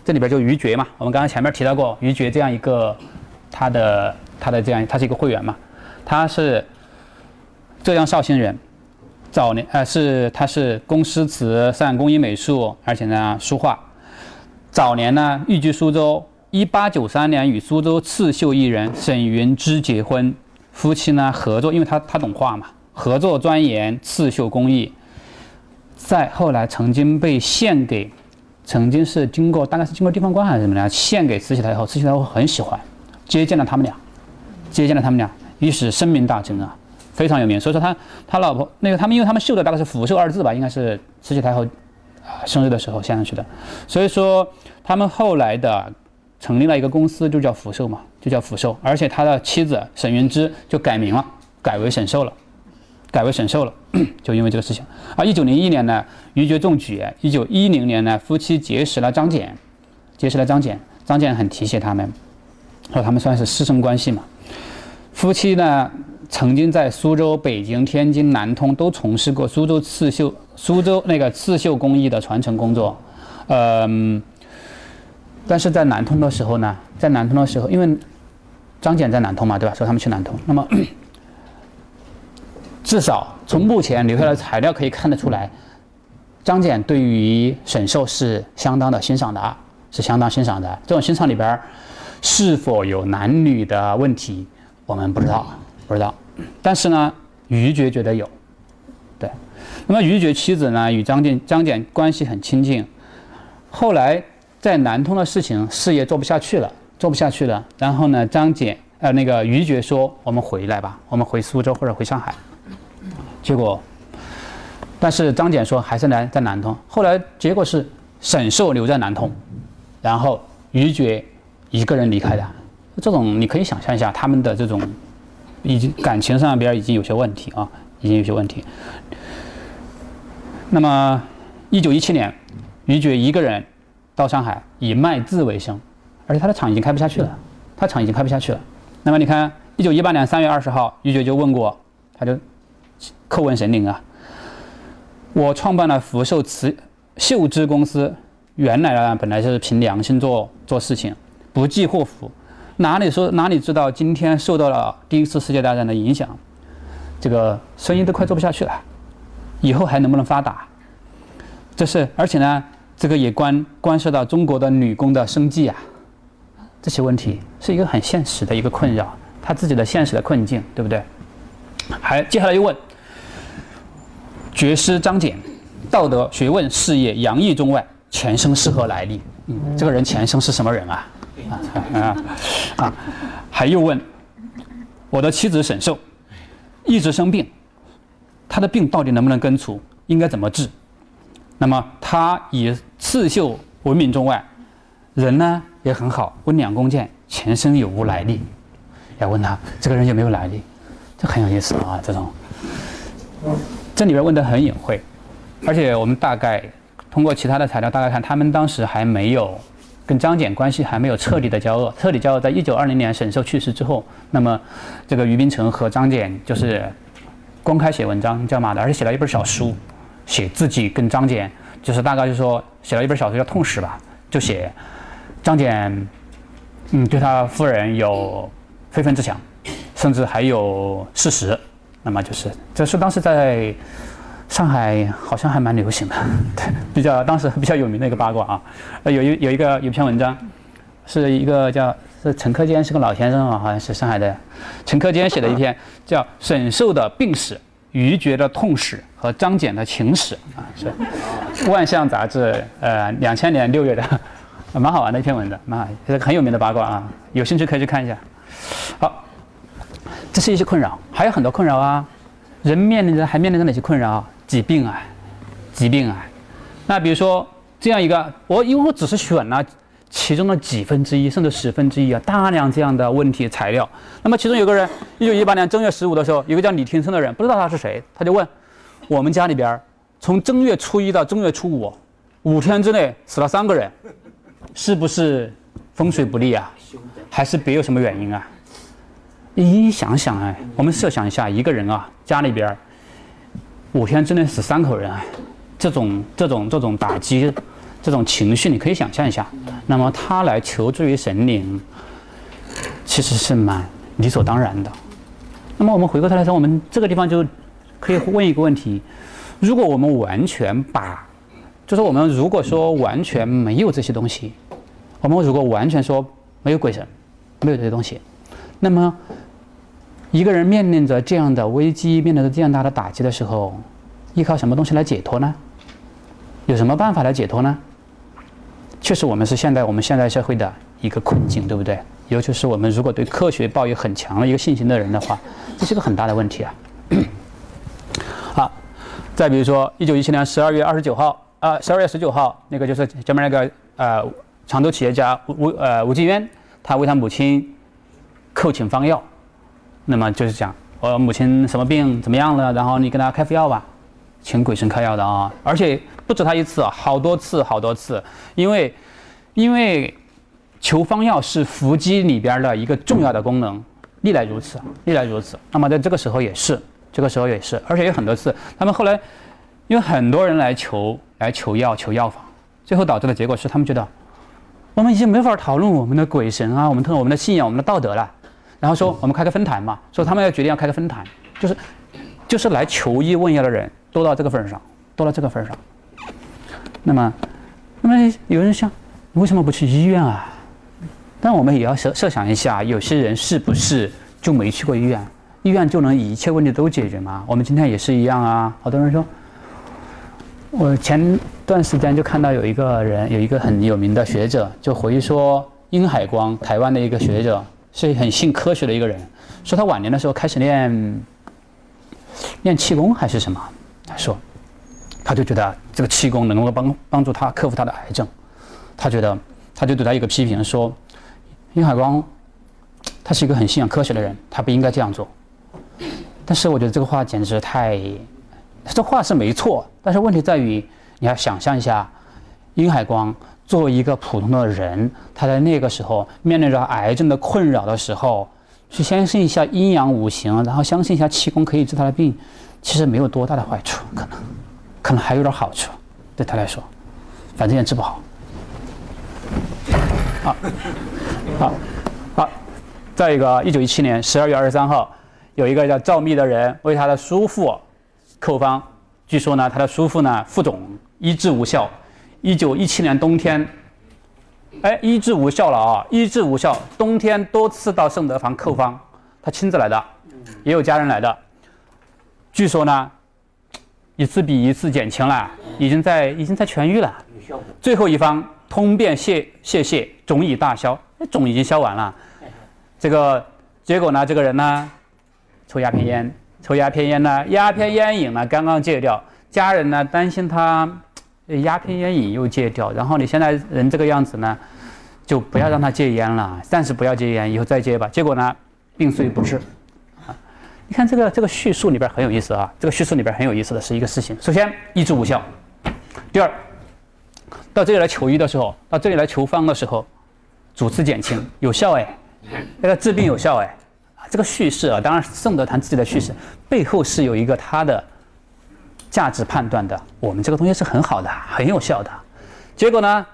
这里边就于爵嘛，我们刚刚前面提到过于爵这样一个，他的他的这样他是一个会员嘛，他是浙江绍兴人，早年呃是他是工诗词善工艺美术，而且呢书画，早年呢寓居苏州，一八九三年与苏州刺绣艺人沈云芝结婚，夫妻呢合作，因为他他懂画嘛，合作钻研刺绣工艺，再后来曾经被献给。曾经是经过，大概是经过地方官还是什么呢？献给慈禧太后，慈禧太后很喜欢，接见了他们俩，接见了他们俩，于是声名大振啊，非常有名。所以说他他老婆那个他们，因为他们绣的大概是“福寿”二字吧，应该是慈禧太后啊生日的时候献上去的。所以说他们后来的成立了一个公司，就叫福寿嘛，就叫福寿。而且他的妻子沈云芝就改名了，改为沈寿了。改为沈寿了，就因为这个事情。啊，一九零一年呢，于觉中举；一九一零年呢，夫妻结识了张謇，结识了张謇。张謇很提携他们，说他们算是师生关系嘛。夫妻呢，曾经在苏州、北京、天津、南通都从事过苏州刺绣、苏州那个刺绣工艺的传承工作。嗯，但是在南通的时候呢，在南通的时候，因为张謇在南通嘛，对吧？所以他们去南通。那么。至少从目前留下的材料可以看得出来，张謇对于沈寿是相当的欣赏的啊，是相当欣赏的。这种欣赏里边是否有男女的问题，我们不知道，不知道。但是呢，于觉觉得有，对。那么于觉妻子呢，与张謇张謇关系很亲近。后来在南通的事情，事业做不下去了，做不下去了。然后呢，张謇呃那个于觉说：“我们回来吧，我们回苏州或者回上海。”结果，但是张謇说还是来在南通。后来结果是沈寿留在南通，然后于觉一个人离开的。这种你可以想象一下，他们的这种已经感情上边已经有些问题啊，已经有些问题。那么，一九一七年，于觉一个人到上海以卖字为生，而且他的厂已经开不下去了，他厂已经开不下去了。那么你看，一九一八年三月二十号，于觉就问过，他就。叩问神灵啊！我创办了福寿瓷秀芝公司，原来呢本来就是凭良心做做事情，不计祸福，哪里说哪里知道今天受到了第一次世界大战的影响，这个生意都快做不下去了，以后还能不能发达？这是而且呢，这个也关关涉到中国的女工的生计啊，这些问题是一个很现实的一个困扰，他自己的现实的困境，对不对？还接下来又问，绝诗张謇，道德学问事业洋溢中外，前生是何来历？嗯，这个人前生是什么人啊？啊啊啊！还又问，我的妻子沈寿一直生病，他的病到底能不能根除？应该怎么治？那么他以刺绣闻名中外，人呢也很好，温良恭俭，前生有无来历？要问他这个人有没有来历？这很有意思啊！这种，这里边问的很隐晦，而且我们大概通过其他的材料大概看，他们当时还没有跟张謇关系还没有彻底的交恶，彻底交恶在一九二零年沈寿去世之后，那么这个俞宾城和张謇就是公开写文章叫嘛的，而且写了一本小书。写自己跟张謇，就是大概就是说写了一本小说叫《痛史》吧，就写张謇，嗯，对他夫人有非分之想，甚至还有事实。那么就是这是当时在上海好像还蛮流行的，对，比较当时比较有名的一个八卦啊。呃，有一有一个有篇文章，是一个叫是陈克坚是个老先生啊，好像是上海的陈克坚写的一篇 叫《沈寿的病史》。余觉的痛史和张謇的情史啊，是《万象》杂志呃两千年六月的，蛮好玩的一篇文章，蛮好，是很有名的八卦啊，有兴趣可以去看一下。好，这是一些困扰，还有很多困扰啊。人面临着还面临着哪些困扰？疾病啊，疾病啊。那比如说这样一个，我因为我只是选了。其中的几分之一，甚至十分之一啊，大量这样的问题材料。那么其中有个人，一九一八年正月十五的时候，有个叫李天生的人，不知道他是谁，他就问我们家里边，从正月初一到正月初五，五天之内死了三个人，是不是风水不利啊？还是别有什么原因啊？你想想哎，我们设想一下，一个人啊，家里边五天之内死三口人，这种这种这种打击。这种情绪你可以想象一下，那么他来求助于神灵，其实是蛮理所当然的。那么我们回过头来说，我们这个地方就可以问一个问题：如果我们完全把，就是我们如果说完全没有这些东西，我们如果完全说没有鬼神，没有这些东西，那么一个人面临着这样的危机，面临着这样大的打击的时候，依靠什么东西来解脱呢？有什么办法来解脱呢？确实，我们是现在我们现代社会的一个困境，对不对？尤其是我们如果对科学抱有很强的一个信心的人的话，这是个很大的问题啊。好，再比如说，一九一七年十二月二十九号啊，十二月十九号，那个就是前面那个呃常州企业家吴呃吴继渊，他为他母亲叩请方药，那么就是讲我母亲什么病怎么样了，然后你给他开副药吧，请鬼神开药的啊，而且。不止他一次，好多次，好多次，因为，因为求方药是伏击里边的一个重要的功能，历来如此，历来如此。那么在这个时候也是，这个时候也是，而且有很多次，他们后来，因为很多人来求，来求药，求药方，最后导致的结果是他们觉得，我们已经没法讨论我们的鬼神啊，我们讨论我们的信仰，我们的道德了，然后说我们开个分坛嘛，说他们要决定要开个分坛，就是，就是来求医问药的人多到这个份上，多到这个份上。那么，那么有人想，你为什么不去医院啊？但我们也要设设想一下，有些人是不是就没去过医院？医院就能一切问题都解决吗？我们今天也是一样啊。好多人说，我前段时间就看到有一个人，有一个很有名的学者，就回说，殷海光，台湾的一个学者，是很信科学的一个人，说他晚年的时候开始练练气功还是什么，他说。他就觉得这个气功能够帮帮助他克服他的癌症，他觉得他就对他一个批评说，殷海光，他是一个很信仰科学的人，他不应该这样做。但是我觉得这个话简直太，这话是没错，但是问题在于你要想象一下，殷海光作为一个普通的人，他在那个时候面临着癌症的困扰的时候，去相信一下阴阳五行，然后相信一下气功可以治他的病，其实没有多大的坏处，可能。可能还有点好处，对他来说，反正也治不好。好，好，好，再一个，一九一七年十二月二十三号，有一个叫赵密的人为他的叔父叩方，据说呢，他的叔父呢腹肿医治无效，一九一七年冬天哎，医治无效了啊！医治无效，冬天多次到圣德房叩方，他亲自来的，也有家人来的。据说呢，一次比一次减轻了，已经在已经在痊愈了。最后一方通便泄泄泻，肿已大消，肿已经消完了。这个结果呢，这个人呢，抽鸦片烟，抽鸦片烟呢，鸦片烟瘾呢刚刚戒掉，家人呢担心他鸦片烟瘾又戒掉，然后你现在人这个样子呢，就不要让他戒烟了，暂时不要戒烟，以后再戒吧。结果呢，病虽不治。啊，你看这个这个叙述里边很有意思啊，这个叙述里边很有意思的是一个事情，首先医治无效，第二。到这里来求医的时候，到这里来求方的时候，主次减轻有效哎，那个治病有效哎，这个叙事啊，当然圣德谈自己的叙事背后是有一个他的价值判断的。我们这个东西是很好的，很有效的。结果呢，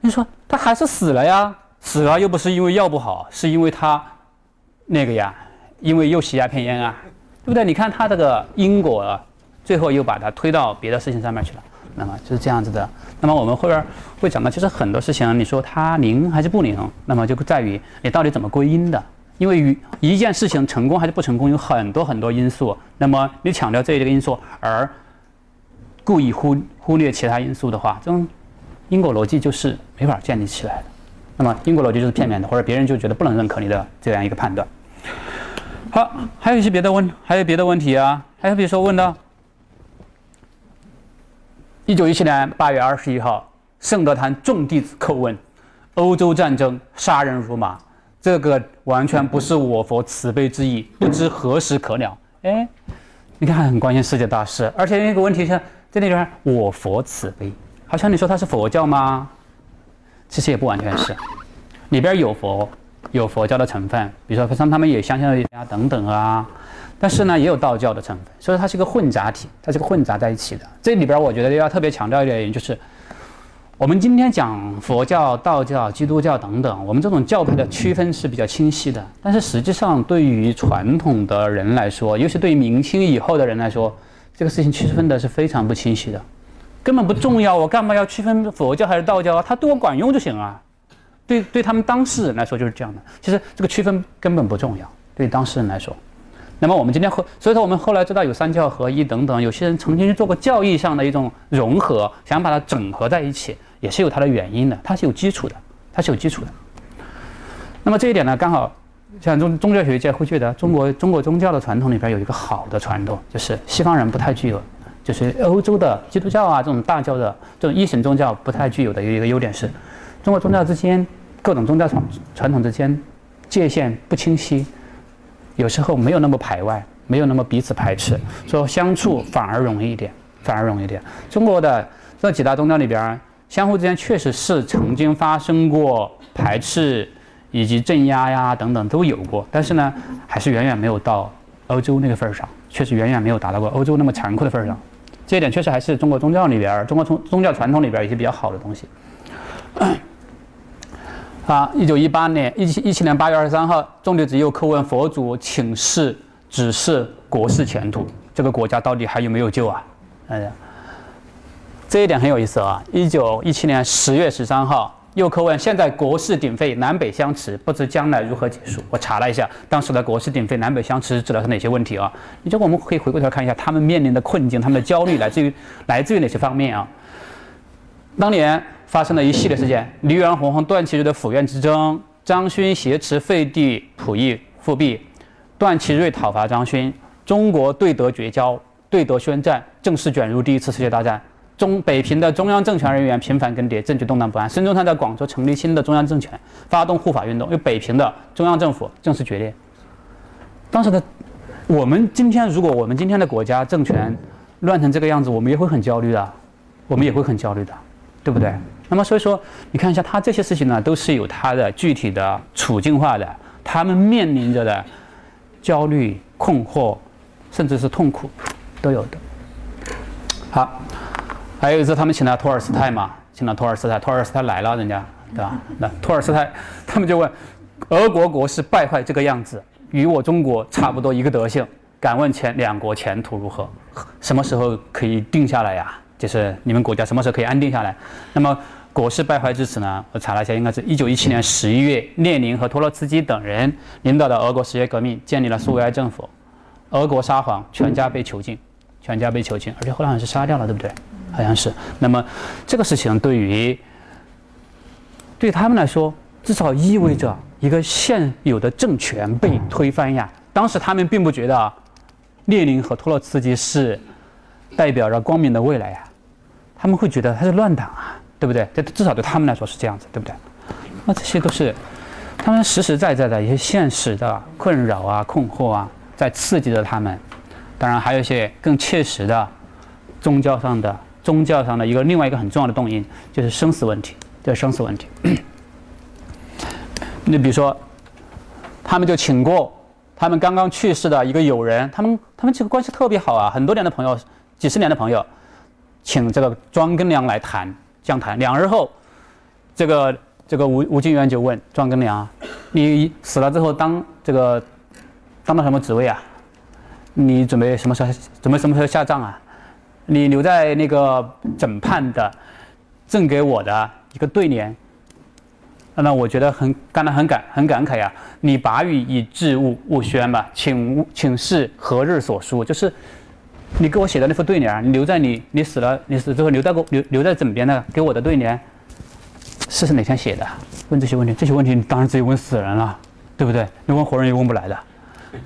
你说他还是死了呀？死了又不是因为药不好，是因为他那个呀，因为又吸鸦片烟啊，对不对？你看他这个因果，最后又把它推到别的事情上面去了。那么就是这样子的。那么我们后边会讲到，其实很多事情，你说它灵还是不灵，那么就在于你到底怎么归因的。因为与一件事情成功还是不成功，有很多很多因素。那么你强调这一个因素，而故意忽忽略其他因素的话，这种因果逻辑就是没法建立起来的。那么因果逻辑就是片面的，或者别人就觉得不能认可你的这样一个判断。好，还有一些别的问，还有别的问题啊？还有比如说问到。一九一七年八月二十一号，圣德坛众弟子叩问：欧洲战争杀人如麻，这个完全不是我佛慈悲之意，不知何时可了。哎，你看很关心世界大事，而且那个问题是这里边我佛慈悲，好像你说它是佛教吗？其实也不完全是，里边有佛，有佛教的成分，比如说像他们也相信啊等等啊。但是呢，也有道教的成分，所以它是一个混杂体，它是个混杂在一起的。这里边我觉得要特别强调一点，就是我们今天讲佛教、道教、基督教等等，我们这种教派的区分是比较清晰的。但是实际上，对于传统的人来说，尤其对于明清以后的人来说，这个事情区分的是非常不清晰的，根本不重要。我干嘛要区分佛教还是道教啊？它对我管用就行啊。对对他们当事人来说就是这样的。其实这个区分根本不重要，对当事人来说。那么我们今天后，所以说我们后来知道有三教合一等等，有些人曾经做过教义上的一种融合，想把它整合在一起，也是有它的原因的，它是有基础的，它是有基础的。那么这一点呢，刚好像宗宗教学界会觉得，中国中国宗教的传统里边有一个好的传统，就是西方人不太具有，就是欧洲的基督教啊这种大教的这种一神宗教不太具有的一个优点是，中国宗教之间各种宗教传传统之间界限不清晰。有时候没有那么排外，没有那么彼此排斥，说相处反而容易一点，反而容易一点。中国的这几大宗教里边，相互之间确实是曾经发生过排斥以及镇压呀等等都有过，但是呢，还是远远没有到欧洲那个份儿上，确实远远没有达到过欧洲那么残酷的份儿上。这一点确实还是中国宗教里边，中国宗宗教传统里边一些比较好的东西。啊，一九一八年一七一七年八月二十三号，众弟子又叩问佛祖，请示指示国事前途，这个国家到底还有没有救啊？哎呀，这一点很有意思啊。一九一七年十月十三号，又客问，现在国事鼎沸，南北相持，不知将来如何结束？我查了一下，当时的国事鼎沸，南北相持指的是哪些问题啊？你这我们可以回过头看一下，他们面临的困境，他们的焦虑来自于来自于哪些方面啊？当年。发生了一系列事件：黎元洪和段祺瑞的府院之争，张勋挟持废帝溥仪复辟，段祺瑞讨伐张勋，中国对德绝交，对德宣战，正式卷入第一次世界大战。中北平的中央政权人员频繁更迭，政局动荡不安。孙中山在广州成立新的中央政权，发动护法运动，因为北平的中央政府正式决裂。当时的我们今天，如果我们今天的国家政权乱成这个样子，我们也会很焦虑的，我们也会很焦虑的，对不对？那么所以说，你看一下他这些事情呢，都是有他的具体的处境化的，他们面临着的焦虑、困惑，甚至是痛苦，都有的。好，还有一次他们请了托尔斯泰嘛，请了托尔斯泰，托尔斯泰来了，人家对吧？那托尔斯泰他们就问，俄国国势败坏这个样子，与我中国差不多一个德性，敢问前两国前途如何？什么时候可以定下来呀？就是你们国家什么时候可以安定下来？那么国事败坏至此呢，我查了一下，应该是一九一七年十一月，列宁和托洛茨基等人领导的俄国十月革命，建立了苏维埃政府，俄国沙皇全家被囚禁，全家被囚禁，而且后来好像是杀掉了，对不对？好像是。那么这个事情对于对他们来说，至少意味着一个现有的政权被推翻呀。当时他们并不觉得列宁和托洛茨基是代表着光明的未来呀，他们会觉得他是乱党啊，对不对？这至少对他们来说是这样子，对不对？那这些都是他们实实在在的一些现实的困扰啊、困惑啊，在刺激着他们。当然，还有一些更切实的宗教上的宗教上的一个另外一个很重要的动因，就是生死问题。这生死问题，你比如说，他们就请过他们刚刚去世的一个友人，他们他们这个关系特别好啊，很多年的朋友，几十年的朋友，请这个庄根良来谈讲谈。两日后，这个这个吴吴敬渊就问庄根良：“你死了之后当这个当到什么职位啊？你准备什么时候准备什么时候下葬啊？你留在那个审判的赠给我的。”一个对联，那我觉得很感到很感很感慨呀。你把语以致物物宣吧，请请示何日所书？就是你给我写的那副对联，你留在你你死了你死之后留在过留留在枕边的给我的对联，是是哪天写的？问这些问题，这些问题你当然只有问死人了，对不对？你问活人也问不来的。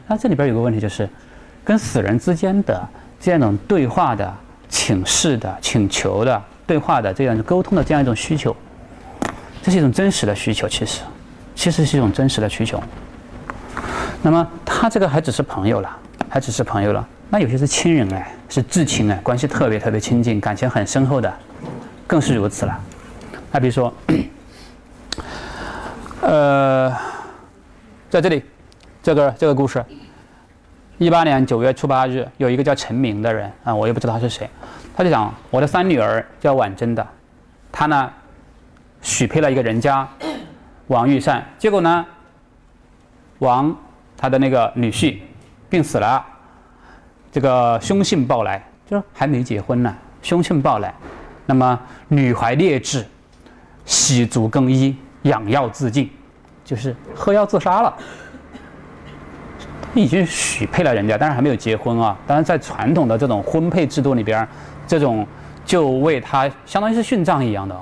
那这里边有个问题就是，跟死人之间的这样一种对话的请示的请求的。对话的这样沟通的这样一种需求，这是一种真实的需求，其实，其实是一种真实的需求。那么他这个还只是朋友了，还只是朋友了。那有些是亲人哎，是至亲哎，关系特别特别亲近，感情很深厚的，更是如此了。那比如说，呃，在这里，这个这个故事，一八年九月初八日，有一个叫陈明的人啊，我也不知道他是谁。他就讲，我的三女儿叫婉珍的，她呢许配了一个人家，王玉善。结果呢，王他的那个女婿病死了，这个凶信报来，就是还没结婚呢，凶信报来。那么女怀劣质，洗足更衣，养药自尽，就是喝药自杀了。已经许配了人家，但是还没有结婚啊。当然，在传统的这种婚配制度里边。这种就为他相当于是殉葬一样的，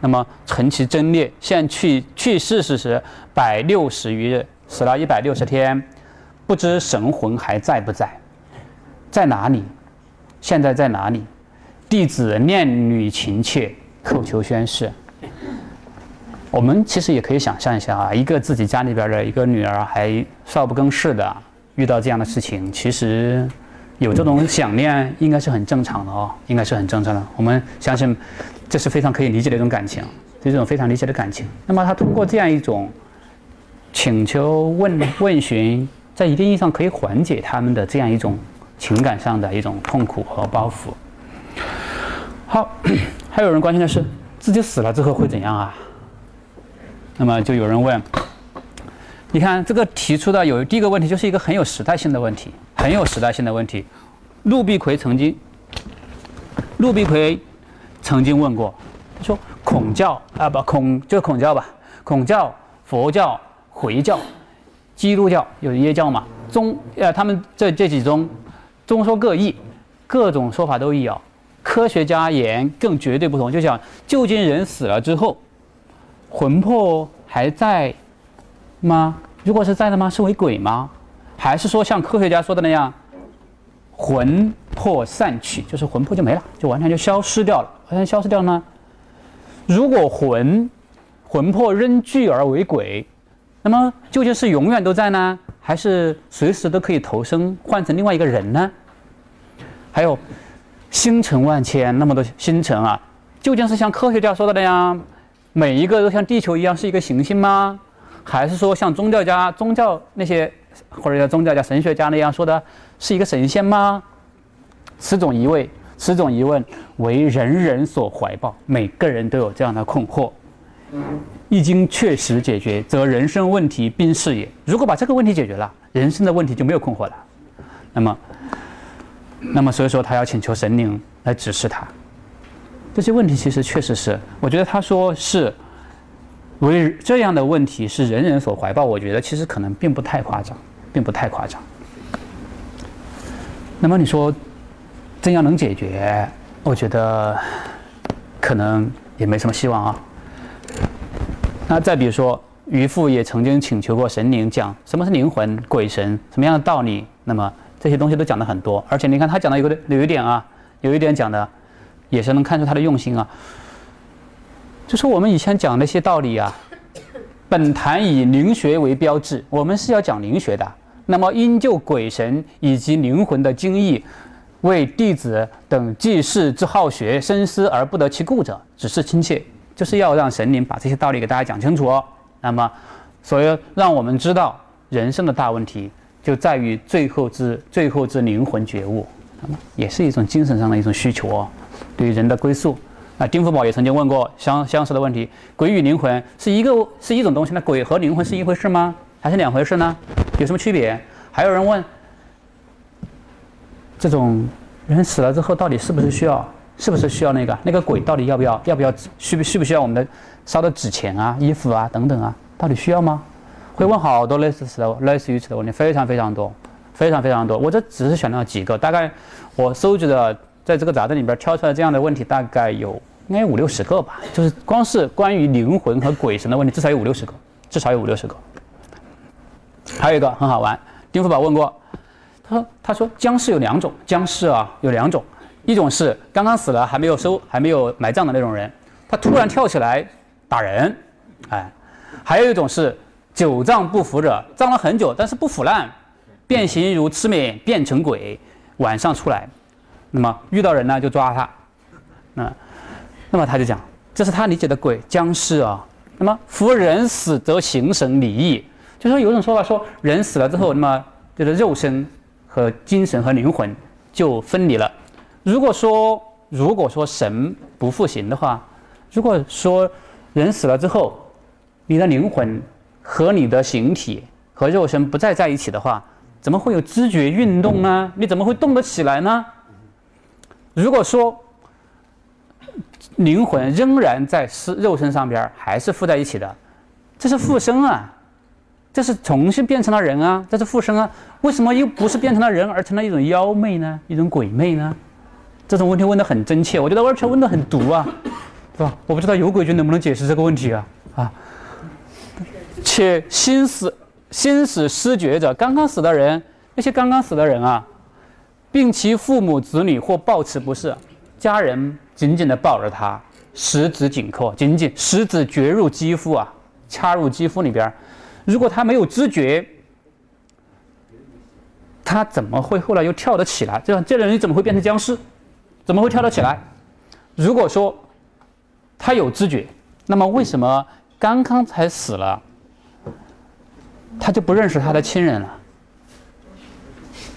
那么陈其贞烈，现去去世时百六十余日，死了一百六十天，不知神魂还在不在，在哪里？现在在哪里？弟子念女情切，叩求宣誓。我们其实也可以想象一下啊，一个自己家里边的一个女儿还少不更事的，遇到这样的事情，其实。有这种想念，应该是很正常的哦，应该是很正常的。我们相信，这是非常可以理解的一种感情，是一种非常理解的感情。那么他通过这样一种请求问问询，在一定意义上可以缓解他们的这样一种情感上的一种痛苦和包袱。好，还有人关心的是，自己死了之后会怎样啊？那么就有人问，你看这个提出的有第一个问题，就是一个很有时代性的问题。很有时代性的问题。陆必奎曾经，陆必奎曾经问过，他说：“孔教啊，不孔就孔教吧？孔教、佛教、回教、基督教有耶教嘛？宗呃，他们这这几宗，宗说各异，各种说法都有。科学家言更绝对不同，就讲究竟人死了之后，魂魄还在吗？如果是在的吗？是为鬼吗？”还是说像科学家说的那样，魂魄散去，就是魂魄就没了，就完全就消失掉了。完全消失掉了呢？如果魂魂魄仍聚而为鬼，那么究竟是永远都在呢，还是随时都可以投生换成另外一个人呢？还有星辰万千，那么多星辰啊，究竟是像科学家说的那样，每一个都像地球一样是一个行星吗？还是说像宗教家宗教那些？或者叫宗教家、神学家那样说的，是一个神仙吗？此种疑问，此种疑问为人人所怀抱，每个人都有这样的困惑。一经确实解决，则人生问题并释也。如果把这个问题解决了，人生的问题就没有困惑了。那么，那么所以说他要请求神灵来指示他。这些问题其实确实是，我觉得他说是为这样的问题是人人所怀抱，我觉得其实可能并不太夸张，并不太夸张。那么你说怎样能解决？我觉得可能也没什么希望啊。那再比如说，渔父也曾经请求过神灵讲什么是灵魂、鬼神，什么样的道理。那么这些东西都讲的很多，而且你看他讲的有个有一点啊，有一点讲的也是能看出他的用心啊。就是我们以前讲那些道理啊，本坛以灵学为标志，我们是要讲灵学的。那么因就鬼神以及灵魂的精义，为弟子等济世之好学深思而不得其故者，只是亲切，就是要让神灵把这些道理给大家讲清楚哦。那么，所以让我们知道人生的大问题就在于最后之最后之灵魂觉悟，那么也是一种精神上的一种需求哦，对于人的归宿。啊，丁福宝也曾经问过相相似的问题：鬼与灵魂是一个是一种东西，那鬼和灵魂是一回事吗？还是两回事呢？有什么区别？还有人问：这种人死了之后，到底是不是需要？是不是需要那个那个鬼？到底要不要？要不要？需不需不需要我们的烧的纸钱啊、衣服啊等等啊？到底需要吗？会问好多类似此的类似于此的问题，非常非常多，非常非常多。我这只是选了几个，大概我收集的在这个杂志里边挑出来这样的问题，大概有应该五六十个吧。就是光是关于灵魂和鬼神的问题，至少有五六十个，至少有五六十个。还有一个很好玩，丁福宝问过，他说：“他说僵尸有两种，僵尸啊有两种，一种是刚刚死了还没有收还没有埋葬的那种人，他突然跳起来打人，哎，还有一种是久葬不腐者，葬了很久但是不腐烂，变形如魑魅变成鬼，晚上出来，那么遇到人呢就抓他，那那么他就讲，这是他理解的鬼僵尸啊，那么夫人死则形神离异。”就说有一种说法说，人死了之后，那么这个肉身和精神和灵魂就分离了。如果说如果说神不复形的话，如果说人死了之后，你的灵魂和你的形体和肉身不再在一起的话，怎么会有知觉运动呢？你怎么会动得起来呢？如果说灵魂仍然在尸肉身上边还是附在一起的，这是附身啊。这是重新变成了人啊，这是附身啊，为什么又不是变成了人，而成了一种妖魅呢？一种鬼魅呢？这种问题问得很真切，我觉得而且问得很毒啊，是吧？我不知道有鬼君能不能解释这个问题啊？啊，且心死心死失觉者，刚刚死的人，那些刚刚死的人啊，并其父母子女或抱持不是，家人紧紧地抱着他，十指紧扣，紧紧十指攫入肌肤啊，掐入肌肤里边。如果他没有知觉，他怎么会后来又跳得起来？这样这人怎么会变成僵尸？怎么会跳得起来？如果说他有知觉，那么为什么刚刚才死了，他就不认识他的亲人了？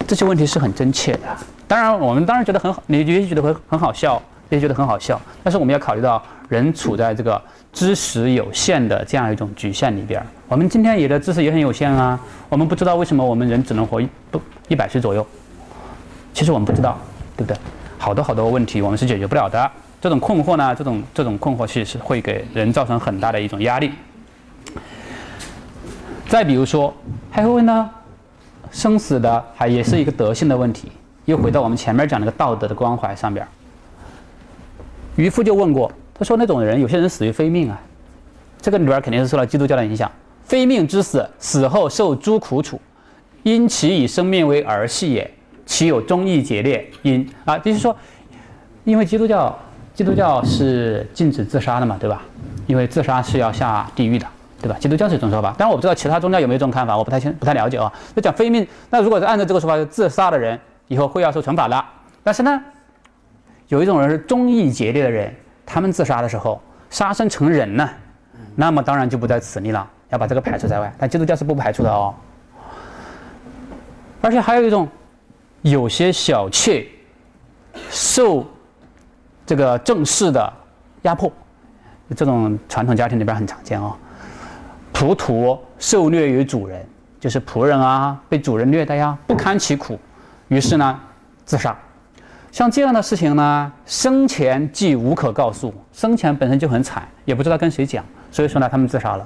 这些问题是很真切的。当然，我们当然觉得很好，你也许觉得很很好笑，也觉得很好笑。但是我们要考虑到人处在这个。知识有限的这样一种局限里边，我们今天也的知识也很有限啊。我们不知道为什么我们人只能活一不一百岁左右，其实我们不知道，对不对？好多好多问题我们是解决不了的。这种困惑呢，这种这种困惑其实会给人造成很大的一种压力。再比如说，还会问呢，生死的还也是一个德性的问题，又回到我们前面讲那个道德的关怀上边。渔夫就问过。他说：“那种人，有些人死于非命啊，这个里边肯定是受到基督教的影响。非命之死，死后受诸苦楚，因其以生命为儿戏也，其有忠义节烈因啊，就是说，因为基督教，基督教是禁止自杀的嘛，对吧？因为自杀是要下地狱的，对吧？基督教是一种说法，但我不知道其他宗教有没有这种看法，我不太清，不太了解啊。那讲非命，那如果是按照这个说法，自杀的人以后会要受惩罚的。但是呢，有一种人是忠义节烈的人。”他们自杀的时候杀身成人呢，那么当然就不在此例了，要把这个排除在外。但基督教是不排除的哦。而且还有一种，有些小妾受这个正室的压迫，这种传统家庭里边很常见哦。仆徒受虐于主人，就是仆人啊被主人虐待呀，不堪其苦，于是呢自杀。像这样的事情呢，生前既无可告诉，生前本身就很惨，也不知道跟谁讲，所以说呢，他们自杀了。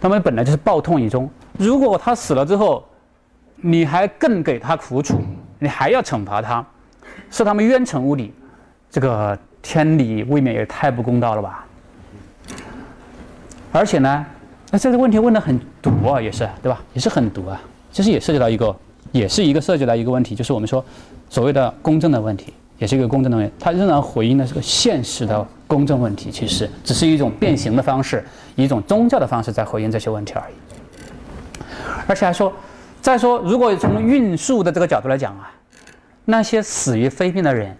他们本来就是抱痛以终，如果他死了之后，你还更给他苦楚，你还要惩罚他，是他们冤沉屋里，这个天理未免也太不公道了吧？而且呢，那这个问题问的很毒啊，也是对吧？也是很毒啊。其实也涉及到一个，也是一个涉及到一个问题，就是我们说所谓的公正的问题，也是一个公正的问题。它仍然回应的是个现实的公正问题，其实只是一种变形的方式，一种宗教的方式在回应这些问题而已。而且还说，再说，如果从运数的这个角度来讲啊，那些死于非命的人，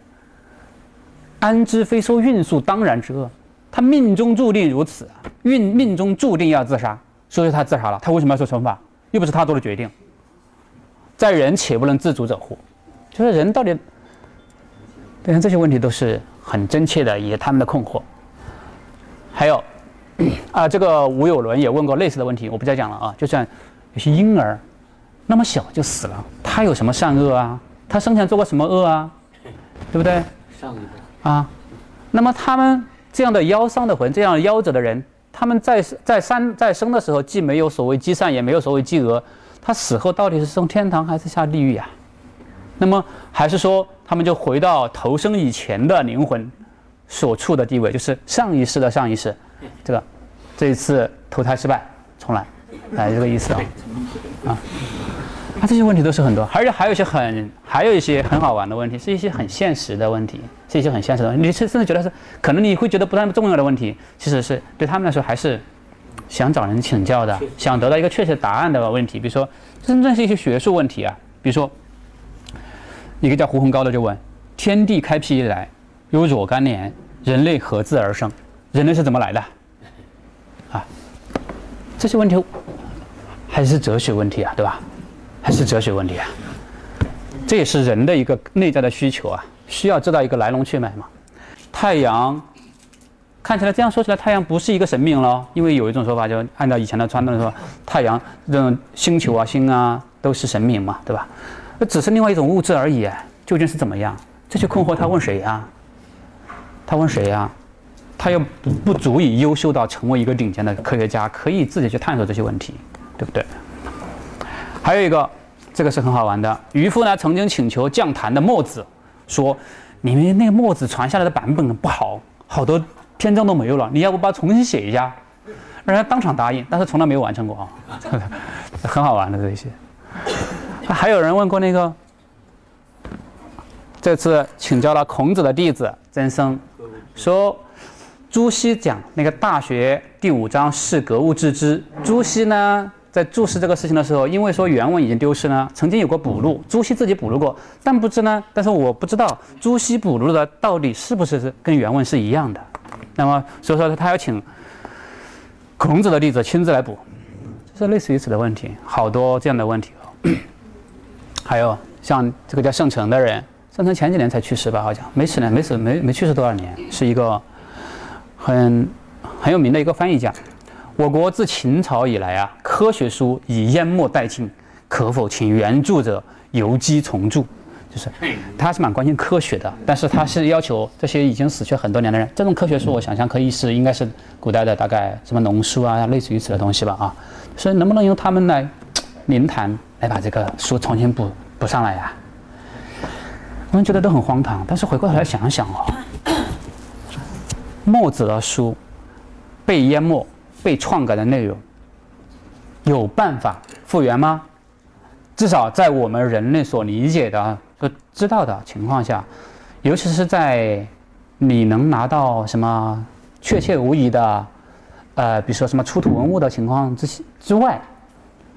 安知非说运数当然之恶？他命中注定如此，运命中注定要自杀，所以他自杀了。他为什么要受惩罚？又不是他做的决定。在人且不能自主者乎？就是人到底，对这些问题都是很真切的，也他们的困惑。还有 啊，这个吴有伦也问过类似的问题，我不再讲了啊。就像有些婴儿那么小就死了，他有什么善恶啊？他生前做过什么恶啊？对不对？上一代啊，那么他们。这样的夭伤的魂，这样夭折的人，他们在在三在生的时候，既没有所谓积善，也没有所谓积恶，他死后到底是升天堂还是下地狱呀？那么还是说他们就回到投生以前的灵魂所处的地位，就是上一世的上一世，这个这一次投胎失败，重来，哎，这个意思啊，啊。啊，这些问题都是很多，而且还有一些很，还有一些很好玩的问题，是一些很现实的问题，是一些很现实的。问题。你甚甚至觉得是，可能你会觉得不那么重要的问题，其实是对他们来说还是想找人请教的，想得到一个确切答案的问题。比如说，真正是一些学术问题啊，比如说，一个叫胡洪高的就问：天地开辟以来，有若干年，人类何自而生？人类是怎么来的？啊，这些问题还是哲学问题啊，对吧？还是哲学问题啊，这也是人的一个内在的需求啊，需要知道一个来龙去脉嘛。太阳看起来这样说起来，太阳不是一个神明喽，因为有一种说法，就按照以前的传统说，太阳这种星球啊、星啊都是神明嘛，对吧？那只是另外一种物质而已，究竟是怎么样？这些困惑他问谁呀？他问谁呀？他又不足以优秀到成为一个顶尖的科学家，可以自己去探索这些问题，对不对？还有一个，这个是很好玩的。渔夫呢曾经请求降坛的墨子，说：“你们那个墨子传下来的版本不好，好多篇章都没有了，你要不把它重新写一下？”让人当场答应，但是从来没有完成过啊，很好玩的这些。还有人问过那个，这次请教了孔子的弟子曾生，说朱熹讲那个《大学》第五章是格物致知，朱熹呢？在注释这个事情的时候，因为说原文已经丢失呢，曾经有过补录，朱熹自己补录过，但不知呢，但是我不知道朱熹补录的到底是不是跟原文是一样的。那么所以说他要请孔子的弟子亲自来补，这是类似于此的问题，好多这样的问题。还有像这个叫盛成的人，盛成前几年才去世吧，好像没死呢，没死没没去世多少年，是一个很很有名的一个翻译家。我国自秦朝以来啊，科学书已淹没殆尽，可否请原著者游击重著？就是他是蛮关心科学的，但是他是要求这些已经死去很多年的人，这种科学书我想象可以是应该是古代的大概什么农书啊，类似于此的东西吧啊，所以能不能由他们来灵谈来把这个书重新补补上来呀？我们觉得都很荒唐，但是回过头来想想哦，墨子的书被淹没。被篡改的内容有办法复原吗？至少在我们人类所理解的、所知道的情况下，尤其是在你能拿到什么确切无疑的，呃，比如说什么出土文物的情况之之外，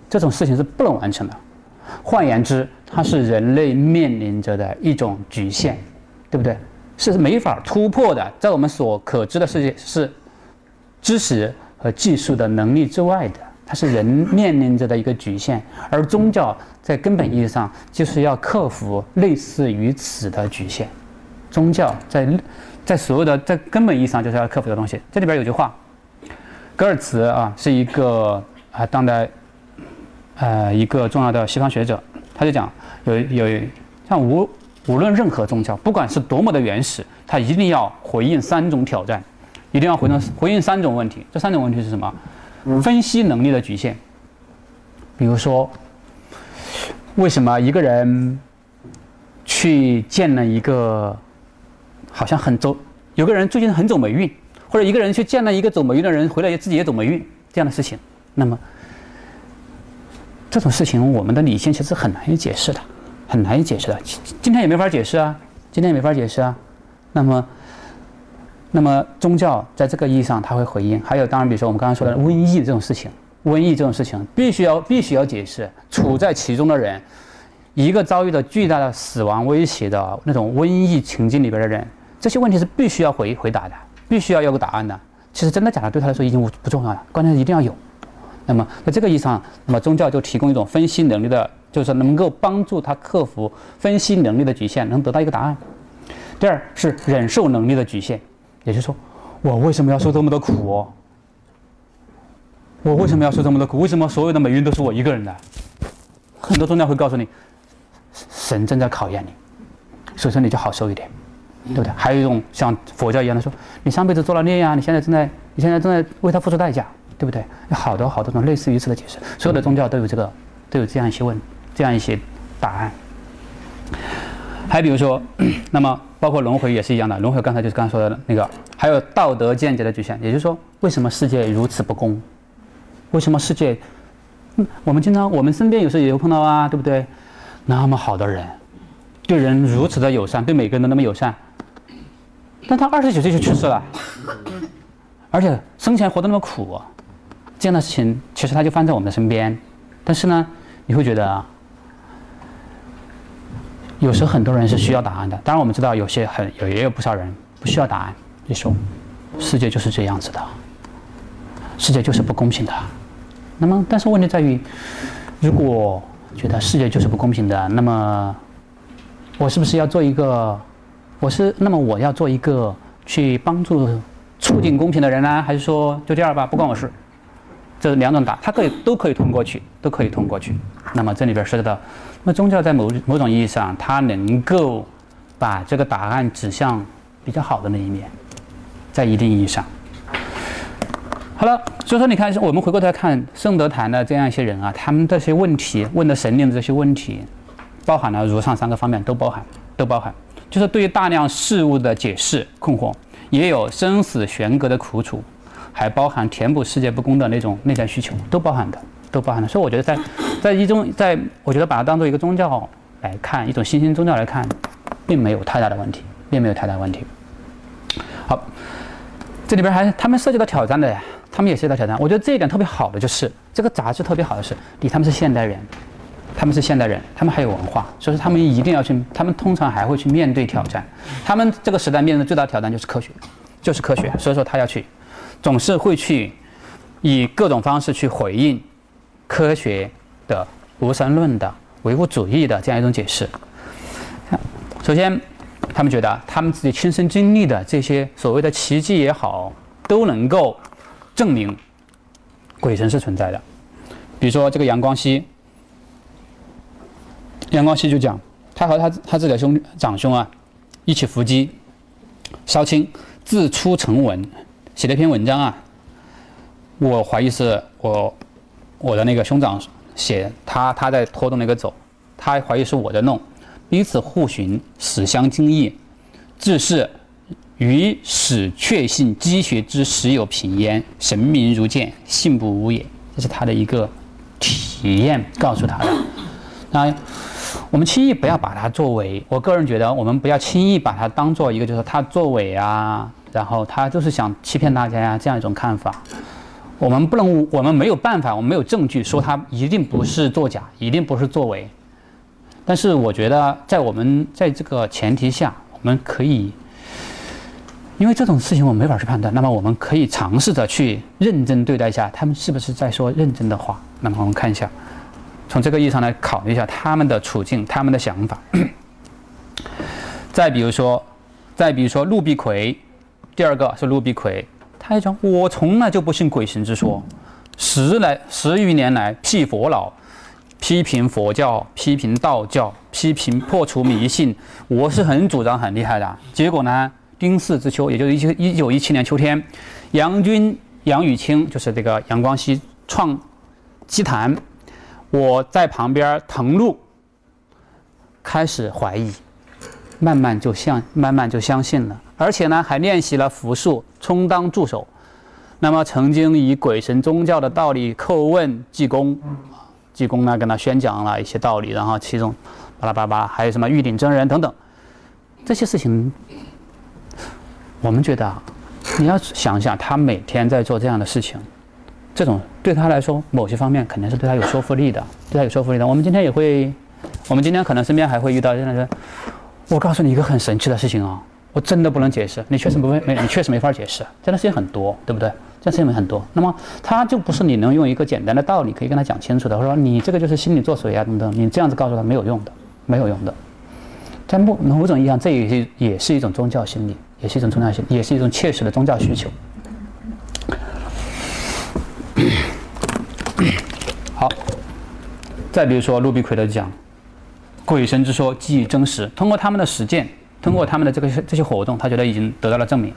这种事情是不能完成的。换言之，它是人类面临着的一种局限，对不对？是没法突破的，在我们所可知的世界是知识。和技术的能力之外的，它是人面临着的一个局限，而宗教在根本意义上就是要克服类似于此的局限。宗教在在所有的在根本意义上就是要克服的东西。这里边有句话，格尔茨啊是一个啊当代呃一个重要的西方学者，他就讲有有像无无论任何宗教，不管是多么的原始，它一定要回应三种挑战，一定要回应回应三种问题。这三种问题是什么？分析能力的局限。比如说，为什么一个人去见了一个好像很走，有个人最近很走霉运，或者一个人去见了一个走霉运的人，回来也自己也走霉运这样的事情，那么这种事情我们的理性其实很难以解释的。很难以解释的，今天也没法解释啊，今天也没法解释啊。那么，那么宗教在这个意义上它会回应。还有，当然，比如说我们刚刚说的瘟疫这种事情，瘟疫这种事情必须要必须要解释。处在其中的人，一个遭遇了巨大的死亡威胁的那种瘟疫情境里边的人，这些问题是必须要回回答的，必须要有个答案的。其实真的假的对他来说已经不不重要了，关键是一定要有。那么在这个意义上，那么宗教就提供一种分析能力的。就是说能够帮助他克服分析能力的局限，能得到一个答案。第二是忍受能力的局限，也就是说，我为什么要受这么多苦？我为什么要受这么多苦？为什么所有的霉运都是我一个人的？很多宗教会告诉你，神正在考验你，所以说你就好受一点，对不对？还有一种像佛教一样的说，你上辈子做了孽呀，你现在正在你现在正在为他付出代价，对不对？有好多好多种类似于此的解释，所有的宗教都有这个都有这样一些问。这样一些答案，还比如说，那么包括轮回也是一样的。轮回刚才就是刚才说的那个，还有道德见解的局限。也就是说，为什么世界如此不公？为什么世界？嗯我们经常我们身边有时候也会碰到啊，对不对？那么好的人，对人如此的友善，对每个人都那么友善，但他二十九岁就去世了，而且生前活得那么苦，这样的事情其实他就放在我们的身边，但是呢，你会觉得啊。有时候很多人是需要答案的，当然我们知道有些很有也有不少人不需要答案。你说，世界就是这样子的，世界就是不公平的。那么，但是问题在于，如果觉得世界就是不公平的，那么我是不是要做一个？我是那么我要做一个去帮助促进公平的人呢？还是说就这样吧，不关我事？这两种答，它可以都可以通过去，都可以通过去。那么这里边涉及到。那宗教在某某种意义上，它能够把这个答案指向比较好的那一面，在一定意义上。好了，所以说你看，我们回过头来看圣德坛的这样一些人啊，他们这些问题问的神灵的这些问题，包含了如上三个方面都包含，都包含，就是对于大量事物的解释困惑，也有生死悬隔的苦楚，还包含填补世界不公的那种内在需求，都包含的。都包含了，所以我觉得在，在一中，在我觉得把它当做一个宗教来看，一种新兴宗教来看，并没有太大的问题，并没有太大问题。好，这里边还他们涉及到挑战的，他们也涉及到挑战。我觉得这一点特别好的就是这个杂志特别好的是，第一他们是现代人，他们是现代人，他们还有文化，所以说他们一定要去，他们通常还会去面对挑战。他们这个时代面对最大挑战就是科学，就是科学，所以说他要去，总是会去以各种方式去回应。科学的无神论的唯物主义的这样一种解释。首先，他们觉得他们自己亲身经历的这些所谓的奇迹也好，都能够证明鬼神是存在的。比如说这个杨光熙，杨光熙就讲，他和他他自己的兄长兄啊，一起伏击烧青，自出成文，写了一篇文章啊。我怀疑是我。我的那个兄长写他他在拖动那个走，他怀疑是我在弄，彼此互寻，始相惊异，自是于始确信积学之始有平焉，神明如见，信不无也。这是他的一个体验告诉他的。那我们轻易不要把它作为，我个人觉得我们不要轻易把它当做一个就是他作伪啊，然后他就是想欺骗大家呀这样一种看法。我们不能，我们没有办法，我们没有证据说他一定不是作假，一定不是作伪。但是我觉得，在我们在这个前提下，我们可以，因为这种事情我们没法去判断，那么我们可以尝试着去认真对待一下他们是不是在说认真的话。那么我们看一下，从这个意义上来考虑一下他们的处境、他们的想法。再比如说，再比如说陆必奎，第二个是陆必奎。他讲：“我从来就不信鬼神之说，十来十余年来辟佛老，批评佛教，批评道教，批评破除迷信，我是很主张很厉害的。结果呢，丁巳之秋，也就是一九一九一七年秋天，杨军杨宇清就是这个杨光熙创祭坛，我在旁边誊录，开始怀疑，慢慢就相慢慢就相信了，而且呢还练习了符术，充当助手。那么曾经以鬼神宗教的道理叩问济公，济公呢跟他宣讲了一些道理，然后其中巴拉巴拉，还有什么玉鼎真人等等，这些事情，我们觉得啊，你要想想，他每天在做这样的事情，这种对他来说，某些方面肯定是对他有说服力的，对他有说服力的。我们今天也会，我们今天可能身边还会遇到这样的人，我告诉你一个很神奇的事情啊，我真的不能解释，你确实不会没，你确实没法解释，这样的事情很多，对不对？这样的事情很多，那么他就不是你能用一个简单的道理可以跟他讲清楚的，或者说你这个就是心理作祟啊等等，你这样子告诉他没有用的，没有用的。在某某种意义上，这也是也是一种宗教心理，也是一种宗教心，也是一种切实的宗教需求。好，再比如说陆必奎的讲，鬼神之说基于真实，通过他们的实践，通过他们的这个这些活动，他觉得已经得到了证明。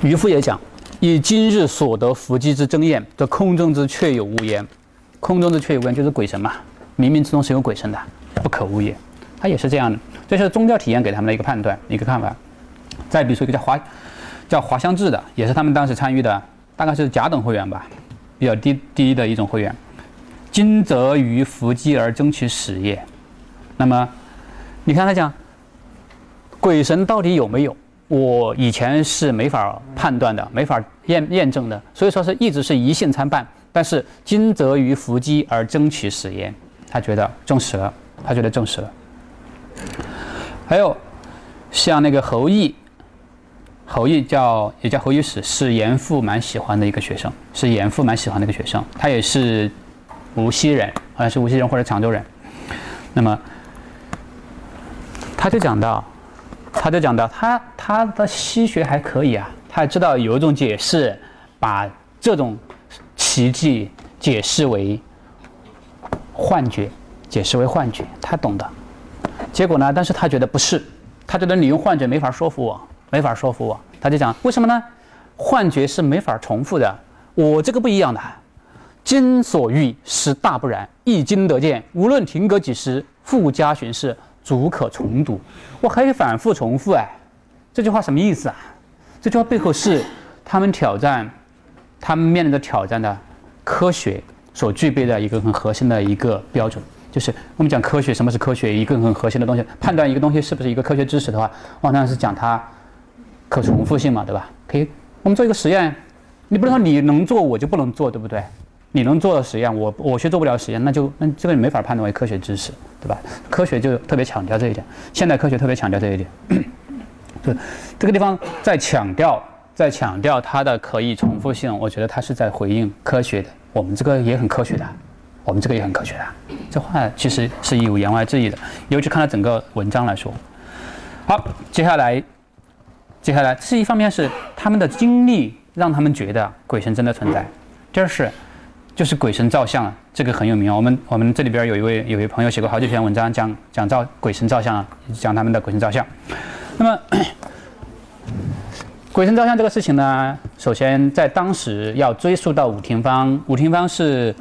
渔夫也讲：“以今日所得伏击之争验，这空中之确有无焉。空中之确有无焉，就是鬼神嘛，冥冥之中是有鬼神的，不可无也。他也是这样的，这是宗教体验给他们的一个判断，一个看法。再比如说一个叫华，叫华香智的，也是他们当时参与的，大概是甲等会员吧，比较低低的一种会员。今则于伏击而争取始业。那么，你看他讲，鬼神到底有没有？”我以前是没法判断的，没法验验证的，所以说是一直是疑信参半。但是今则于伏击而争取实验，他觉得证实了，他觉得证实了。还有像那个侯毅，侯毅叫也叫侯御史，是严复蛮喜欢的一个学生，是严复蛮喜欢的一个学生。他也是无锡人，好像是无锡人或者常州人。那么他就讲到。他就讲到，他他的西学还可以啊，他知道有一种解释，把这种奇迹解释为幻觉，解释为幻觉，他懂的。结果呢，但是他觉得不是，他觉得你用幻觉没法说服我，没法说服我。他就讲为什么呢？幻觉是没法重复的，我这个不一样的。今所欲实大不然，一经得见，无论停格几时，复加巡视。足可重读，我可以反复重复哎，这句话什么意思啊？这句话背后是他们挑战，他们面临着挑战的科学所具备的一个很核心的一个标准，就是我们讲科学，什么是科学？一个很核心的东西，判断一个东西是不是一个科学知识的话，往往是讲它可重复性嘛，对吧？可以，我们做一个实验，你不能说你能做我就不能做，对不对？你能做的实验，我我却做不了实验，那就那这个你没法判断为科学知识，对吧？科学就特别强调这一点，现代科学特别强调这一点，对这个地方在强调，在强调它的可以重复性，我觉得它是在回应科学的，我们这个也很科学的，我们这个也很科学的，这话其实是有言外之意的，尤其看到整个文章来说。好，接下来，接下来是一方面是他们的经历让他们觉得鬼神真的存在，第二是。就是鬼神造像，这个很有名啊。我们我们这里边有一位有一位朋友写过好几篇文章，讲讲造鬼神造像，讲他们的鬼神造像。那么，鬼神造像这个事情呢，首先在当时要追溯到武廷芳。武廷芳是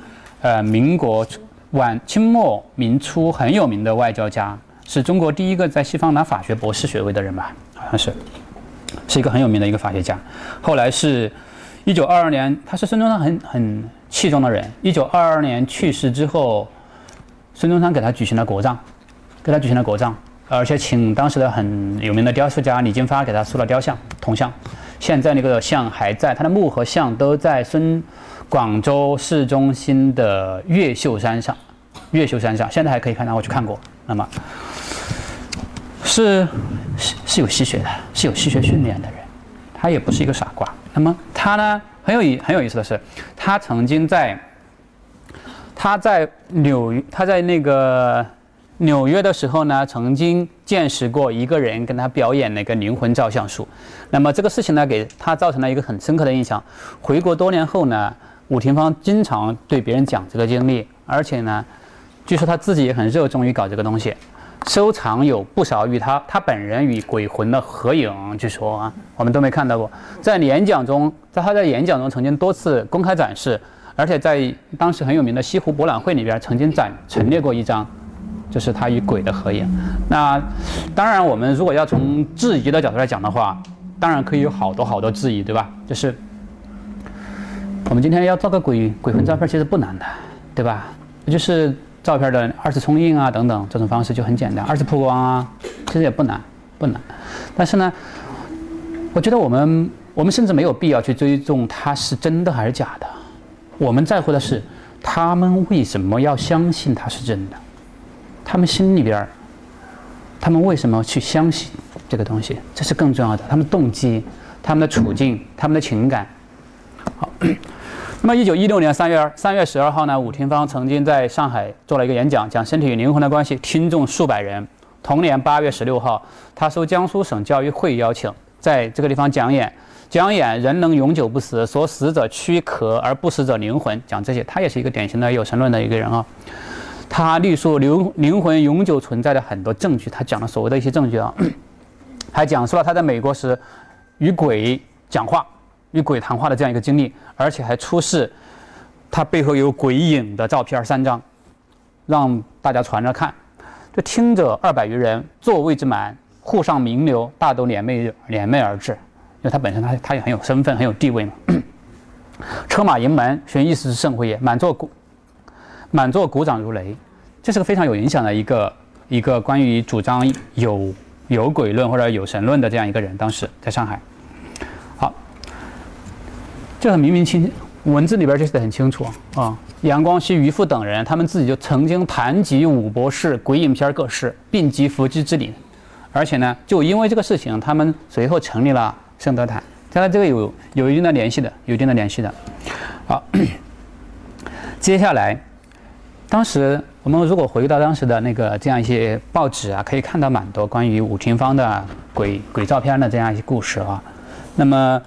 呃民国晚清末明初很有名的外交家，是中国第一个在西方拿法学博士学位的人吧？好像是，是一个很有名的一个法学家。后来是一九二二年，他是孙中山很很。器重的人，一九二二年去世之后，孙中山给他举行了国葬，给他举行了国葬，而且请当时的很有名的雕塑家李金发给他塑了雕像铜像，现在那个像还在，他的墓和像都在孙广州市中心的越秀山上，越秀山上现在还可以看到，我去看过。那么是是是有吸血的，是有吸血训练的人，他也不是一个傻瓜。那么他呢？很有意很有意思的是，他曾经在他在纽他在那个纽约的时候呢，曾经见识过一个人跟他表演那个灵魂照相术。那么这个事情呢，给他造成了一个很深刻的印象。回国多年后呢，武廷芳经常对别人讲这个经历，而且呢，据说他自己也很热衷于搞这个东西，收藏有不少与他他本人与鬼魂的合影，据说啊，我们都没看到过。在演讲中，在他在演讲中曾经多次公开展示，而且在当时很有名的西湖博览会里边曾经展陈列过一张，就是他与鬼的合影。那当然，我们如果要从质疑的角度来讲的话，当然可以有好多好多质疑，对吧？就是我们今天要照个鬼鬼魂照片，其实不难的，对吧？就是照片的二次冲印啊，等等，这种方式就很简单。二次曝光啊，其实也不难，不难。但是呢，我觉得我们我们甚至没有必要去追踪它是真的还是假的。我们在乎的是他们为什么要相信它是真的，他们心里边，他们为什么去相信这个东西，这是更重要的。他们动机、他们的处境、他们的情感。好，那么一九一六年三月三月十二号呢，武廷芳曾经在上海做了一个演讲，讲身体与灵魂的关系，听众数百人。同年八月十六号，他受江苏省教育会邀请，在这个地方讲演。讲演人能永久不死，所死者躯壳而不死者灵魂，讲这些。他也是一个典型的有神论的一个人啊。他历述灵灵魂永久存在的很多证据，他讲了所谓的一些证据啊，还讲述了他在美国时与鬼讲话。与鬼谈话的这样一个经历，而且还出示他背后有鬼影的照片三张，让大家传着看。这听者二百余人，座位之满，沪上名流大都联袂联袂而至，因为他本身他他也很有身份，很有地位嘛。车马盈门，寻一时之盛会也，满座鼓满座鼓掌如雷。这是个非常有影响的一个一个关于主张有有鬼论或者有神论的这样一个人，当时在上海。这很明明清，文字里边就写得很清楚啊。杨光熙、于复等人，他们自己就曾经谈及武博士鬼影片各式，并及伏击之理，而且呢，就因为这个事情，他们随后成立了圣德坛。当然，这个有有一定的联系的，有一定的联系的。好，接下来，当时我们如果回到当时的那个这样一些报纸啊，可以看到蛮多关于武廷芳的鬼鬼照片的这样一些故事啊。那么。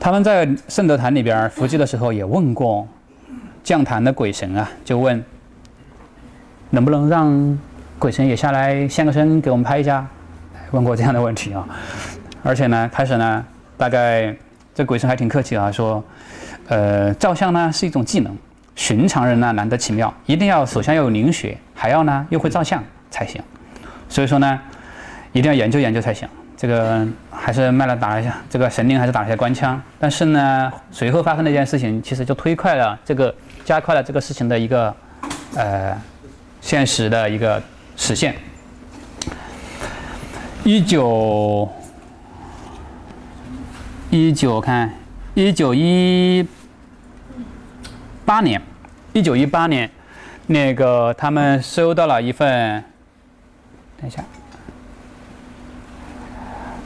他们在圣德坛里边伏击的时候，也问过降坛的鬼神啊，就问能不能让鬼神也下来现个身给我们拍一下？问过这样的问题啊。而且呢，开始呢，大概这鬼神还挺客气啊，说，呃，照相呢是一种技能，寻常人呢难得奇妙，一定要首先要有灵血，还要呢又会照相才行。所以说呢，一定要研究研究才行。这个还是卖了打一下，这个神灵还是打了一下官腔。但是呢，随后发生的一件事情，其实就推快了这个，加快了这个事情的一个，呃，现实的一个实现。一九一九看，一九一八年，一九一八年，那个他们收到了一份，等一下。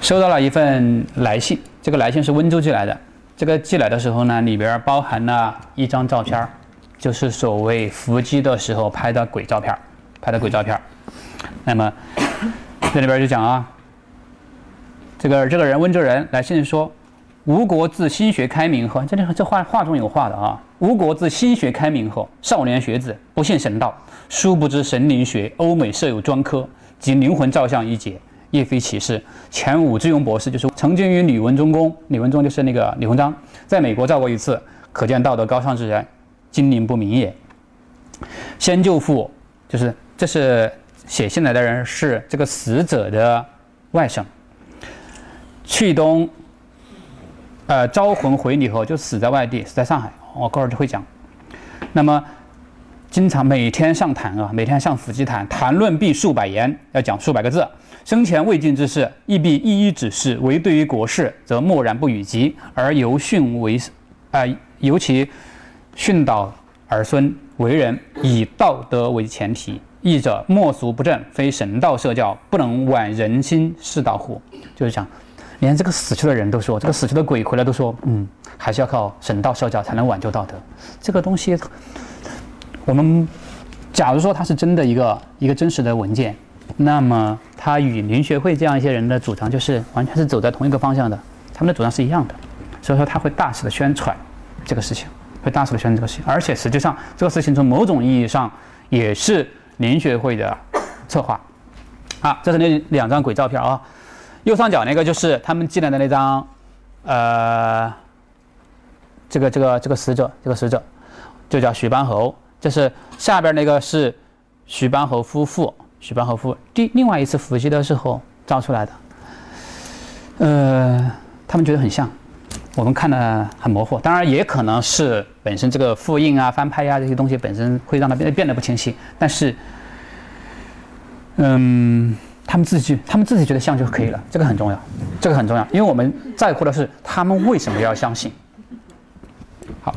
收到了一份来信，这个来信是温州寄来的。这个寄来的时候呢，里边包含了一张照片，就是所谓伏击的时候拍的鬼照片，拍的鬼照片。那么这里边就讲啊，这个这个人温州人来信说，吴国自新学开明后，这里这话话中有话的啊。吴国自新学开明后，少年学子不信神道，殊不知神灵学欧美设有专科及灵魂照相一节。叶非其事。前武志勇博士就是曾经与李文忠公，李文忠就是那个李鸿章，在美国照过一次，可见道德高尚之人，精灵不明也。先舅父就是这是写信来的人是这个死者的外甥。去东，呃，招魂回礼后就死在外地，死在上海。我过会儿就会讲。那么。经常每天上坛啊，每天上伏击坛，谈论必数百言，要讲数百个字。生前未尽之事，亦必一一指示。唯对于国事，则默然不语及，而由训为，啊，尤其训导儿孙为人，以道德为前提。译者莫俗不正，非神道社教，不能挽人心是道乎？就是讲，连这个死去的人都说，这个死去的鬼回来都说，嗯，还是要靠神道社教才能挽救道德。这个东西。我们假如说它是真的一个一个真实的文件，那么他与林学会这样一些人的主张就是完全是走在同一个方向的，他们的主张是一样的，所以说他会大肆的宣传这个事情，会大肆的宣传这个事情，而且实际上这个事情从某种意义上也是林学会的策划。啊，这是那两张鬼照片啊，右上角那个就是他们进来的那张，呃，这个这个这个死者，这个死者就叫徐班侯。这是下边那个是徐班侯夫妇，许班侯夫第另外一次伏击的时候照出来的。呃，他们觉得很像，我们看的很模糊，当然也可能是本身这个复印啊、翻拍呀这些东西本身会让它变变得不清晰，但是。嗯，他们自己他们自己觉得像就可以了，这个很重要，这个很重要，因为我们在乎的是他们为什么要相信。好，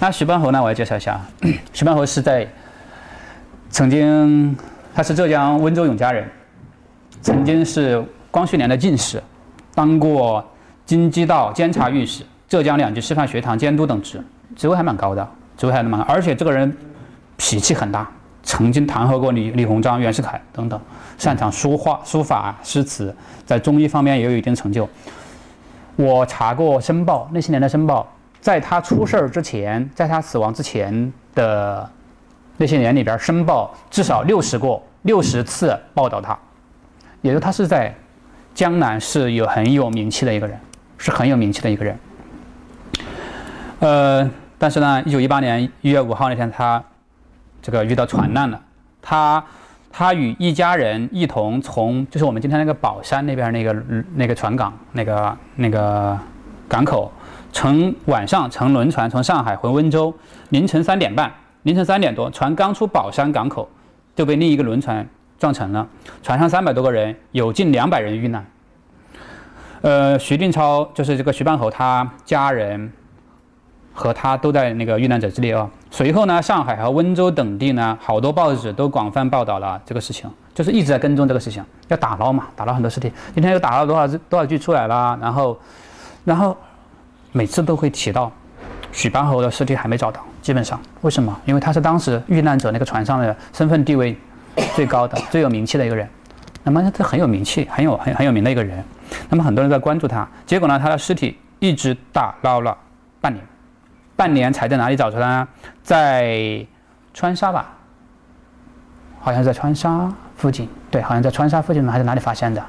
那徐班侯呢？我要介绍一下啊，徐班侯是在曾经他是浙江温州永嘉人，曾经是光绪年的进士，当过京畿道监察御史、浙江两级师范学堂监督等职，职位还蛮高的，职位还蛮，而且这个人脾气很大。曾经弹劾过李李鸿章、袁世凯等等，擅长书画、书法、诗词，在中医方面也有一定成就。我查过《申报》那些年的《申报》，在他出事儿之前，在他死亡之前的那些年里边，《申报》至少六十过、六十次报道他，也就他是在江南是有很有名气的一个人，是很有名气的一个人。呃，但是呢，一九一八年一月五号那天他。这个遇到船难了，他他与一家人一同从就是我们今天那个宝山那边那个那个船港那个那个港口，乘晚上乘轮船从上海回温州，凌晨三点半，凌晨三点多，船刚出宝山港口，就被另一个轮船撞沉了，船上三百多个人，有近两百人遇难。呃，徐定超就是这个徐半侯他家人。和他都在那个遇难者之列啊。随后呢，上海和温州等地呢，好多报纸都广泛报道了这个事情，就是一直在跟踪这个事情，要打捞嘛，打捞很多尸体。今天又打捞多少多少具出来了，然后，然后每次都会提到许半侯的尸体还没找到，基本上为什么？因为他是当时遇难者那个船上的身份地位 最高的、最有名气的一个人。那么他很有名气、很有很很有名的一个人。那么很多人在关注他，结果呢，他的尸体一直打捞了半年。半年才在哪里找出来呢？在川沙吧，好像在川沙附近。对，好像在川沙附近还是哪里发现的？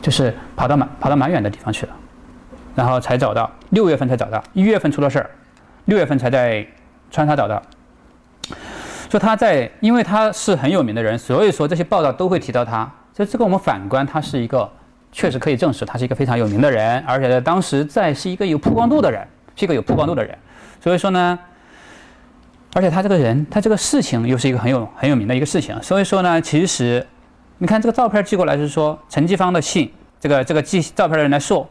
就是跑到蛮跑到蛮远的地方去了，然后才找到。六月份才找到，一月份出了事儿，六月份才在川沙找的。说他在，因为他是很有名的人，所以说这些报道都会提到他。所以这个我们反观，他是一个确实可以证实，他是一个非常有名的人，而且在当时在是一个有曝光度的人。是一个有曝光度的人，所以说呢，而且他这个人，他这个事情又是一个很有很有名的一个事情，所以说呢，其实你看这个照片寄过来是说陈继芳的信，这个这个寄照片的人来说，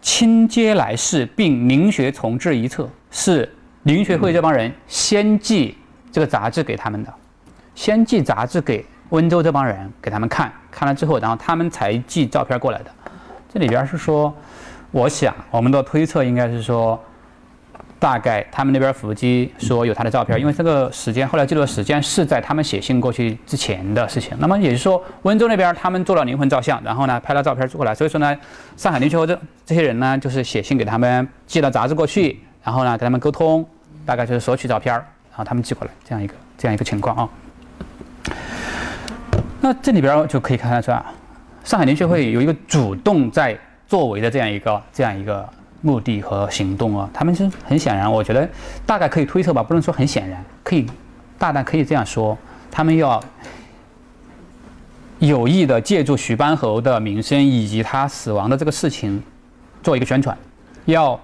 亲接来世并灵学从志一册，是灵学会这帮人先寄这个杂志给他们的，先寄杂志给温州这帮人给他们看，看了之后，然后他们才寄照片过来的，这里边是说。我想，我们的推测应该是说，大概他们那边伏击说有他的照片，因为这个时间后来记录的时间是在他们写信过去之前的事情。那么也就是说，温州那边他们做了灵魂照相，然后呢拍了照片过来。所以说呢，上海灵学会这这些人呢，就是写信给他们，寄了杂志过去，然后呢跟他们沟通，大概就是索取照片，然后他们寄过来这样一个这样一个情况啊。那这里边就可以看得出来，上海灵学会有一个主动在。作为的这样一个这样一个目的和行动啊，他们是很显然，我觉得大概可以推测吧，不能说很显然，可以大胆可以这样说，他们要有意的借助徐班侯的名声以及他死亡的这个事情做一个宣传，要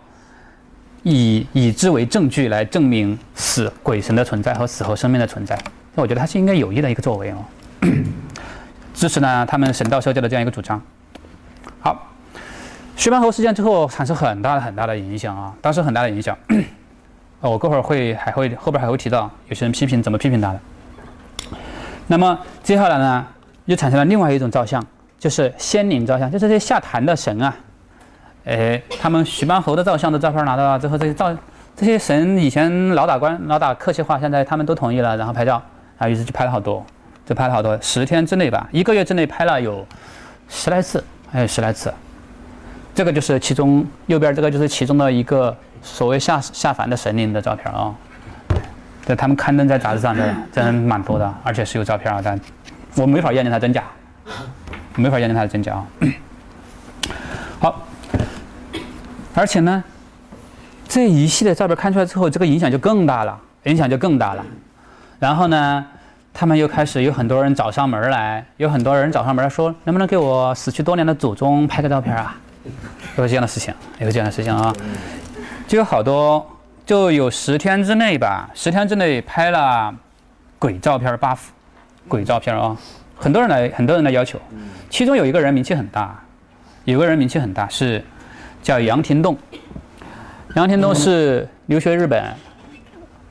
以以之为证据来证明死鬼神的存在和死后生命的存在，那我觉得他是应该有意的一个作为哦，支持呢他们神道社教的这样一个主张，好。徐班侯事件之后产生很大的很大的影响啊，当时很大的影响。呃，我过会儿会还会后边还会提到有些人批评怎么批评他的。那么接下来呢，又产生了另外一种照相，就是仙灵照相，就是这些下坛的神啊，哎，他们徐班侯的照相的照片拿到了之后，这些照这些神以前老打官老打客气话，现在他们都同意了，然后拍照啊，于是就拍了好多，就拍了好多，十天之内吧，一个月之内拍了有十来次，还有十来次。这个就是其中右边这个就是其中的一个所谓下下凡的神灵的照片啊，对，他们刊登在杂志上的 真蛮多的，而且是有照片啊，但我没法验证它真假，没法验证它的真假啊。好，而且呢，这一系列照片看出来之后，这个影响就更大了，影响就更大了。然后呢，他们又开始有很多人找上门来，有很多人找上门来说，能不能给我死去多年的祖宗拍个照片啊？有这样的事情，有这样的事情啊，就有好多，就有十天之内吧，十天之内拍了鬼照片八幅，鬼照片啊，很多人来，很多人来要求，其中有一个人名气很大，有个人名气很大是叫杨廷栋，杨廷栋是留学日本，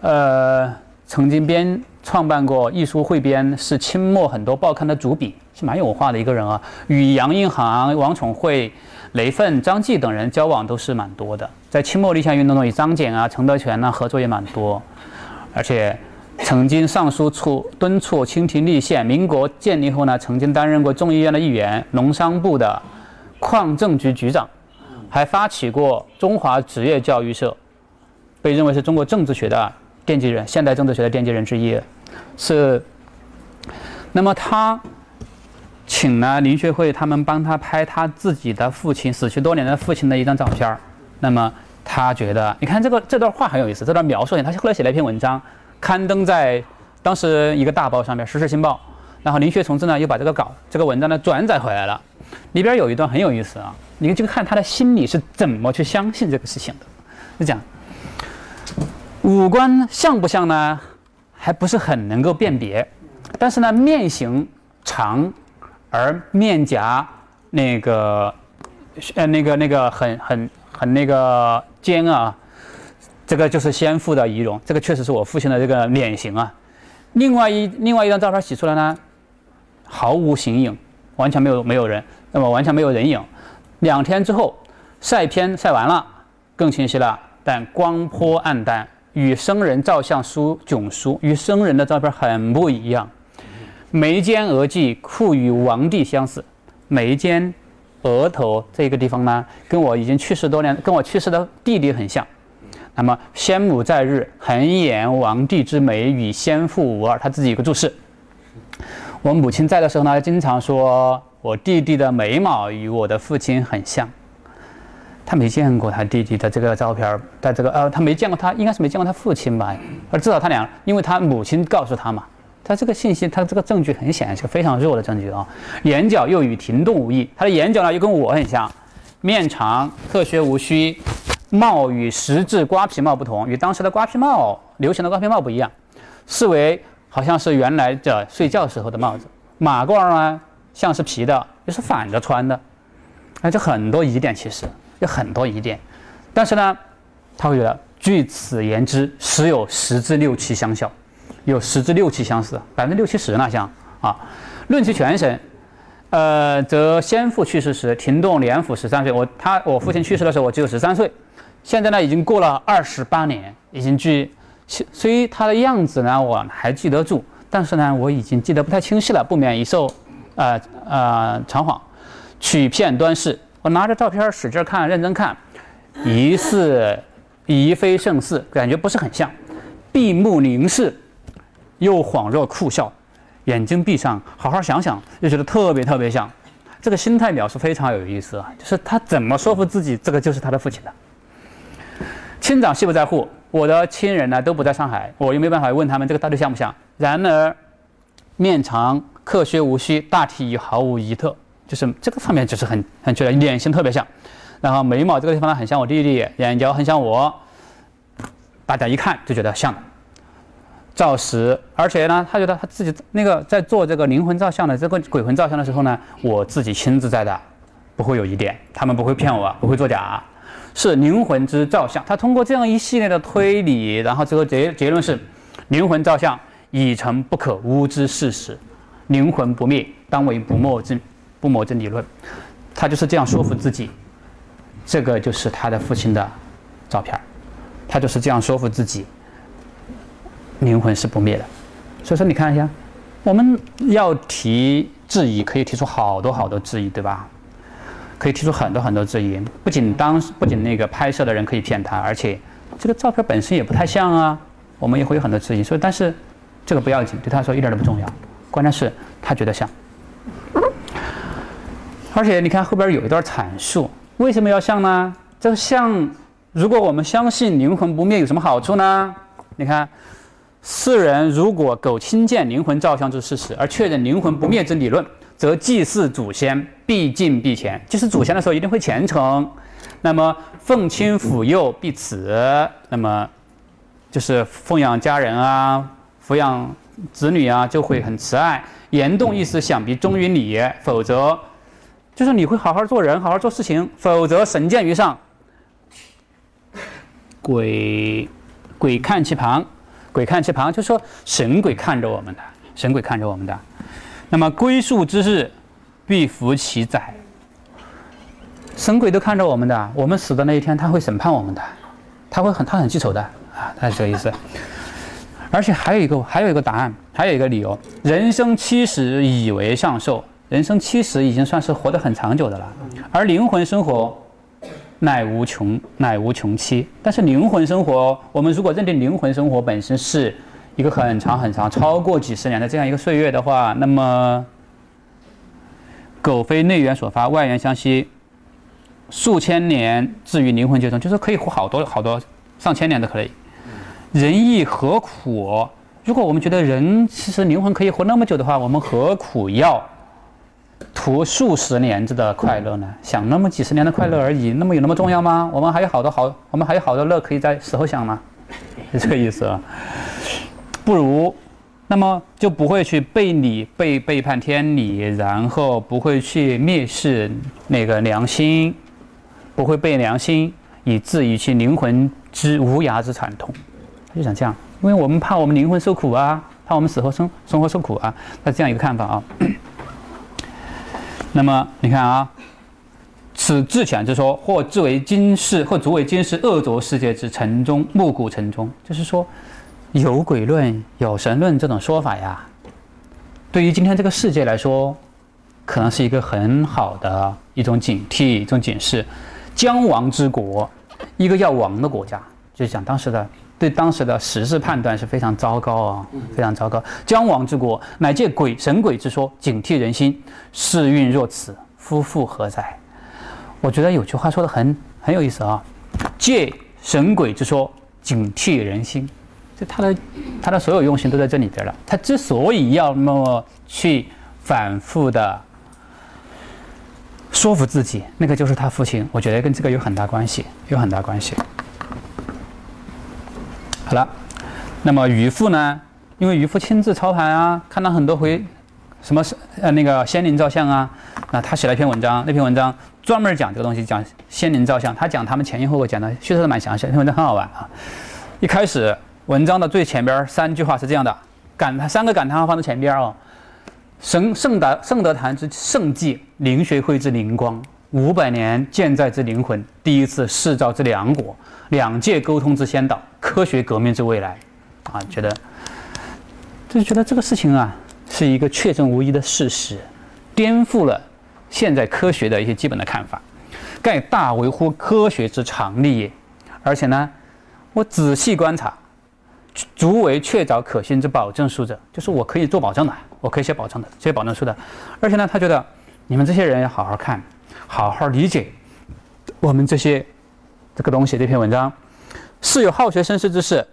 呃，曾经编创办过《艺术汇编》，是清末很多报刊的主笔，是蛮有文化的一个人啊，与杨荫行、王宠惠。雷奋、张继等人交往都是蛮多的，在清末立宪运动中与张謇啊、陈德全呢合作也蛮多，而且曾经上书处敦促清廷立宪。民国建立后呢，曾经担任过众议院的议员、农商部的矿政局局长，还发起过中华职业教育社，被认为是中国政治学的奠基人、现代政治学的奠基人之一，是。那么他。请了林学会他们帮他拍他自己的父亲死去多年的父亲的一张照片儿。那么他觉得，你看这个这段话很有意思，这段描述他后来写了一篇文章，刊登在当时一个大报上面《时事新报》。然后林学同志呢又把这个稿这个文章呢转载回来了，里边有一段很有意思啊，你就看他的心里是怎么去相信这个事情的。是讲五官像不像呢？还不是很能够辨别，但是呢面型长。而面颊那个，呃，那个那个很很很那个尖啊，这个就是先父的仪容，这个确实是我父亲的这个脸型啊。另外一另外一张照片洗出来呢，毫无形影，完全没有没有人，那么完全没有人影。两天之后晒片晒完了，更清晰了，但光颇暗淡，与生人照相书迥疏，与生人的照片很不一样。眉间额际酷与王帝相似，眉间、额头这个地方呢，跟我已经去世多年、跟我去世的弟弟很像。那么先母在日，恒言王帝之眉与先父无二。他自己有个注释。我母亲在的时候呢，经常说我弟弟的眉毛与我的父亲很像。他没见过他弟弟的这个照片，在这个呃，他没见过他，应该是没见过他父亲吧？而至少他俩，因为他母亲告诉他嘛。他这个信息，他这个证据很显然是个非常弱的证据啊。眼角又与停动无异，他的眼角呢又跟我很像，面长，特削无须，帽与实质瓜皮帽不同，与当时的瓜皮帽流行的瓜皮帽不一样，视为好像是原来的睡觉时候的帽子。马褂呢像是皮的，又是反着穿的，那就很多疑点，其实有很多疑点。但是呢，他会觉得据此言之，实有十之六七相效。有十之六七相似，百分之六七十那像啊。论其全身，呃，则先父去世时，停动年甫十三岁。我他我父亲去世的时候，我只有十三岁。现在呢，已经过了二十八年，已经距，虽他的样子呢，我还记得住，但是呢，我已经记得不太清晰了，不免一受，呃呃长谎。取片端视，我拿着照片使劲看，认真看，疑似疑非甚似，感觉不是很像。闭目凝视。又恍若酷笑，眼睛闭上，好好想想，又觉得特别特别像。这个心态描述非常有意思啊，就是他怎么说服自己这个就是他的父亲的。亲长系不在沪，我的亲人呢都不在上海，我又没办法问他们这个到底像不像。然而，面长，克削无须，大体已毫无疑特，就是这个方面就是很很觉得脸型特别像。然后眉毛这个地方呢很像我弟弟，眼角很像我，大家一看就觉得像。照实，而且呢，他觉得他自己那个在做这个灵魂照相的这个鬼魂照相的时候呢，我自己亲自在的，不会有疑点，他们不会骗我，不会作假，是灵魂之照相。他通过这样一系列的推理，然后最后结结论是，灵魂照相已成不可污之事实，灵魂不灭，当为不没之不没之理论。他就是这样说服自己，这个就是他的父亲的照片，他就是这样说服自己。灵魂是不灭的，所以说你看一下，我们要提质疑，可以提出好多好多质疑，对吧？可以提出很多很多质疑。不仅当时不仅那个拍摄的人可以骗他，而且这个照片本身也不太像啊，我们也会有很多质疑。所以，但是这个不要紧，对他说一点都不重要，关键是他觉得像。而且你看后边有一段阐述，为什么要像呢？这个像，如果我们相信灵魂不灭，有什么好处呢？你看，世人如果苟轻见灵魂照相之事实，而确认灵魂不灭之理论，则祭祀祖先必敬必虔，祭祀祖先的时候一定会虔诚。那么奉亲抚幼必慈，那么就是奉养家人啊，抚养子女啊，就会很慈爱。言动意思想必忠于礼，否则。就是你会好好做人，好好做事情，否则神见于上，鬼鬼看其旁，鬼看其旁，就说神鬼看着我们的，神鬼看着我们的。那么归宿之日，必服其宰。神鬼都看着我们的，我们死的那一天，他会审判我们的，他会很他很记仇的啊，他是这个意思。而且还有一个还有一个答案，还有一个理由：人生七十以为上寿。人生七十已经算是活得很长久的了，而灵魂生活乃无穷，乃无穷期。但是灵魂生活，我们如果认定灵魂生活本身是一个很长很长，超过几十年的这样一个岁月的话，那么苟非内缘所发，外缘相吸，数千年至于灵魂结终，就是可以活好多好多上千年都可以。人亦何苦？如果我们觉得人其实灵魂可以活那么久的话，我们何苦要？图数十年子的快乐呢？想那么几十年的快乐而已，那么有那么重要吗？我们还有好多好，我们还有好多乐可以在死后享吗？是这个意思啊。不如，那么就不会去背理、背背叛天理，然后不会去蔑视那个良心，不会背良心，以至于其灵魂之无涯之惨痛。他就想这样，因为我们怕我们灵魂受苦啊，怕我们死后生生活受苦啊。那这样一个看法啊。那么你看啊，此自浅之说，或自为今世，或足为今世恶浊世界之尘中暮鼓晨钟，就是说，有鬼论、有神论这种说法呀，对于今天这个世界来说，可能是一个很好的一种警惕、一种警示。将亡之国，一个要亡的国家，就是讲当时的对当时的时事判断是非常糟糕啊，非常糟糕。将亡之国，乃借鬼神鬼之说，警惕人心。世运若此，夫复何哉？我觉得有句话说的很很有意思啊，借神鬼之说警惕人心，就他的他的所有用心都在这里边了。他之所以要那么去反复的说服自己，那个就是他父亲。我觉得跟这个有很大关系，有很大关系。好了，那么渔父呢？因为渔父亲自操盘啊，看到很多回。什么是呃那个仙灵照相啊？那他写了一篇文章，那篇文章专门讲这个东西，讲仙灵照相。他讲他们前因后果，讲的叙述的蛮详细，那文章很好玩啊。一开始文章的最前边三句话是这样的，感叹三个感叹号放在前边哦。神圣德圣德坛之圣迹，灵学会之灵光，五百年建在之灵魂，第一次世造之良果，两界沟通之先导，科学革命之未来。啊，觉得就是觉得这个事情啊。是一个确证无疑的事实，颠覆了现在科学的一些基本的看法，盖大维护科学之常理也。而且呢，我仔细观察，足为确凿可信之保证书者，就是我可以做保证的，我可以写保证的，写保证书的。而且呢，他觉得你们这些人要好好看，好好理解我们这些这个东西，这篇文章是有好学深思之士。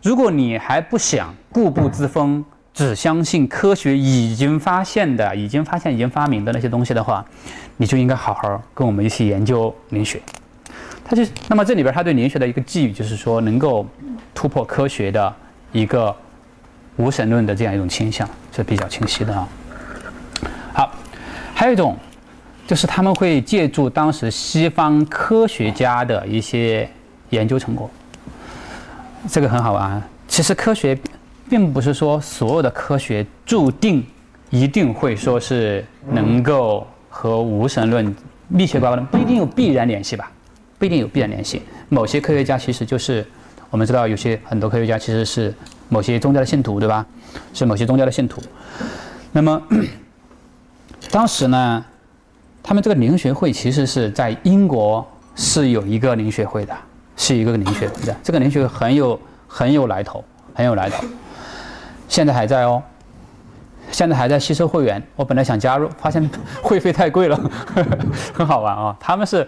如果你还不想固步自封，只相信科学已经发现的、已经发现、已经发明的那些东西的话，你就应该好好跟我们一起研究灵学。他就那么这里边他对灵学的一个寄语就是说，能够突破科学的一个无神论的这样一种倾向是比较清晰的啊。好，还有一种就是他们会借助当时西方科学家的一些研究成果，这个很好玩。其实科学。并不是说所有的科学注定一定会说是能够和无神论密切关联，不一定有必然联系吧？不一定有必然联系。某些科学家其实就是我们知道，有些很多科学家其实是某些宗教的信徒，对吧？是某些宗教的信徒。那么 当时呢，他们这个灵学会其实是在英国是有一个灵学会的，是一个灵学会的。这个灵学会很有很有来头，很有来头，现在还在哦。现在还在吸收会员，我本来想加入，发现会费太贵了，呵 呵很好玩啊。他们是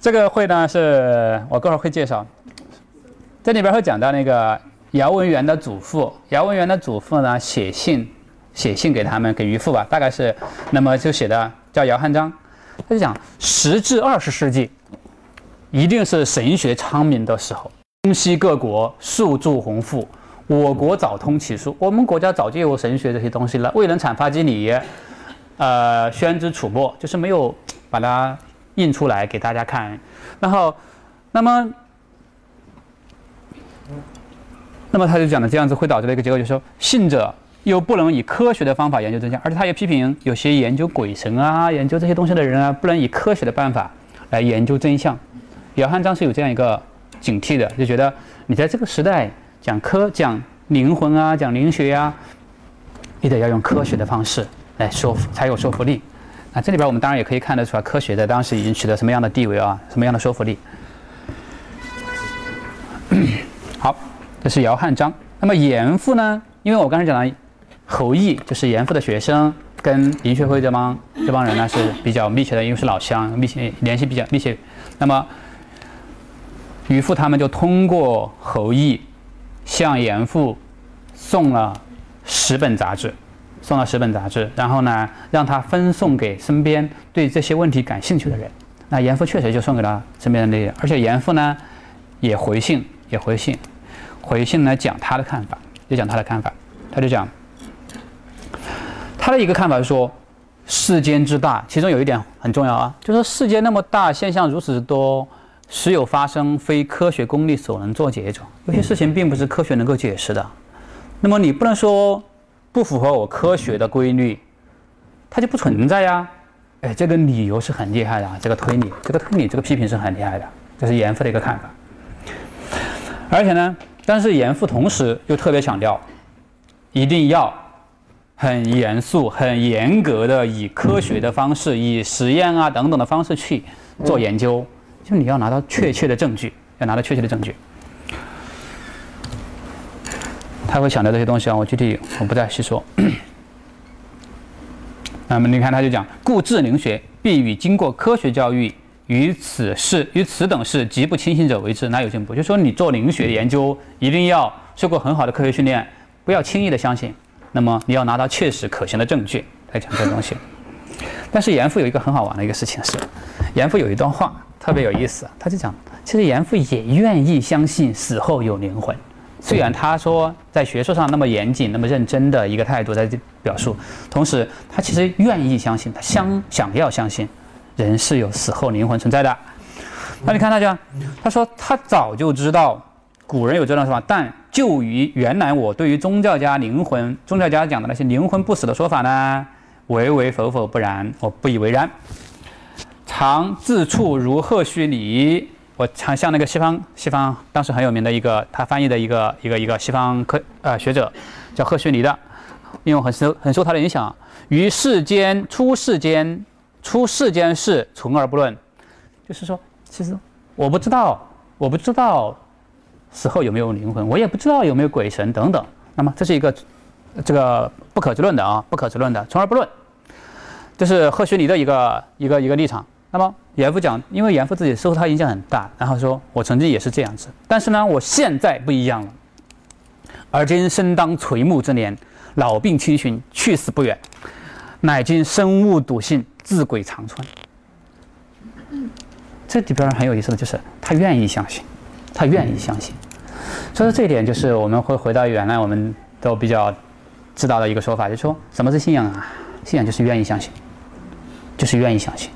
这个会呢，是我过会儿会介绍。这里边会讲到那个姚文元的祖父，姚文元的祖父呢写信写信给他们给渔父吧，大概是那么就写的叫姚汉章，他就讲十至二十世纪一定是神学昌明的时候，东西各国数著宏富。我国早通其术，我们国家早就有神学这些东西了，未能阐发机理，呃，宣之楚墨，就是没有把它印出来给大家看。然后，那么，那么他就讲的这样子会导致的一个结果，就是说，信者又不能以科学的方法研究真相，而且他也批评有些研究鬼神啊、研究这些东西的人啊，不能以科学的办法来研究真相。姚汉章是有这样一个警惕的，就觉得你在这个时代。讲科讲灵魂啊，讲灵学呀，你得要用科学的方式来说服，才有说服力。那，这里边我们当然也可以看得出来，科学在当时已经取得什么样的地位啊，什么样的说服力。好，这是姚汉章。那么严复呢？因为我刚才讲了，侯毅就是严复的学生，跟林学辉这帮这帮人呢是比较密切的，因为是老乡，密切联系比较密切。那么于父他们就通过侯毅。向严复送了十本杂志，送了十本杂志，然后呢，让他分送给身边对这些问题感兴趣的人。那严复确实就送给了身边的那些，而且严复呢也回信，也回信，回信来讲他的看法，就讲他的看法。他就讲他的一个看法是说，世间之大，其中有一点很重要啊，就说世界那么大，现象如此之多。时有发生，非科学功力所能作解者。有些事情并不是科学能够解释的。那么你不能说不符合我科学的规律，它就不存在呀？哎，这个理由是很厉害的啊，这个推理，这个推理，这个批评是很厉害的。这是严复的一个看法。而且呢，但是严复同时又特别强调，一定要很严肃、很严格的以科学的方式，以实验啊等等的方式去做研究。就你要拿到确切的证据，要拿到确切的证据。他会想到这些东西啊，我具体我不再细说。那么你看，他就讲，故治灵学必与经过科学教育，与此事与此等事极不清醒者为之，哪有进步？就说你做灵学研究，一定要受过很好的科学训练，不要轻易的相信。那么你要拿到确实可行的证据 来讲这个东西。但是严复有一个很好玩的一个事情是，严复有一段话。特别有意思，他就讲，其实严复也愿意相信死后有灵魂，虽然他说在学术上那么严谨、那么认真的一个态度在表述，同时他其实愿意相信，他想想要相信人是有死后灵魂存在的。那你看他讲，他说他早就知道古人有这段说法，但就于原来我对于宗教家灵魂、宗教家讲的那些灵魂不死的说法呢，唯唯否否不然，我不以为然。常自处如赫胥黎，我常像那个西方西方当时很有名的一个他翻译的一个一个一个西方科呃学者叫赫胥黎的，因为很受很受他的影响。于世间出世间出世间事存而不论，就是说，其实我不知道，我不知道死后有没有灵魂，我也不知道有没有鬼神等等。那么这是一个这个不可知论的啊，不可知论的，从而不论，这是赫胥黎的一个一个一个立场。那么严复讲，因为严复自己受他影响很大，然后说我曾经也是这样子，但是呢，我现在不一样了。而今身当垂暮之年，老病侵寻，去死不远，乃今生物笃信，自鬼长存。这里边很有意思的就是他愿意相信，他愿意相信。以说这一点就是我们会回到原来我们都比较知道的一个说法，就是说什么是信仰啊？信仰就是愿意相信，就是愿意相信。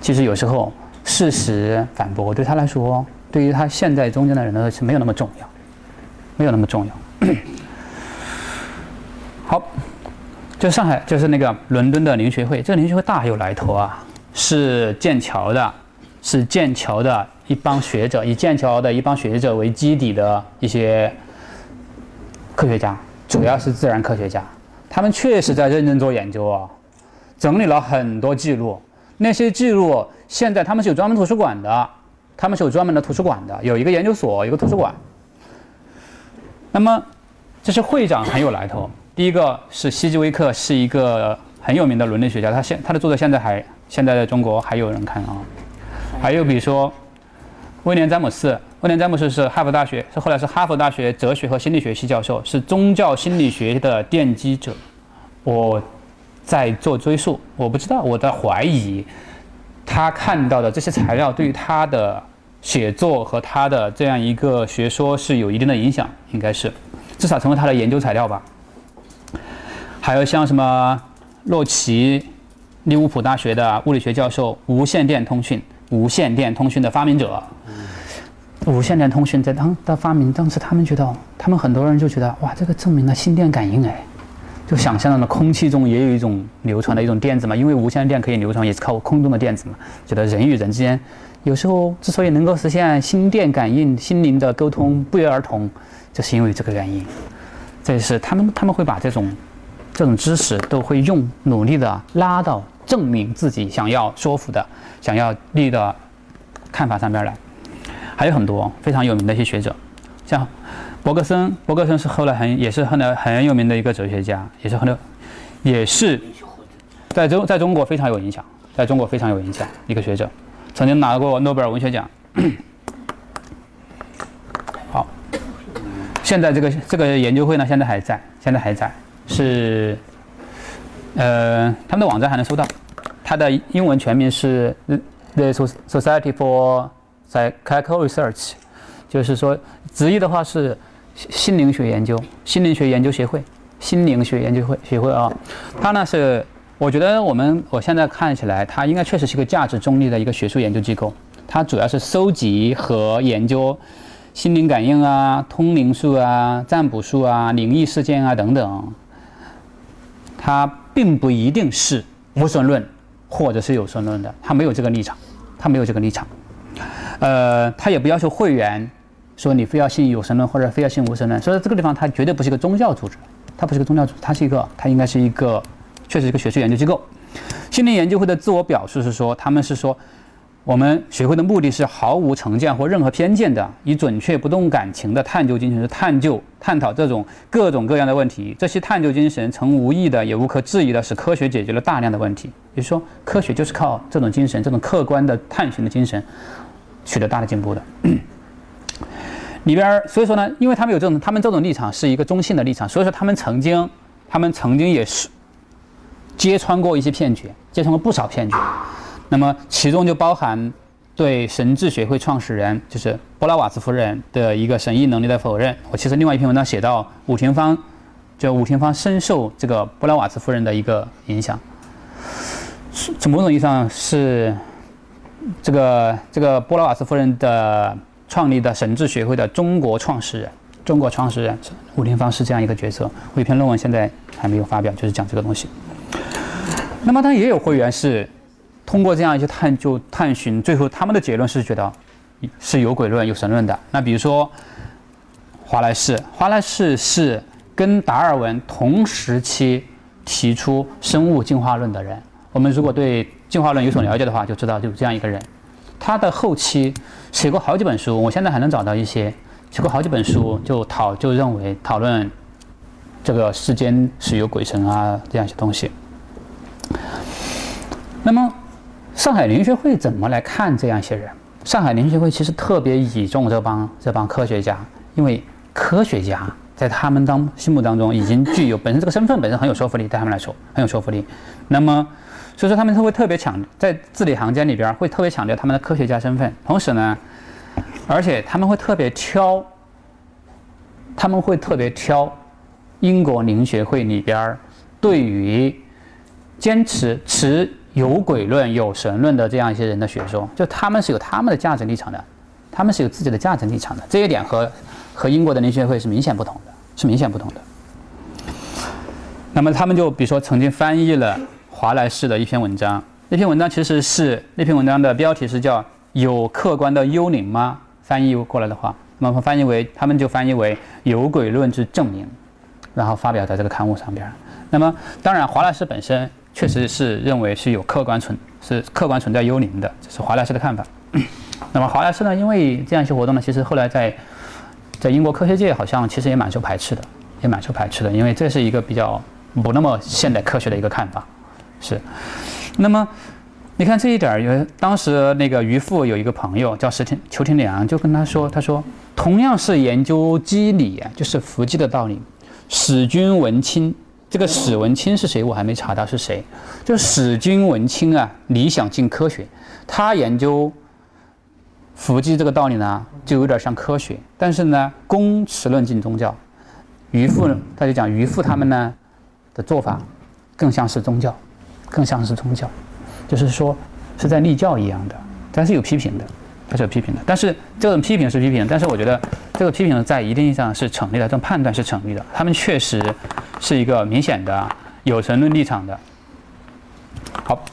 其实有时候事实反驳对他来说，对于他现在中间的人呢是没有那么重要，没有那么重要。好，就上海就是那个伦敦的灵学会，这个灵学会大有来头啊，是剑桥的，是剑桥的一帮学者，以剑桥的一帮学者为基底的一些科学家，主要是自然科学家，他们确实在认真做研究啊，整理了很多记录。那些记录现在他们是有专门图书馆的，他们是有专门的图书馆的，有一个研究所，有一个图书馆。那么，这些会长很有来头。第一个是希基威克，是一个很有名的伦理学家，他现他的作者现在还现在在中国还有人看啊。还有比如说威廉詹姆斯，威廉詹姆斯是哈佛大学，是后来是哈佛大学哲学和心理学系教授，是宗教心理学的奠基者。我在做追溯，我不知道，我在怀疑他看到的这些材料对于他的写作和他的这样一个学说是有一定的影响，应该是至少成为他的研究材料吧。还有像什么洛奇，利物浦大学的物理学教授，无线电通讯。无线电通讯的发明者，无线电通讯在当的发明当时，他们觉得，他们很多人就觉得，哇，这个证明了心电感应哎，就想象到了空气中也有一种流传的一种电子嘛，因为无线电可以流传，也是靠空中的电子嘛，觉得人与人之间有时候之所以能够实现心电感应、心灵的沟通，不约而同，就是因为这个原因。这是他们他们会把这种这种知识都会用努力的拉到。证明自己想要说服的、想要立的看法上边来，还有很多非常有名的一些学者，像伯格森。伯格森是后来很也是后来很有名的一个哲学家，也是后来也是在中在中国非常有影响，在中国非常有影响一个学者，曾经拿过诺贝尔文学奖。好，现在这个这个研究会呢，现在还在，现在还在是。呃，他们的网站还能搜到，它的英文全名是 The Society for Psychical Research，就是说直译的话是心灵学研究、心灵学研究协会、心灵学研究会协会啊。它呢是，我觉得我们我现在看起来，它应该确实是个价值中立的一个学术研究机构。它主要是收集和研究心灵感应啊、通灵术啊、占卜术啊、灵异事件啊等等。它并不一定是无神论，或者是有神论的，他没有这个立场，他没有这个立场，呃，他也不要求会员说你非要信有神论或者非要信无神论，所以这个地方他绝对不是一个宗教组织，他不是一个宗教组织，他是一个，他应该是一个，确实一个学术研究机构。心灵研究会的自我表述是说，他们是说。我们学会的目的是毫无成见或任何偏见的，以准确不动感情的探究精神，去探究、探讨这种各种各样的问题。这些探究精神曾无意的，也无可置疑的使科学解决了大量的问题。也就是说，科学就是靠这种精神，这种客观的探寻的精神，取得大的进步的。里边，所以说呢，因为他们有这种，他们这种立场是一个中性的立场，所以说他们曾经，他们曾经也是揭穿过一些骗局，揭穿过不少骗局。那么其中就包含对神智学会创始人就是波拉瓦茨夫人的一个神异能力的否认。我其实另外一篇文章写到武廷芳，就武廷芳深受这个波拉瓦茨夫人的一个影响，从某种意义上是这个这个波拉瓦茨夫人的创立的神智学会的中国创始人，中国创始人武廷芳是这样一个角色。我一篇论文现在还没有发表，就是讲这个东西。那么他也有会员是。通过这样一些探究、探寻，最后他们的结论是觉得是有鬼论、有神论的。那比如说华莱士，华莱士是跟达尔文同时期提出生物进化论的人。我们如果对进化论有所了解的话，就知道就这样一个人。他的后期写过好几本书，我现在还能找到一些，写过好几本书，就讨就认为讨论这个世间是有鬼神啊这样一些东西。那么。上海林学会怎么来看这样一些人？上海林学会其实特别倚重这帮这帮科学家，因为科学家在他们当心目当中已经具有本身这个身份本身很有说服力，对他们来说很有说服力。那么，所以说他们会特别强在字里行间里边会特别强调他们的科学家身份。同时呢，而且他们会特别挑，他们会特别挑英国林学会里边对于坚持持。有鬼论、有神论的这样一些人的学说，就他们是有他们的价值立场的，他们是有自己的价值立场的，这一点和和英国的灵学会是明显不同的，是明显不同的。那么他们就比如说曾经翻译了华莱士的一篇文章，那篇文章其实是那篇文章的标题是叫“有客观的幽灵吗？”翻译过来的话，那么翻译为他们就翻译为“有鬼论之证明”，然后发表在这个刊物上边。那么当然华莱士本身。确实是认为是有客观存是客观存在幽灵的，这是华莱士的看法。那么华莱士呢，因为这样一些活动呢，其实后来在在英国科学界好像其实也蛮受排斥的，也蛮受排斥的，因为这是一个比较不那么现代科学的一个看法。是，那么你看这一点儿，有当时那个渔父有一个朋友叫石田邱天良，就跟他说，他说同样是研究机理，就是伏击的道理，使君文清。这个史文清是谁？我还没查到是谁。就史君文清啊，理想进科学，他研究伏击这个道理呢，就有点像科学。但是呢，公持论进宗教。渔父他就讲渔父他们呢的做法，更像是宗教，更像是宗教，就是说是在立教一样的，但是有批评的。他是有批评的，但是这种批评是批评，但是我觉得这个批评在一定意义上是成立的，这种判断是成立的。他们确实是一个明显的有神论立场的。好，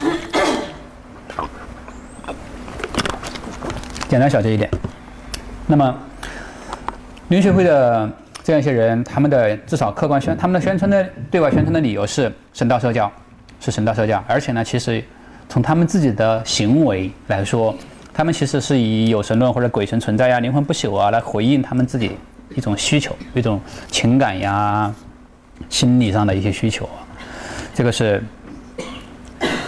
简单小结一点。那么，林学会的这样一些人，他们的至少客观宣，他们的宣称的对外宣称的理由是神道社教，是神道社教，而且呢，其实从他们自己的行为来说。他们其实是以有神论或者鬼神存在呀、灵魂不朽啊来回应他们自己一种需求、一种情感呀、心理上的一些需求啊。这个是，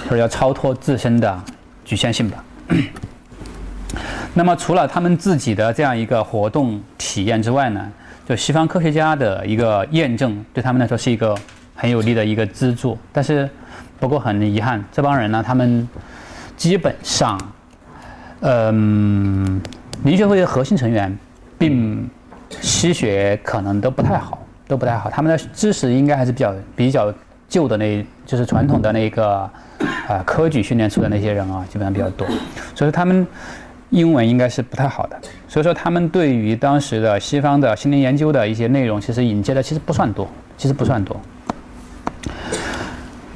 或者要超脱自身的局限性吧。那么除了他们自己的这样一个活动体验之外呢，就西方科学家的一个验证，对他们来说是一个很有力的一个资助。但是，不过很遗憾，这帮人呢，他们基本上。嗯，林学会的核心成员，并吸血可能都不太好，都不太好。他们的知识应该还是比较比较旧的，那就是传统的那个啊科举训练出的那些人啊，基本上比较多。所以他们英文应该是不太好的。所以说他们对于当时的西方的心灵研究的一些内容，其实引接的其实不算多，其实不算多。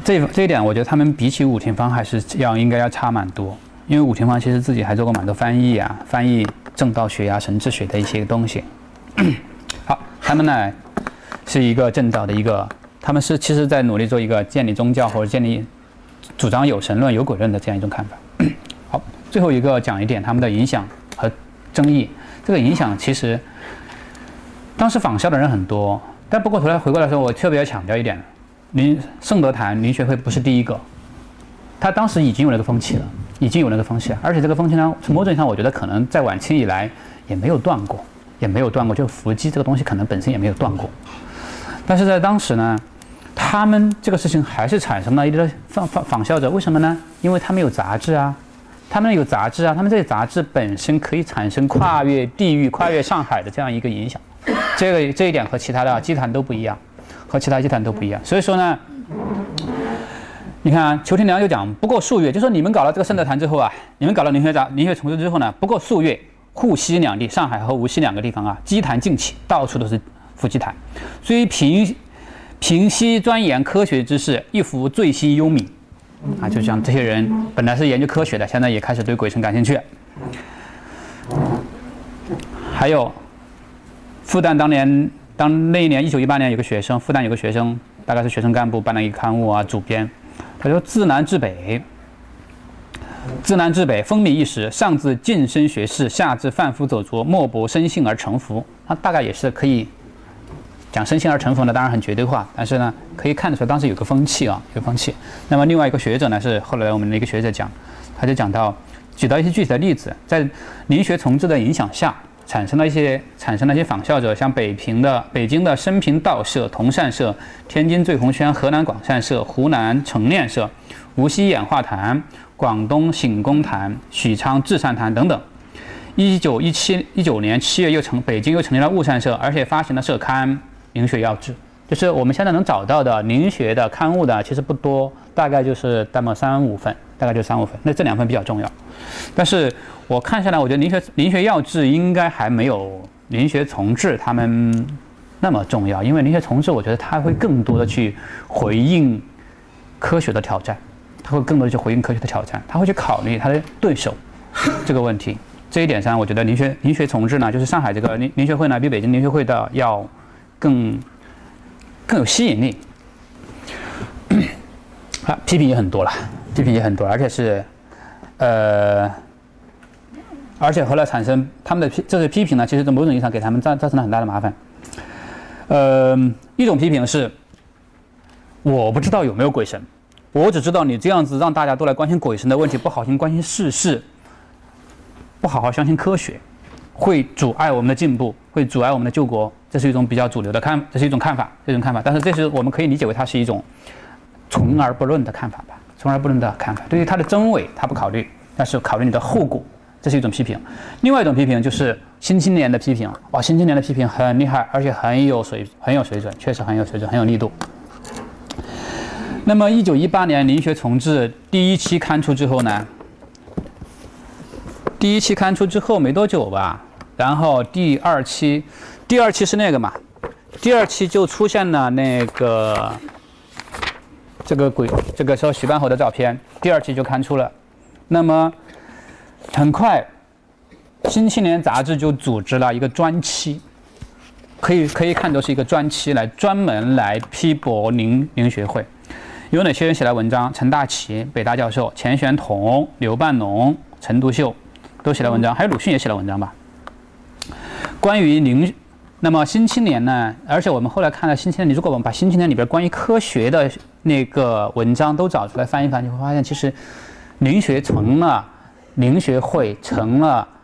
这这一点，我觉得他们比起武廷芳还是要应该要差蛮多。因为武廷芳其实自己还做过蛮多翻译啊，翻译正道学啊、神智学的一些东西。好，他们呢是一个正道的一个，他们是其实在努力做一个建立宗教或者建立主张有神论、有鬼论的这样一种看法。好，最后一个讲一点他们的影响和争议。这个影响其实当时仿效的人很多，但不过头来回过来说，我特别要强调一点：林圣德坛林学会不是第一个，他当时已经有那个风气了。已经有那个风气了，而且这个风气呢，从某种意义上，我觉得可能在晚清以来也没有断过，也没有断过。就伏击这个东西，可能本身也没有断过。但是在当时呢，他们这个事情还是产生了一点仿仿仿效者。为什么呢？因为他们有杂志啊，他们有杂志啊，他们这些杂志本身可以产生跨越地域、跨越上海的这样一个影响。这个这一点和其他的集团都不一样，和其他集团都不一样。所以说呢。你看啊，裘天良就讲，不过数月，就说你们搞了这个圣德坛之后啊，你们搞了灵学杂、灵学丛书之后呢，不过数月，沪西两地，上海和无锡两个地方啊，积坛尽起，到处都是伏击坛。虽平平息钻研科学知识，一幅醉心幽冥啊，就像这些人本来是研究科学的，现在也开始对鬼神感兴趣。还有复旦当年当那一年一九一八年有个学生，复旦有个学生，大概是学生干部办了一个刊物啊，主编。他说：“自南至北，自南至北，风靡一时。上至晋升学士，下至贩夫走卒，莫不生信而成服。他大概也是可以讲生信而成服呢，当然很绝对化，但是呢，可以看得出来当时有个风气啊，有风气。那么另外一个学者呢，是后来我们的一个学者讲，他就讲到，举到一些具体的例子，在灵学从治的影响下。”产生了一些产生了一些仿效者，像北平的北京的升平道社、同善社，天津醉红轩、河南广善社、湖南成念社、无锡演化坛、广东醒公坛、许昌至善坛等等。一九一七一九年七月又成北京又成立了物善社，而且发行了社刊《凝学要志》，就是我们现在能找到的凝学的刊物的其实不多，大概就是那么三五份，大概就三五份。那这两份比较重要，但是。我看下来，我觉得林学林学要治应该还没有林学从治他们那么重要，因为林学从治，我觉得他会更多的去回应科学的挑战，他会更多的去回应科学的挑战，他会去考虑他的对手这个问题。这一点上，我觉得林学林学从治呢，就是上海这个林林学会呢，比北京林学会的要更更有吸引力。啊，批评也很多了，批评也很多，而且是呃，而且后来产生他们的批这些批评呢，其实在某种意义上给他们造造成了很大的麻烦。呃，一种批评是，我不知道有没有鬼神，我只知道你这样子让大家都来关心鬼神的问题，不好心关心世事，不好好相信科学，会阻碍我们的进步，会阻碍我们的救国。这是一种比较主流的看，这是一种看法，这种看法。但是这是我们可以理解为它是一种从而不论的看法吧，从而不论的看法。对于它的真伪，他不考虑，但是考虑你的后果，这是一种批评。另外一种批评就是《新青年》的批评，哇，《新青年》的批评很厉害，而且很有水，很有水准，确实很有水准，很有力度。那么，一九一八年《林学重置》第一期刊出之后呢？第一期刊出之后没多久吧，然后第二期。第二期是那个嘛？第二期就出现了那个这个鬼，这个说徐半侯的照片。第二期就刊出了。那么很快，《新青年》杂志就组织了一个专期，可以可以看作是一个专期，来专门来批驳林林学会。有哪些人写了文章？陈大奇，北大教授；钱玄同、刘半农、陈独秀都写了文章，还有鲁迅也写了文章吧？关于林。那么《新青年》呢？而且我们后来看了《新青年》，你如果我们把《新青年》里边关于科学的那个文章都找出来翻一翻，你会发现，其实灵学成了灵学会，成了《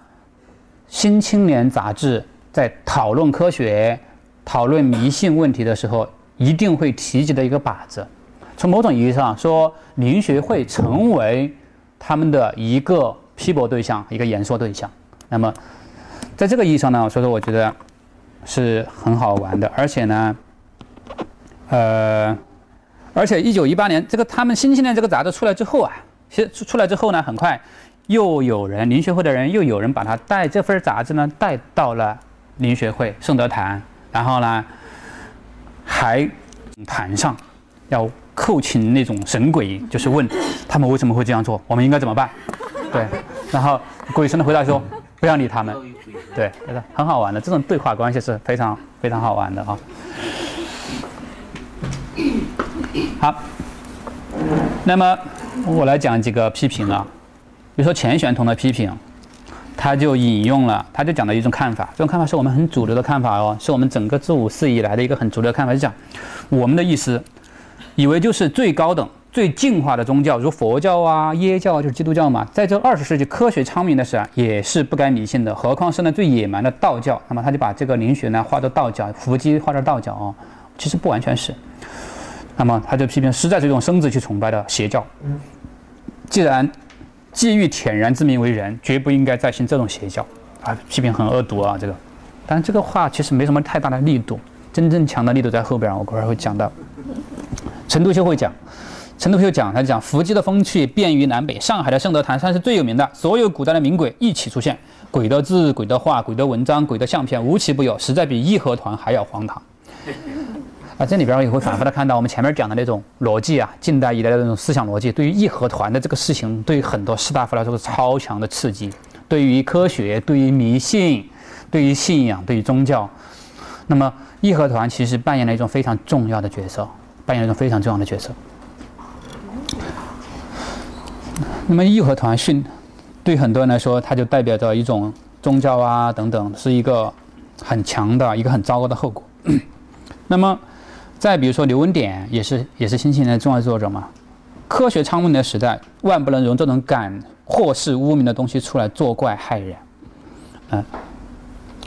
新青年》杂志在讨论科学、讨论迷信问题的时候，一定会提及的一个靶子。从某种意义上说，灵学会成为他们的一个批驳对象，一个言说对象。那么，在这个意义上呢，所以说我觉得。是很好玩的，而且呢，呃，而且一九一八年这个他们《新青年》这个杂志出来之后啊，其实出来之后呢，很快又有人林学会的人又有人把它带这份杂志呢带到了林学会圣德坛，然后呢，还坛上要叩请那种神鬼，就是问他们为什么会这样做，我们应该怎么办？对，然后鬼神的回答说。不要理他们，对，很好玩的，这种对话关系是非常非常好玩的啊。好，那么我来讲几个批评了，比如说钱玄同的批评，他就引用了，他就讲了一种看法，这种看法是我们很主流的看法哦，是我们整个自五四以来的一个很主流的看法，就讲我们的意思，以为就是最高等。最进化的宗教，如佛教啊、耶教啊，就是基督教嘛。在这二十世纪科学昌明的时候，也是不该迷信的。何况是呢最野蛮的道教。那么他就把这个灵学呢划作道教，伏击划作道教啊，其实不完全是。那么他就批评，实在是一种生子去崇拜的邪教。既然既欲舔然之名为人，绝不应该再信这种邪教啊！批评很恶毒啊，这个。但这个话其实没什么太大的力度，真正强的力度在后边，我会儿会讲到。陈独秀会讲。陈独秀讲，他讲伏击的风气遍于南北，上海的圣德坛算是最有名的。所有古代的名鬼一起出现，鬼的字、鬼的画、鬼的文章、鬼的相片，无奇不有，实在比义和团还要荒唐。啊，这里边也会反复的看到我们前面讲的那种逻辑啊，近代以来的那种思想逻辑，对于义和团的这个事情，对于很多士大夫来说是超强的刺激。对于科学，对于迷信，对于信仰，对于宗教，那么义和团其实扮演了一种非常重要的角色，扮演了一种非常重要的角色。那么义和团训，对很多人来说，它就代表着一种宗教啊等等，是一个很强的一个很糟糕的后果。那么，再比如说刘文典，也是也是新青年的重要作者嘛。科学昌明的时代，万不能容这种敢祸世污名的东西出来作怪害人。嗯，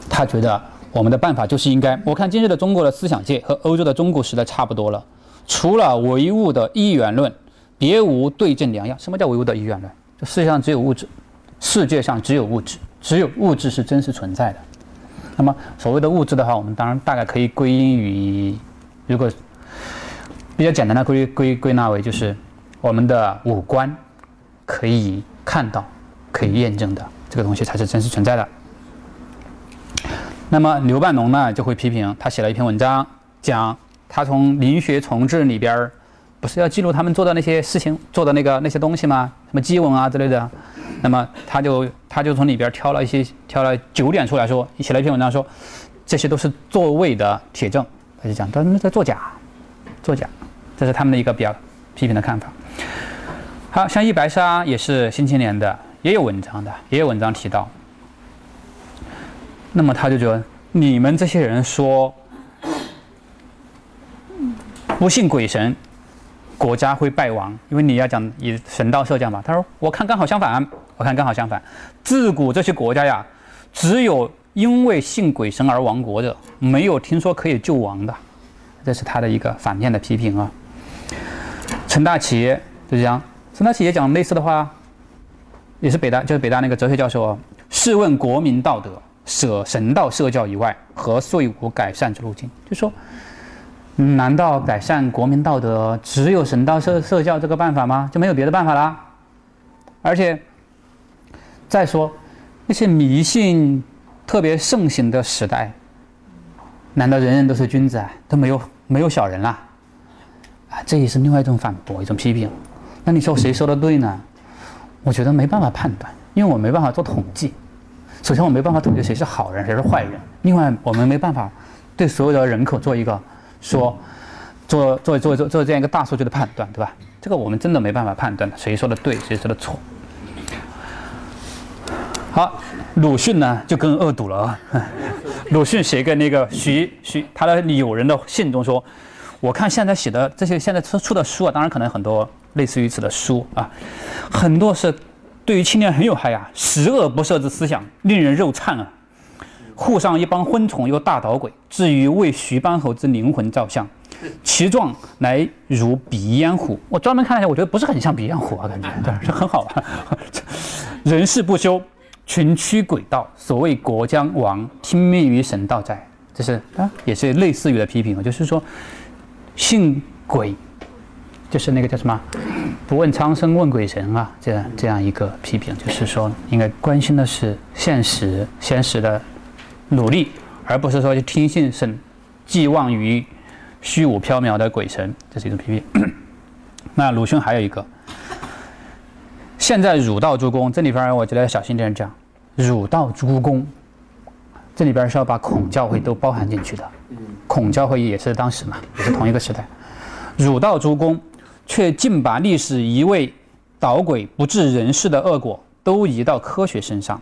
他觉得我们的办法就是应该，我看今日的中国的思想界和欧洲的中古时代差不多了，除了唯物的一元论。别无对症良药。什么叫唯物的一元论？就世界上只有物质，世界上只有物质，只有物质是真实存在的。那么所谓的物质的话，我们当然大概可以归因于，如果比较简单的归归归纳为，就是我们的五官可以看到、可以验证的这个东西才是真实存在的。那么刘半农呢，就会批评他写了一篇文章，讲他从《灵学重置》里边儿。不是要记录他们做的那些事情，做的那个那些东西吗？什么祭文啊之类的。那么他就他就从里边挑了一些，挑了九点出来说，写了一篇文章说，这些都是作伪的铁证。他就讲他们在作假，作假，这是他们的一个比较批评的看法。好像一白沙也是新青年的，也有文章的，也有文章提到。那么他就觉得你们这些人说不信鬼神，国家会败亡，因为你要讲以神道社教嘛。他说我看刚好相反，我看刚好相反，自古这些国家呀，只有因为信鬼神而亡国的，没有听说可以救亡的。这是他的一个反面的批评啊。陈大奇就这样，陈大奇也讲类似的话，也是北大，就是北大那个哲学教授啊。试问国民道德，舍神道社教以外，何遂无改善之路径？就说。难道改善国民道德只有神道社社教这个办法吗？就没有别的办法啦？而且，再说那些迷信特别盛行的时代，难道人人都是君子啊？都没有没有小人啦？啊，这也是另外一种反驳，一种批评。那你说谁说的对呢？我觉得没办法判断，因为我没办法做统计。首先，我没办法统计谁是好人，谁是坏人。另外，我们没办法对所有的人口做一个。说做做做做做这样一个大数据的判断，对吧？这个我们真的没办法判断谁说的对，谁说的错。好，鲁迅呢就更恶毒了啊！鲁迅写给那个徐徐他的友人的信中说：“我看现在写的这些现在出出的书啊，当然可能很多类似于此的书啊，很多是对于青年很有害啊，十恶不赦之思想，令人肉颤啊。”沪上一帮昏虫，又大捣鬼，至于为徐班侯之灵魂照相，其状乃如鼻烟虎。我专门看了一下，我觉得不是很像鼻烟虎啊，感觉对，是很好啊。人事不休，群驱鬼道，所谓国将亡，听命于神道哉？这是啊，也是类似于的批评啊，就是说信鬼，就是那个叫什么，不问苍生问鬼神啊，这样这样一个批评，就是说应该关心的是现实，现实的。努力，而不是说去听信神，寄望于虚无缥缈的鬼神，这是一种批评。那鲁迅还有一个，现在儒道诸公，这里边我觉得要小心点讲，儒道诸公，这里边是要把孔教会都包含进去的。孔教会也是当时嘛，也是同一个时代。儒道诸公，却竟把历史一味捣鬼不治人事的恶果，都移到科学身上。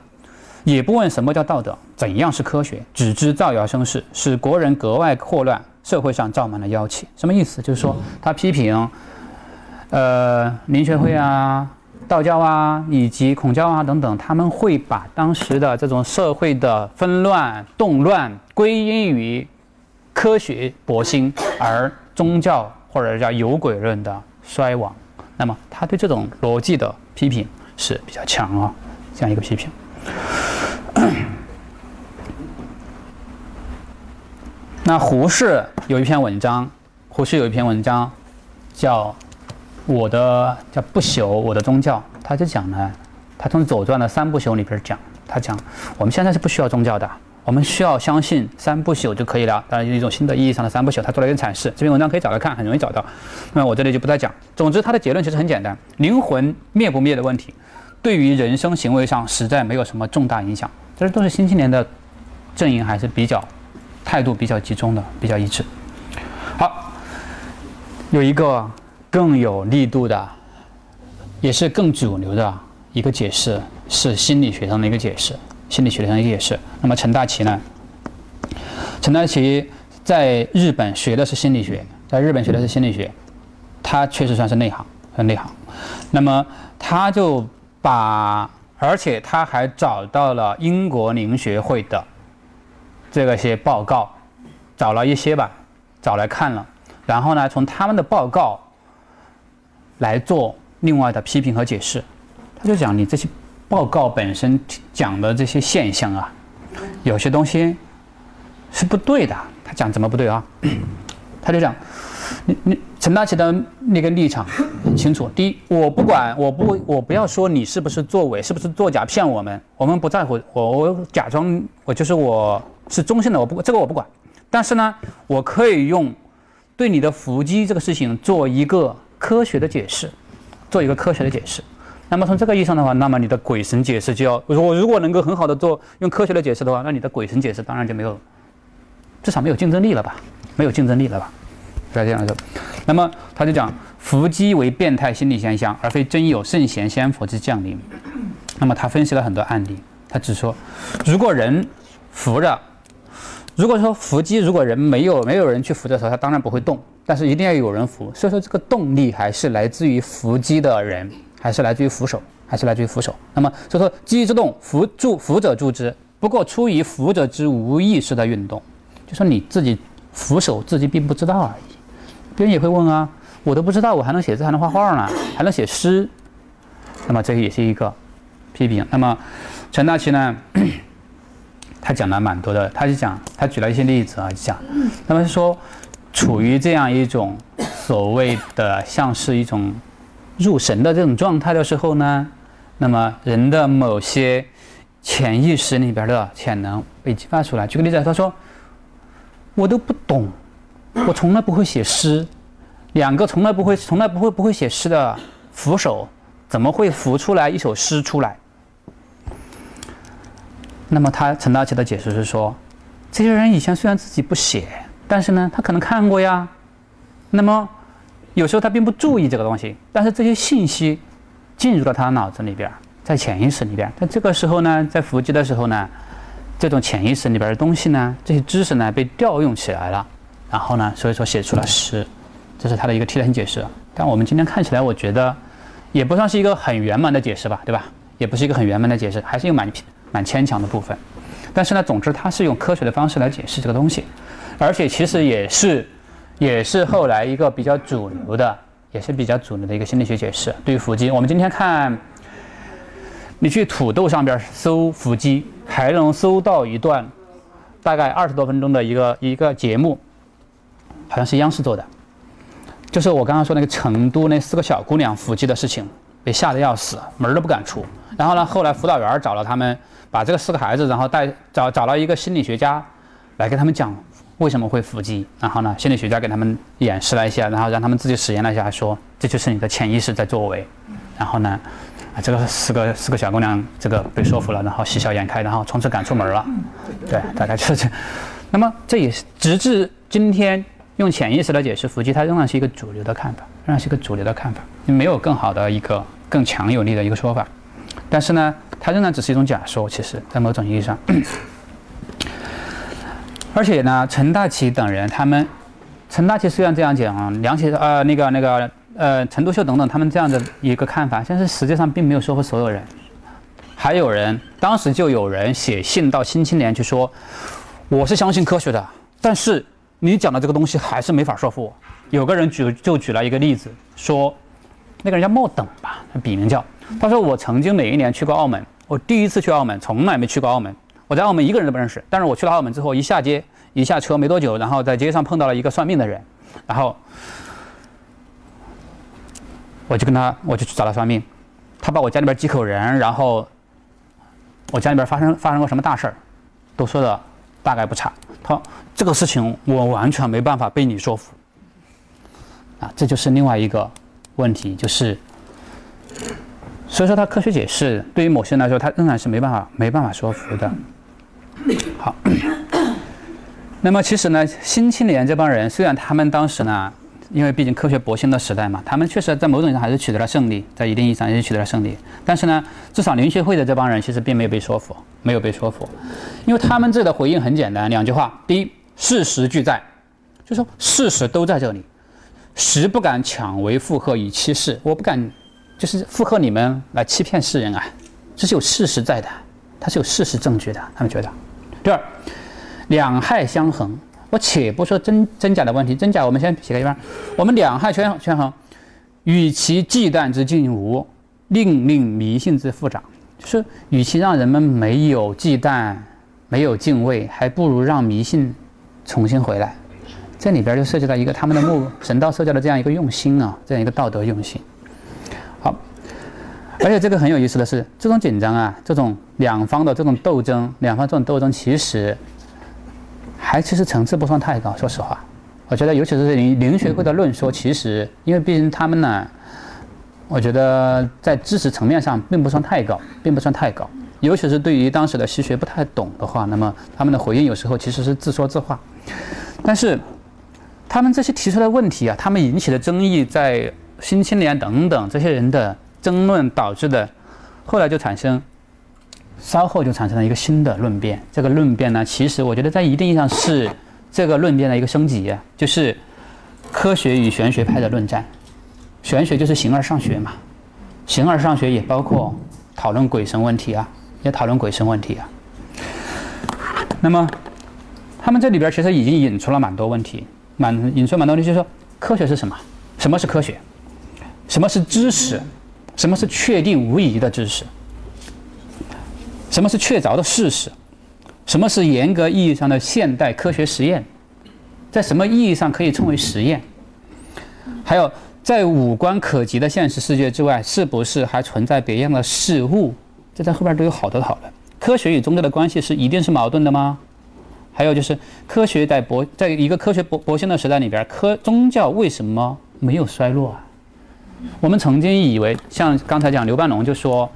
也不问什么叫道德，怎样是科学，只知造谣生事，使国人格外祸乱，社会上罩满了妖气。什么意思？就是说他批评，呃，林学会啊、道教啊以及孔教啊等等，他们会把当时的这种社会的纷乱动乱归因于科学博兴，而宗教或者叫有鬼论的衰亡。那么他对这种逻辑的批评是比较强啊，这样一个批评。那胡适有一篇文章，胡适有一篇文章，叫“我的叫不朽我的宗教”，他就讲呢，他从《左传》的三不朽里边讲，他讲我们现在是不需要宗教的，我们需要相信三不朽就可以了。当然，一种新的意义上的三不朽，他做了一个阐释。这篇文章可以找来看，很容易找到。那我这里就不再讲。总之，他的结论其实很简单：灵魂灭不灭的问题。对于人生行为上实在没有什么重大影响，这都是新青年的阵营还是比较态度比较集中的，比较一致。好，有一个更有力度的，也是更主流的一个解释，是心理学上的一个解释，心理学上的一个解释。那么陈大奇呢？陈大奇在日本学的是心理学，在日本学的是心理学，他确实算是内行，很内行。那么他就。把，而且他还找到了英国灵学会的这个些报告，找了一些吧，找来看了，然后呢，从他们的报告来做另外的批评和解释。他就讲，你这些报告本身讲的这些现象啊，有些东西是不对的。他讲怎么不对啊？他就讲。你你陈大奇的那个立场很清楚。第一，我不管，我不我不要说你是不是作伪，是不是作假骗我们，我们不在乎。我我假装我就是我是中性的，我不这个我不管。但是呢，我可以用对你的伏击这个事情做一个科学的解释，做一个科学的解释。那么从这个意义上的话，那么你的鬼神解释就要我如果能够很好的做用科学的解释的话，那你的鬼神解释当然就没有，至少没有竞争力了吧？没有竞争力了吧？在这样说，那么他就讲，伏击为变态心理现象，而非真有圣贤仙佛之降临。那么他分析了很多案例，他只说，如果人扶着，如果说伏击，如果人没有没有人去扶的时候，他当然不会动，但是一定要有人扶。所以说这个动力还是来自于伏击的人，还是来自于扶手，还是来自于扶手。那么所以说机之动，扶助扶者助之，不过出于扶者之无意识的运动，就说你自己扶手自己并不知道而已。别人也会问啊，我都不知道，我还能写字，还能画画呢，还能写诗，那么这个也是一个批评。那么陈大奇呢，他讲了蛮多的，他就讲，他举了一些例子啊，讲，那么说，处于这样一种所谓的像是一种入神的这种状态的时候呢，那么人的某些潜意识里边的潜能被激发出来。举个例子，他说，我都不懂。我从来不会写诗，两个从来不会、从来不会、不会写诗的扶手，怎么会扶出来一首诗出来？那么他陈大奇的解释是说，这些人以前虽然自己不写，但是呢，他可能看过呀。那么有时候他并不注意这个东西，但是这些信息进入了他脑子里边，在潜意识里边。在这个时候呢，在伏击的时候呢，这种潜意识里边的东西呢，这些知识呢，被调用起来了。然后呢，所以说写出了诗，这是他的一个替代性解释。但我们今天看起来，我觉得也不算是一个很圆满的解释吧，对吧？也不是一个很圆满的解释，还是有蛮蛮牵强的部分。但是呢，总之它是用科学的方式来解释这个东西，而且其实也是也是后来一个比较主流的，也是比较主流的一个心理学解释。对于伏击，我们今天看，你去土豆上边搜伏击，还能搜到一段大概二十多分钟的一个一个节目。好像是央视做的，就是我刚刚说那个成都那四个小姑娘伏击的事情，被吓得要死，门都不敢出。然后呢，后来辅导员找了他们，把这个四个孩子，然后带找找了一个心理学家，来跟他们讲为什么会伏击。然后呢，心理学家给他们演示了一下，然后让他们自己实验了一下，说这就是你的潜意识在作为。然后呢，啊，这个四个四个小姑娘这个被说服了，然后喜笑颜开，然后从此赶出门了。对，大概就是这。那么这也是直至今天。用潜意识来解释伏击，它仍然是一个主流的看法，仍然是一个主流的看法，没有更好的一个更强有力的一个说法。但是呢，它仍然只是一种假说。其实，在某种意义上，而且呢，陈大奇等人，他们，陈大奇虽然这样讲，梁启呃那个那个呃陈独秀等等，他们这样的一个看法，但是实际上并没有说服所有人。还有人当时就有人写信到《新青年》去说，我是相信科学的，但是。你讲的这个东西还是没法说服我。有个人举就举了一个例子，说那个人叫莫等吧，笔名叫。他说我曾经哪一年去过澳门，我第一次去澳门，从来没去过澳门。我在澳门一个人都不认识，但是我去了澳门之后，一下街一下车没多久，然后在街上碰到了一个算命的人，然后我就跟他我就去找他算命，他把我家里边几口人，然后我家里边发生发生过什么大事儿，都说的大概不差。他这个事情我完全没办法被你说服，啊，这就是另外一个问题，就是，所以说他科学解释对于某些人来说，他仍然是没办法没办法说服的。好，那么其实呢，新青年这帮人虽然他们当时呢。因为毕竟科学勃兴的时代嘛，他们确实在某种意义上还是取得了胜利，在一定意义上也是取得了胜利。但是呢，至少林学会的这帮人其实并没有被说服，没有被说服，因为他们这的回应很简单，两句话：第一，事实俱在，就说事实都在这里，实不敢抢为附和以欺世，我不敢就是附和你们来欺骗世人啊，这是有事实在的，它是有事实证据的，他们觉得。第二，两害相衡。我且不说真真假的问题，真假我们先撇开一半。我们两害权权衡，与其忌惮之尽无，另令迷信之复长。就是与其让人们没有忌惮、没有敬畏，还不如让迷信重新回来。这里边就涉及到一个他们的目神道社教的这样一个用心啊，这样一个道德用心。好，而且这个很有意思的是，这种紧张啊，这种两方的这种斗争，两方这种斗争其实。还其实层次不算太高，说实话，我觉得尤其是灵灵学会的论说，其实因为毕竟他们呢，我觉得在知识层面上并不算太高，并不算太高，尤其是对于当时的西学不太懂的话，那么他们的回应有时候其实是自说自话。但是他们这些提出的问题啊，他们引起的争议，在新青年等等这些人的争论导致的，后来就产生，稍后就产生了一个新的论辩。这个论辩呢，其实我觉得在一定意义上是这个论辩的一个升级，就是科学与玄学派的论战。玄学就是形而上学嘛，形而上学也包括讨论鬼神问题啊，也讨论鬼神问题啊。那么，他们这里边其实已经引出了蛮多问题，蛮引出蛮多问题，就是说科学是什么？什么是科学？什么是知识？什么是确定无疑的知识？什么是确凿的事实？什么是严格意义上的现代科学实验？在什么意义上可以称为实验？还有，在五官可及的现实世界之外，是不是还存在别样的事物？这在后边都有好多讨论。科学与宗教的关系是一定是矛盾的吗？还有就是，科学在博在一个科学博博兴的时代里边，科宗教为什么没有衰落啊？我们曾经以为，像刚才讲刘半龙就说，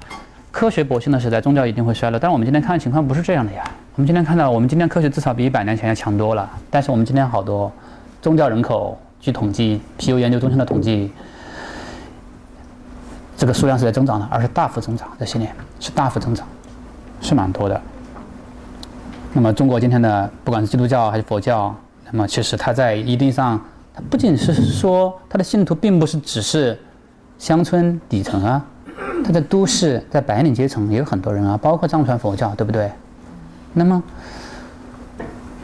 科学博兴的时代，宗教一定会衰落。但是我们今天看情况不是这样的呀。我们今天看到，我们今天科学至少比一百年前要强多了。但是我们今天好多宗教人口，据统计，皮尤研究中心的统计，这个数量是在增长的，而是大幅增长。这些年是大幅增长。是蛮多的。那么，中国今天的不管是基督教还是佛教，那么其实它在一定上，它不仅是说它的信徒并不是只是乡村底层啊，他在都市、在白领阶层也有很多人啊，包括藏传佛教，对不对？那么，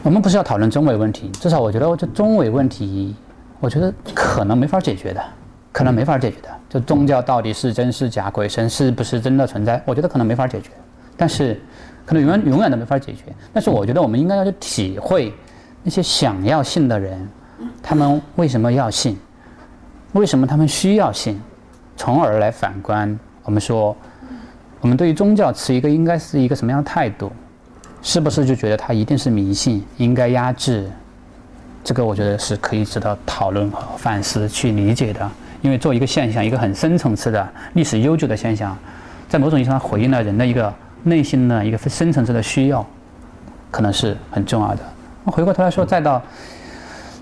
我们不是要讨论中伪问题，至少我觉得这中伪问题，我觉得可能没法解决的，可能没法解决的。就宗教到底是真是假，鬼神是不是真的存在？我觉得可能没法解决。但是，可能永远永远都没法解决。但是，我觉得我们应该要去体会那些想要信的人，他们为什么要信，为什么他们需要信，从而来反观我们说，我们对于宗教持一个应该是一个什么样的态度？是不是就觉得它一定是迷信，应该压制？这个我觉得是可以值得讨论和反思去理解的。因为做一个现象，一个很深层次的历史悠久的现象，在某种意义上回应了人的一个。内心的一个深层次的需要，可能是很重要的。我回过头来说，再到，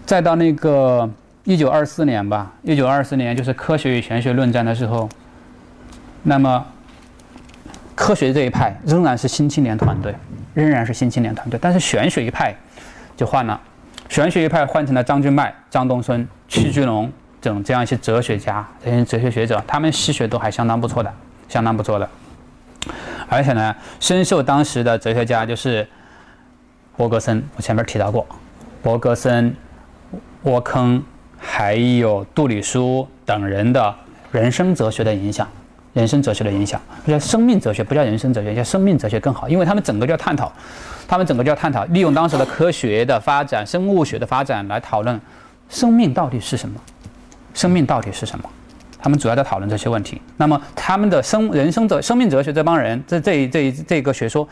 再到那个一九二四年吧，一九二四年就是科学与玄学论战的时候，那么科学这一派仍然是新青年团队，仍然是新青年团队，但是玄学一派就换了，玄学一派换成了张君迈、张东孙、屈居龙等这样一些哲学家、这些哲学学者，他们西学都还相当不错的，相当不错的。而且呢，深受当时的哲学家就是伯格森，我前面提到过，伯格森、沃坑还有杜里舒等人的人生哲学的影响，人生哲学的影响，叫生命哲学，不叫人生哲学，叫生命哲学更好，因为他们整个就要探讨，他们整个就要探讨，利用当时的科学的发展、生物学的发展来讨论生命到底是什么，生命到底是什么。他们主要在讨论这些问题。那么，他们的生人生哲、生命哲学这帮人，这这这这个学说，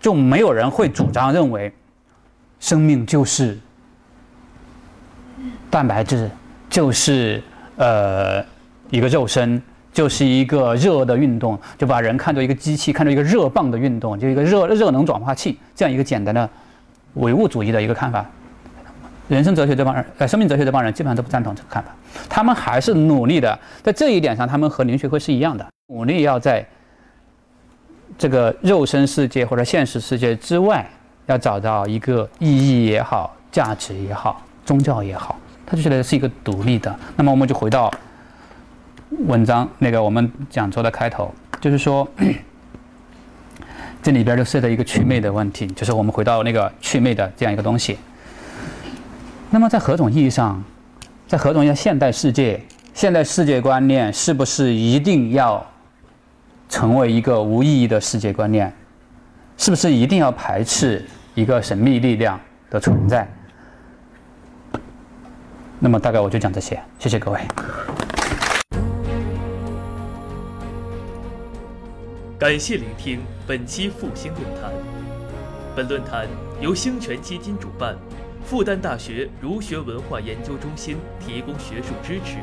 就没有人会主张认为，生命就是蛋白质，就是呃一个肉身，就是一个热的运动，就把人看作一个机器，看作一个热棒的运动，就一个热热能转化器，这样一个简单的唯物主义的一个看法。人生哲学这帮人，呃，生命哲学这帮人基本上都不赞同这个看法，他们还是努力的，在这一点上，他们和林学会是一样的，努力要在这个肉身世界或者现实世界之外，要找到一个意义也好，价值也好，宗教也好，他就觉得是一个独立的。那么我们就回到文章那个我们讲座的开头，就是说，这里边就涉及一个祛魅的问题，就是我们回到那个祛魅的这样一个东西。那么，在何种意义上，在何种意义上，现代世界、现代世界观念是不是一定要成为一个无意义的世界观念？是不是一定要排斥一个神秘力量的存在？那么，大概我就讲这些。谢谢各位。感谢聆听本期复兴论坛。本论坛由兴泉基金主办。复旦大学儒学文化研究中心提供学术支持，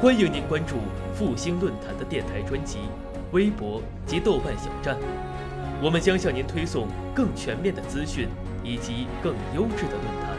欢迎您关注复兴论坛的电台专辑、微博及豆瓣小站，我们将向您推送更全面的资讯以及更优质的论坛。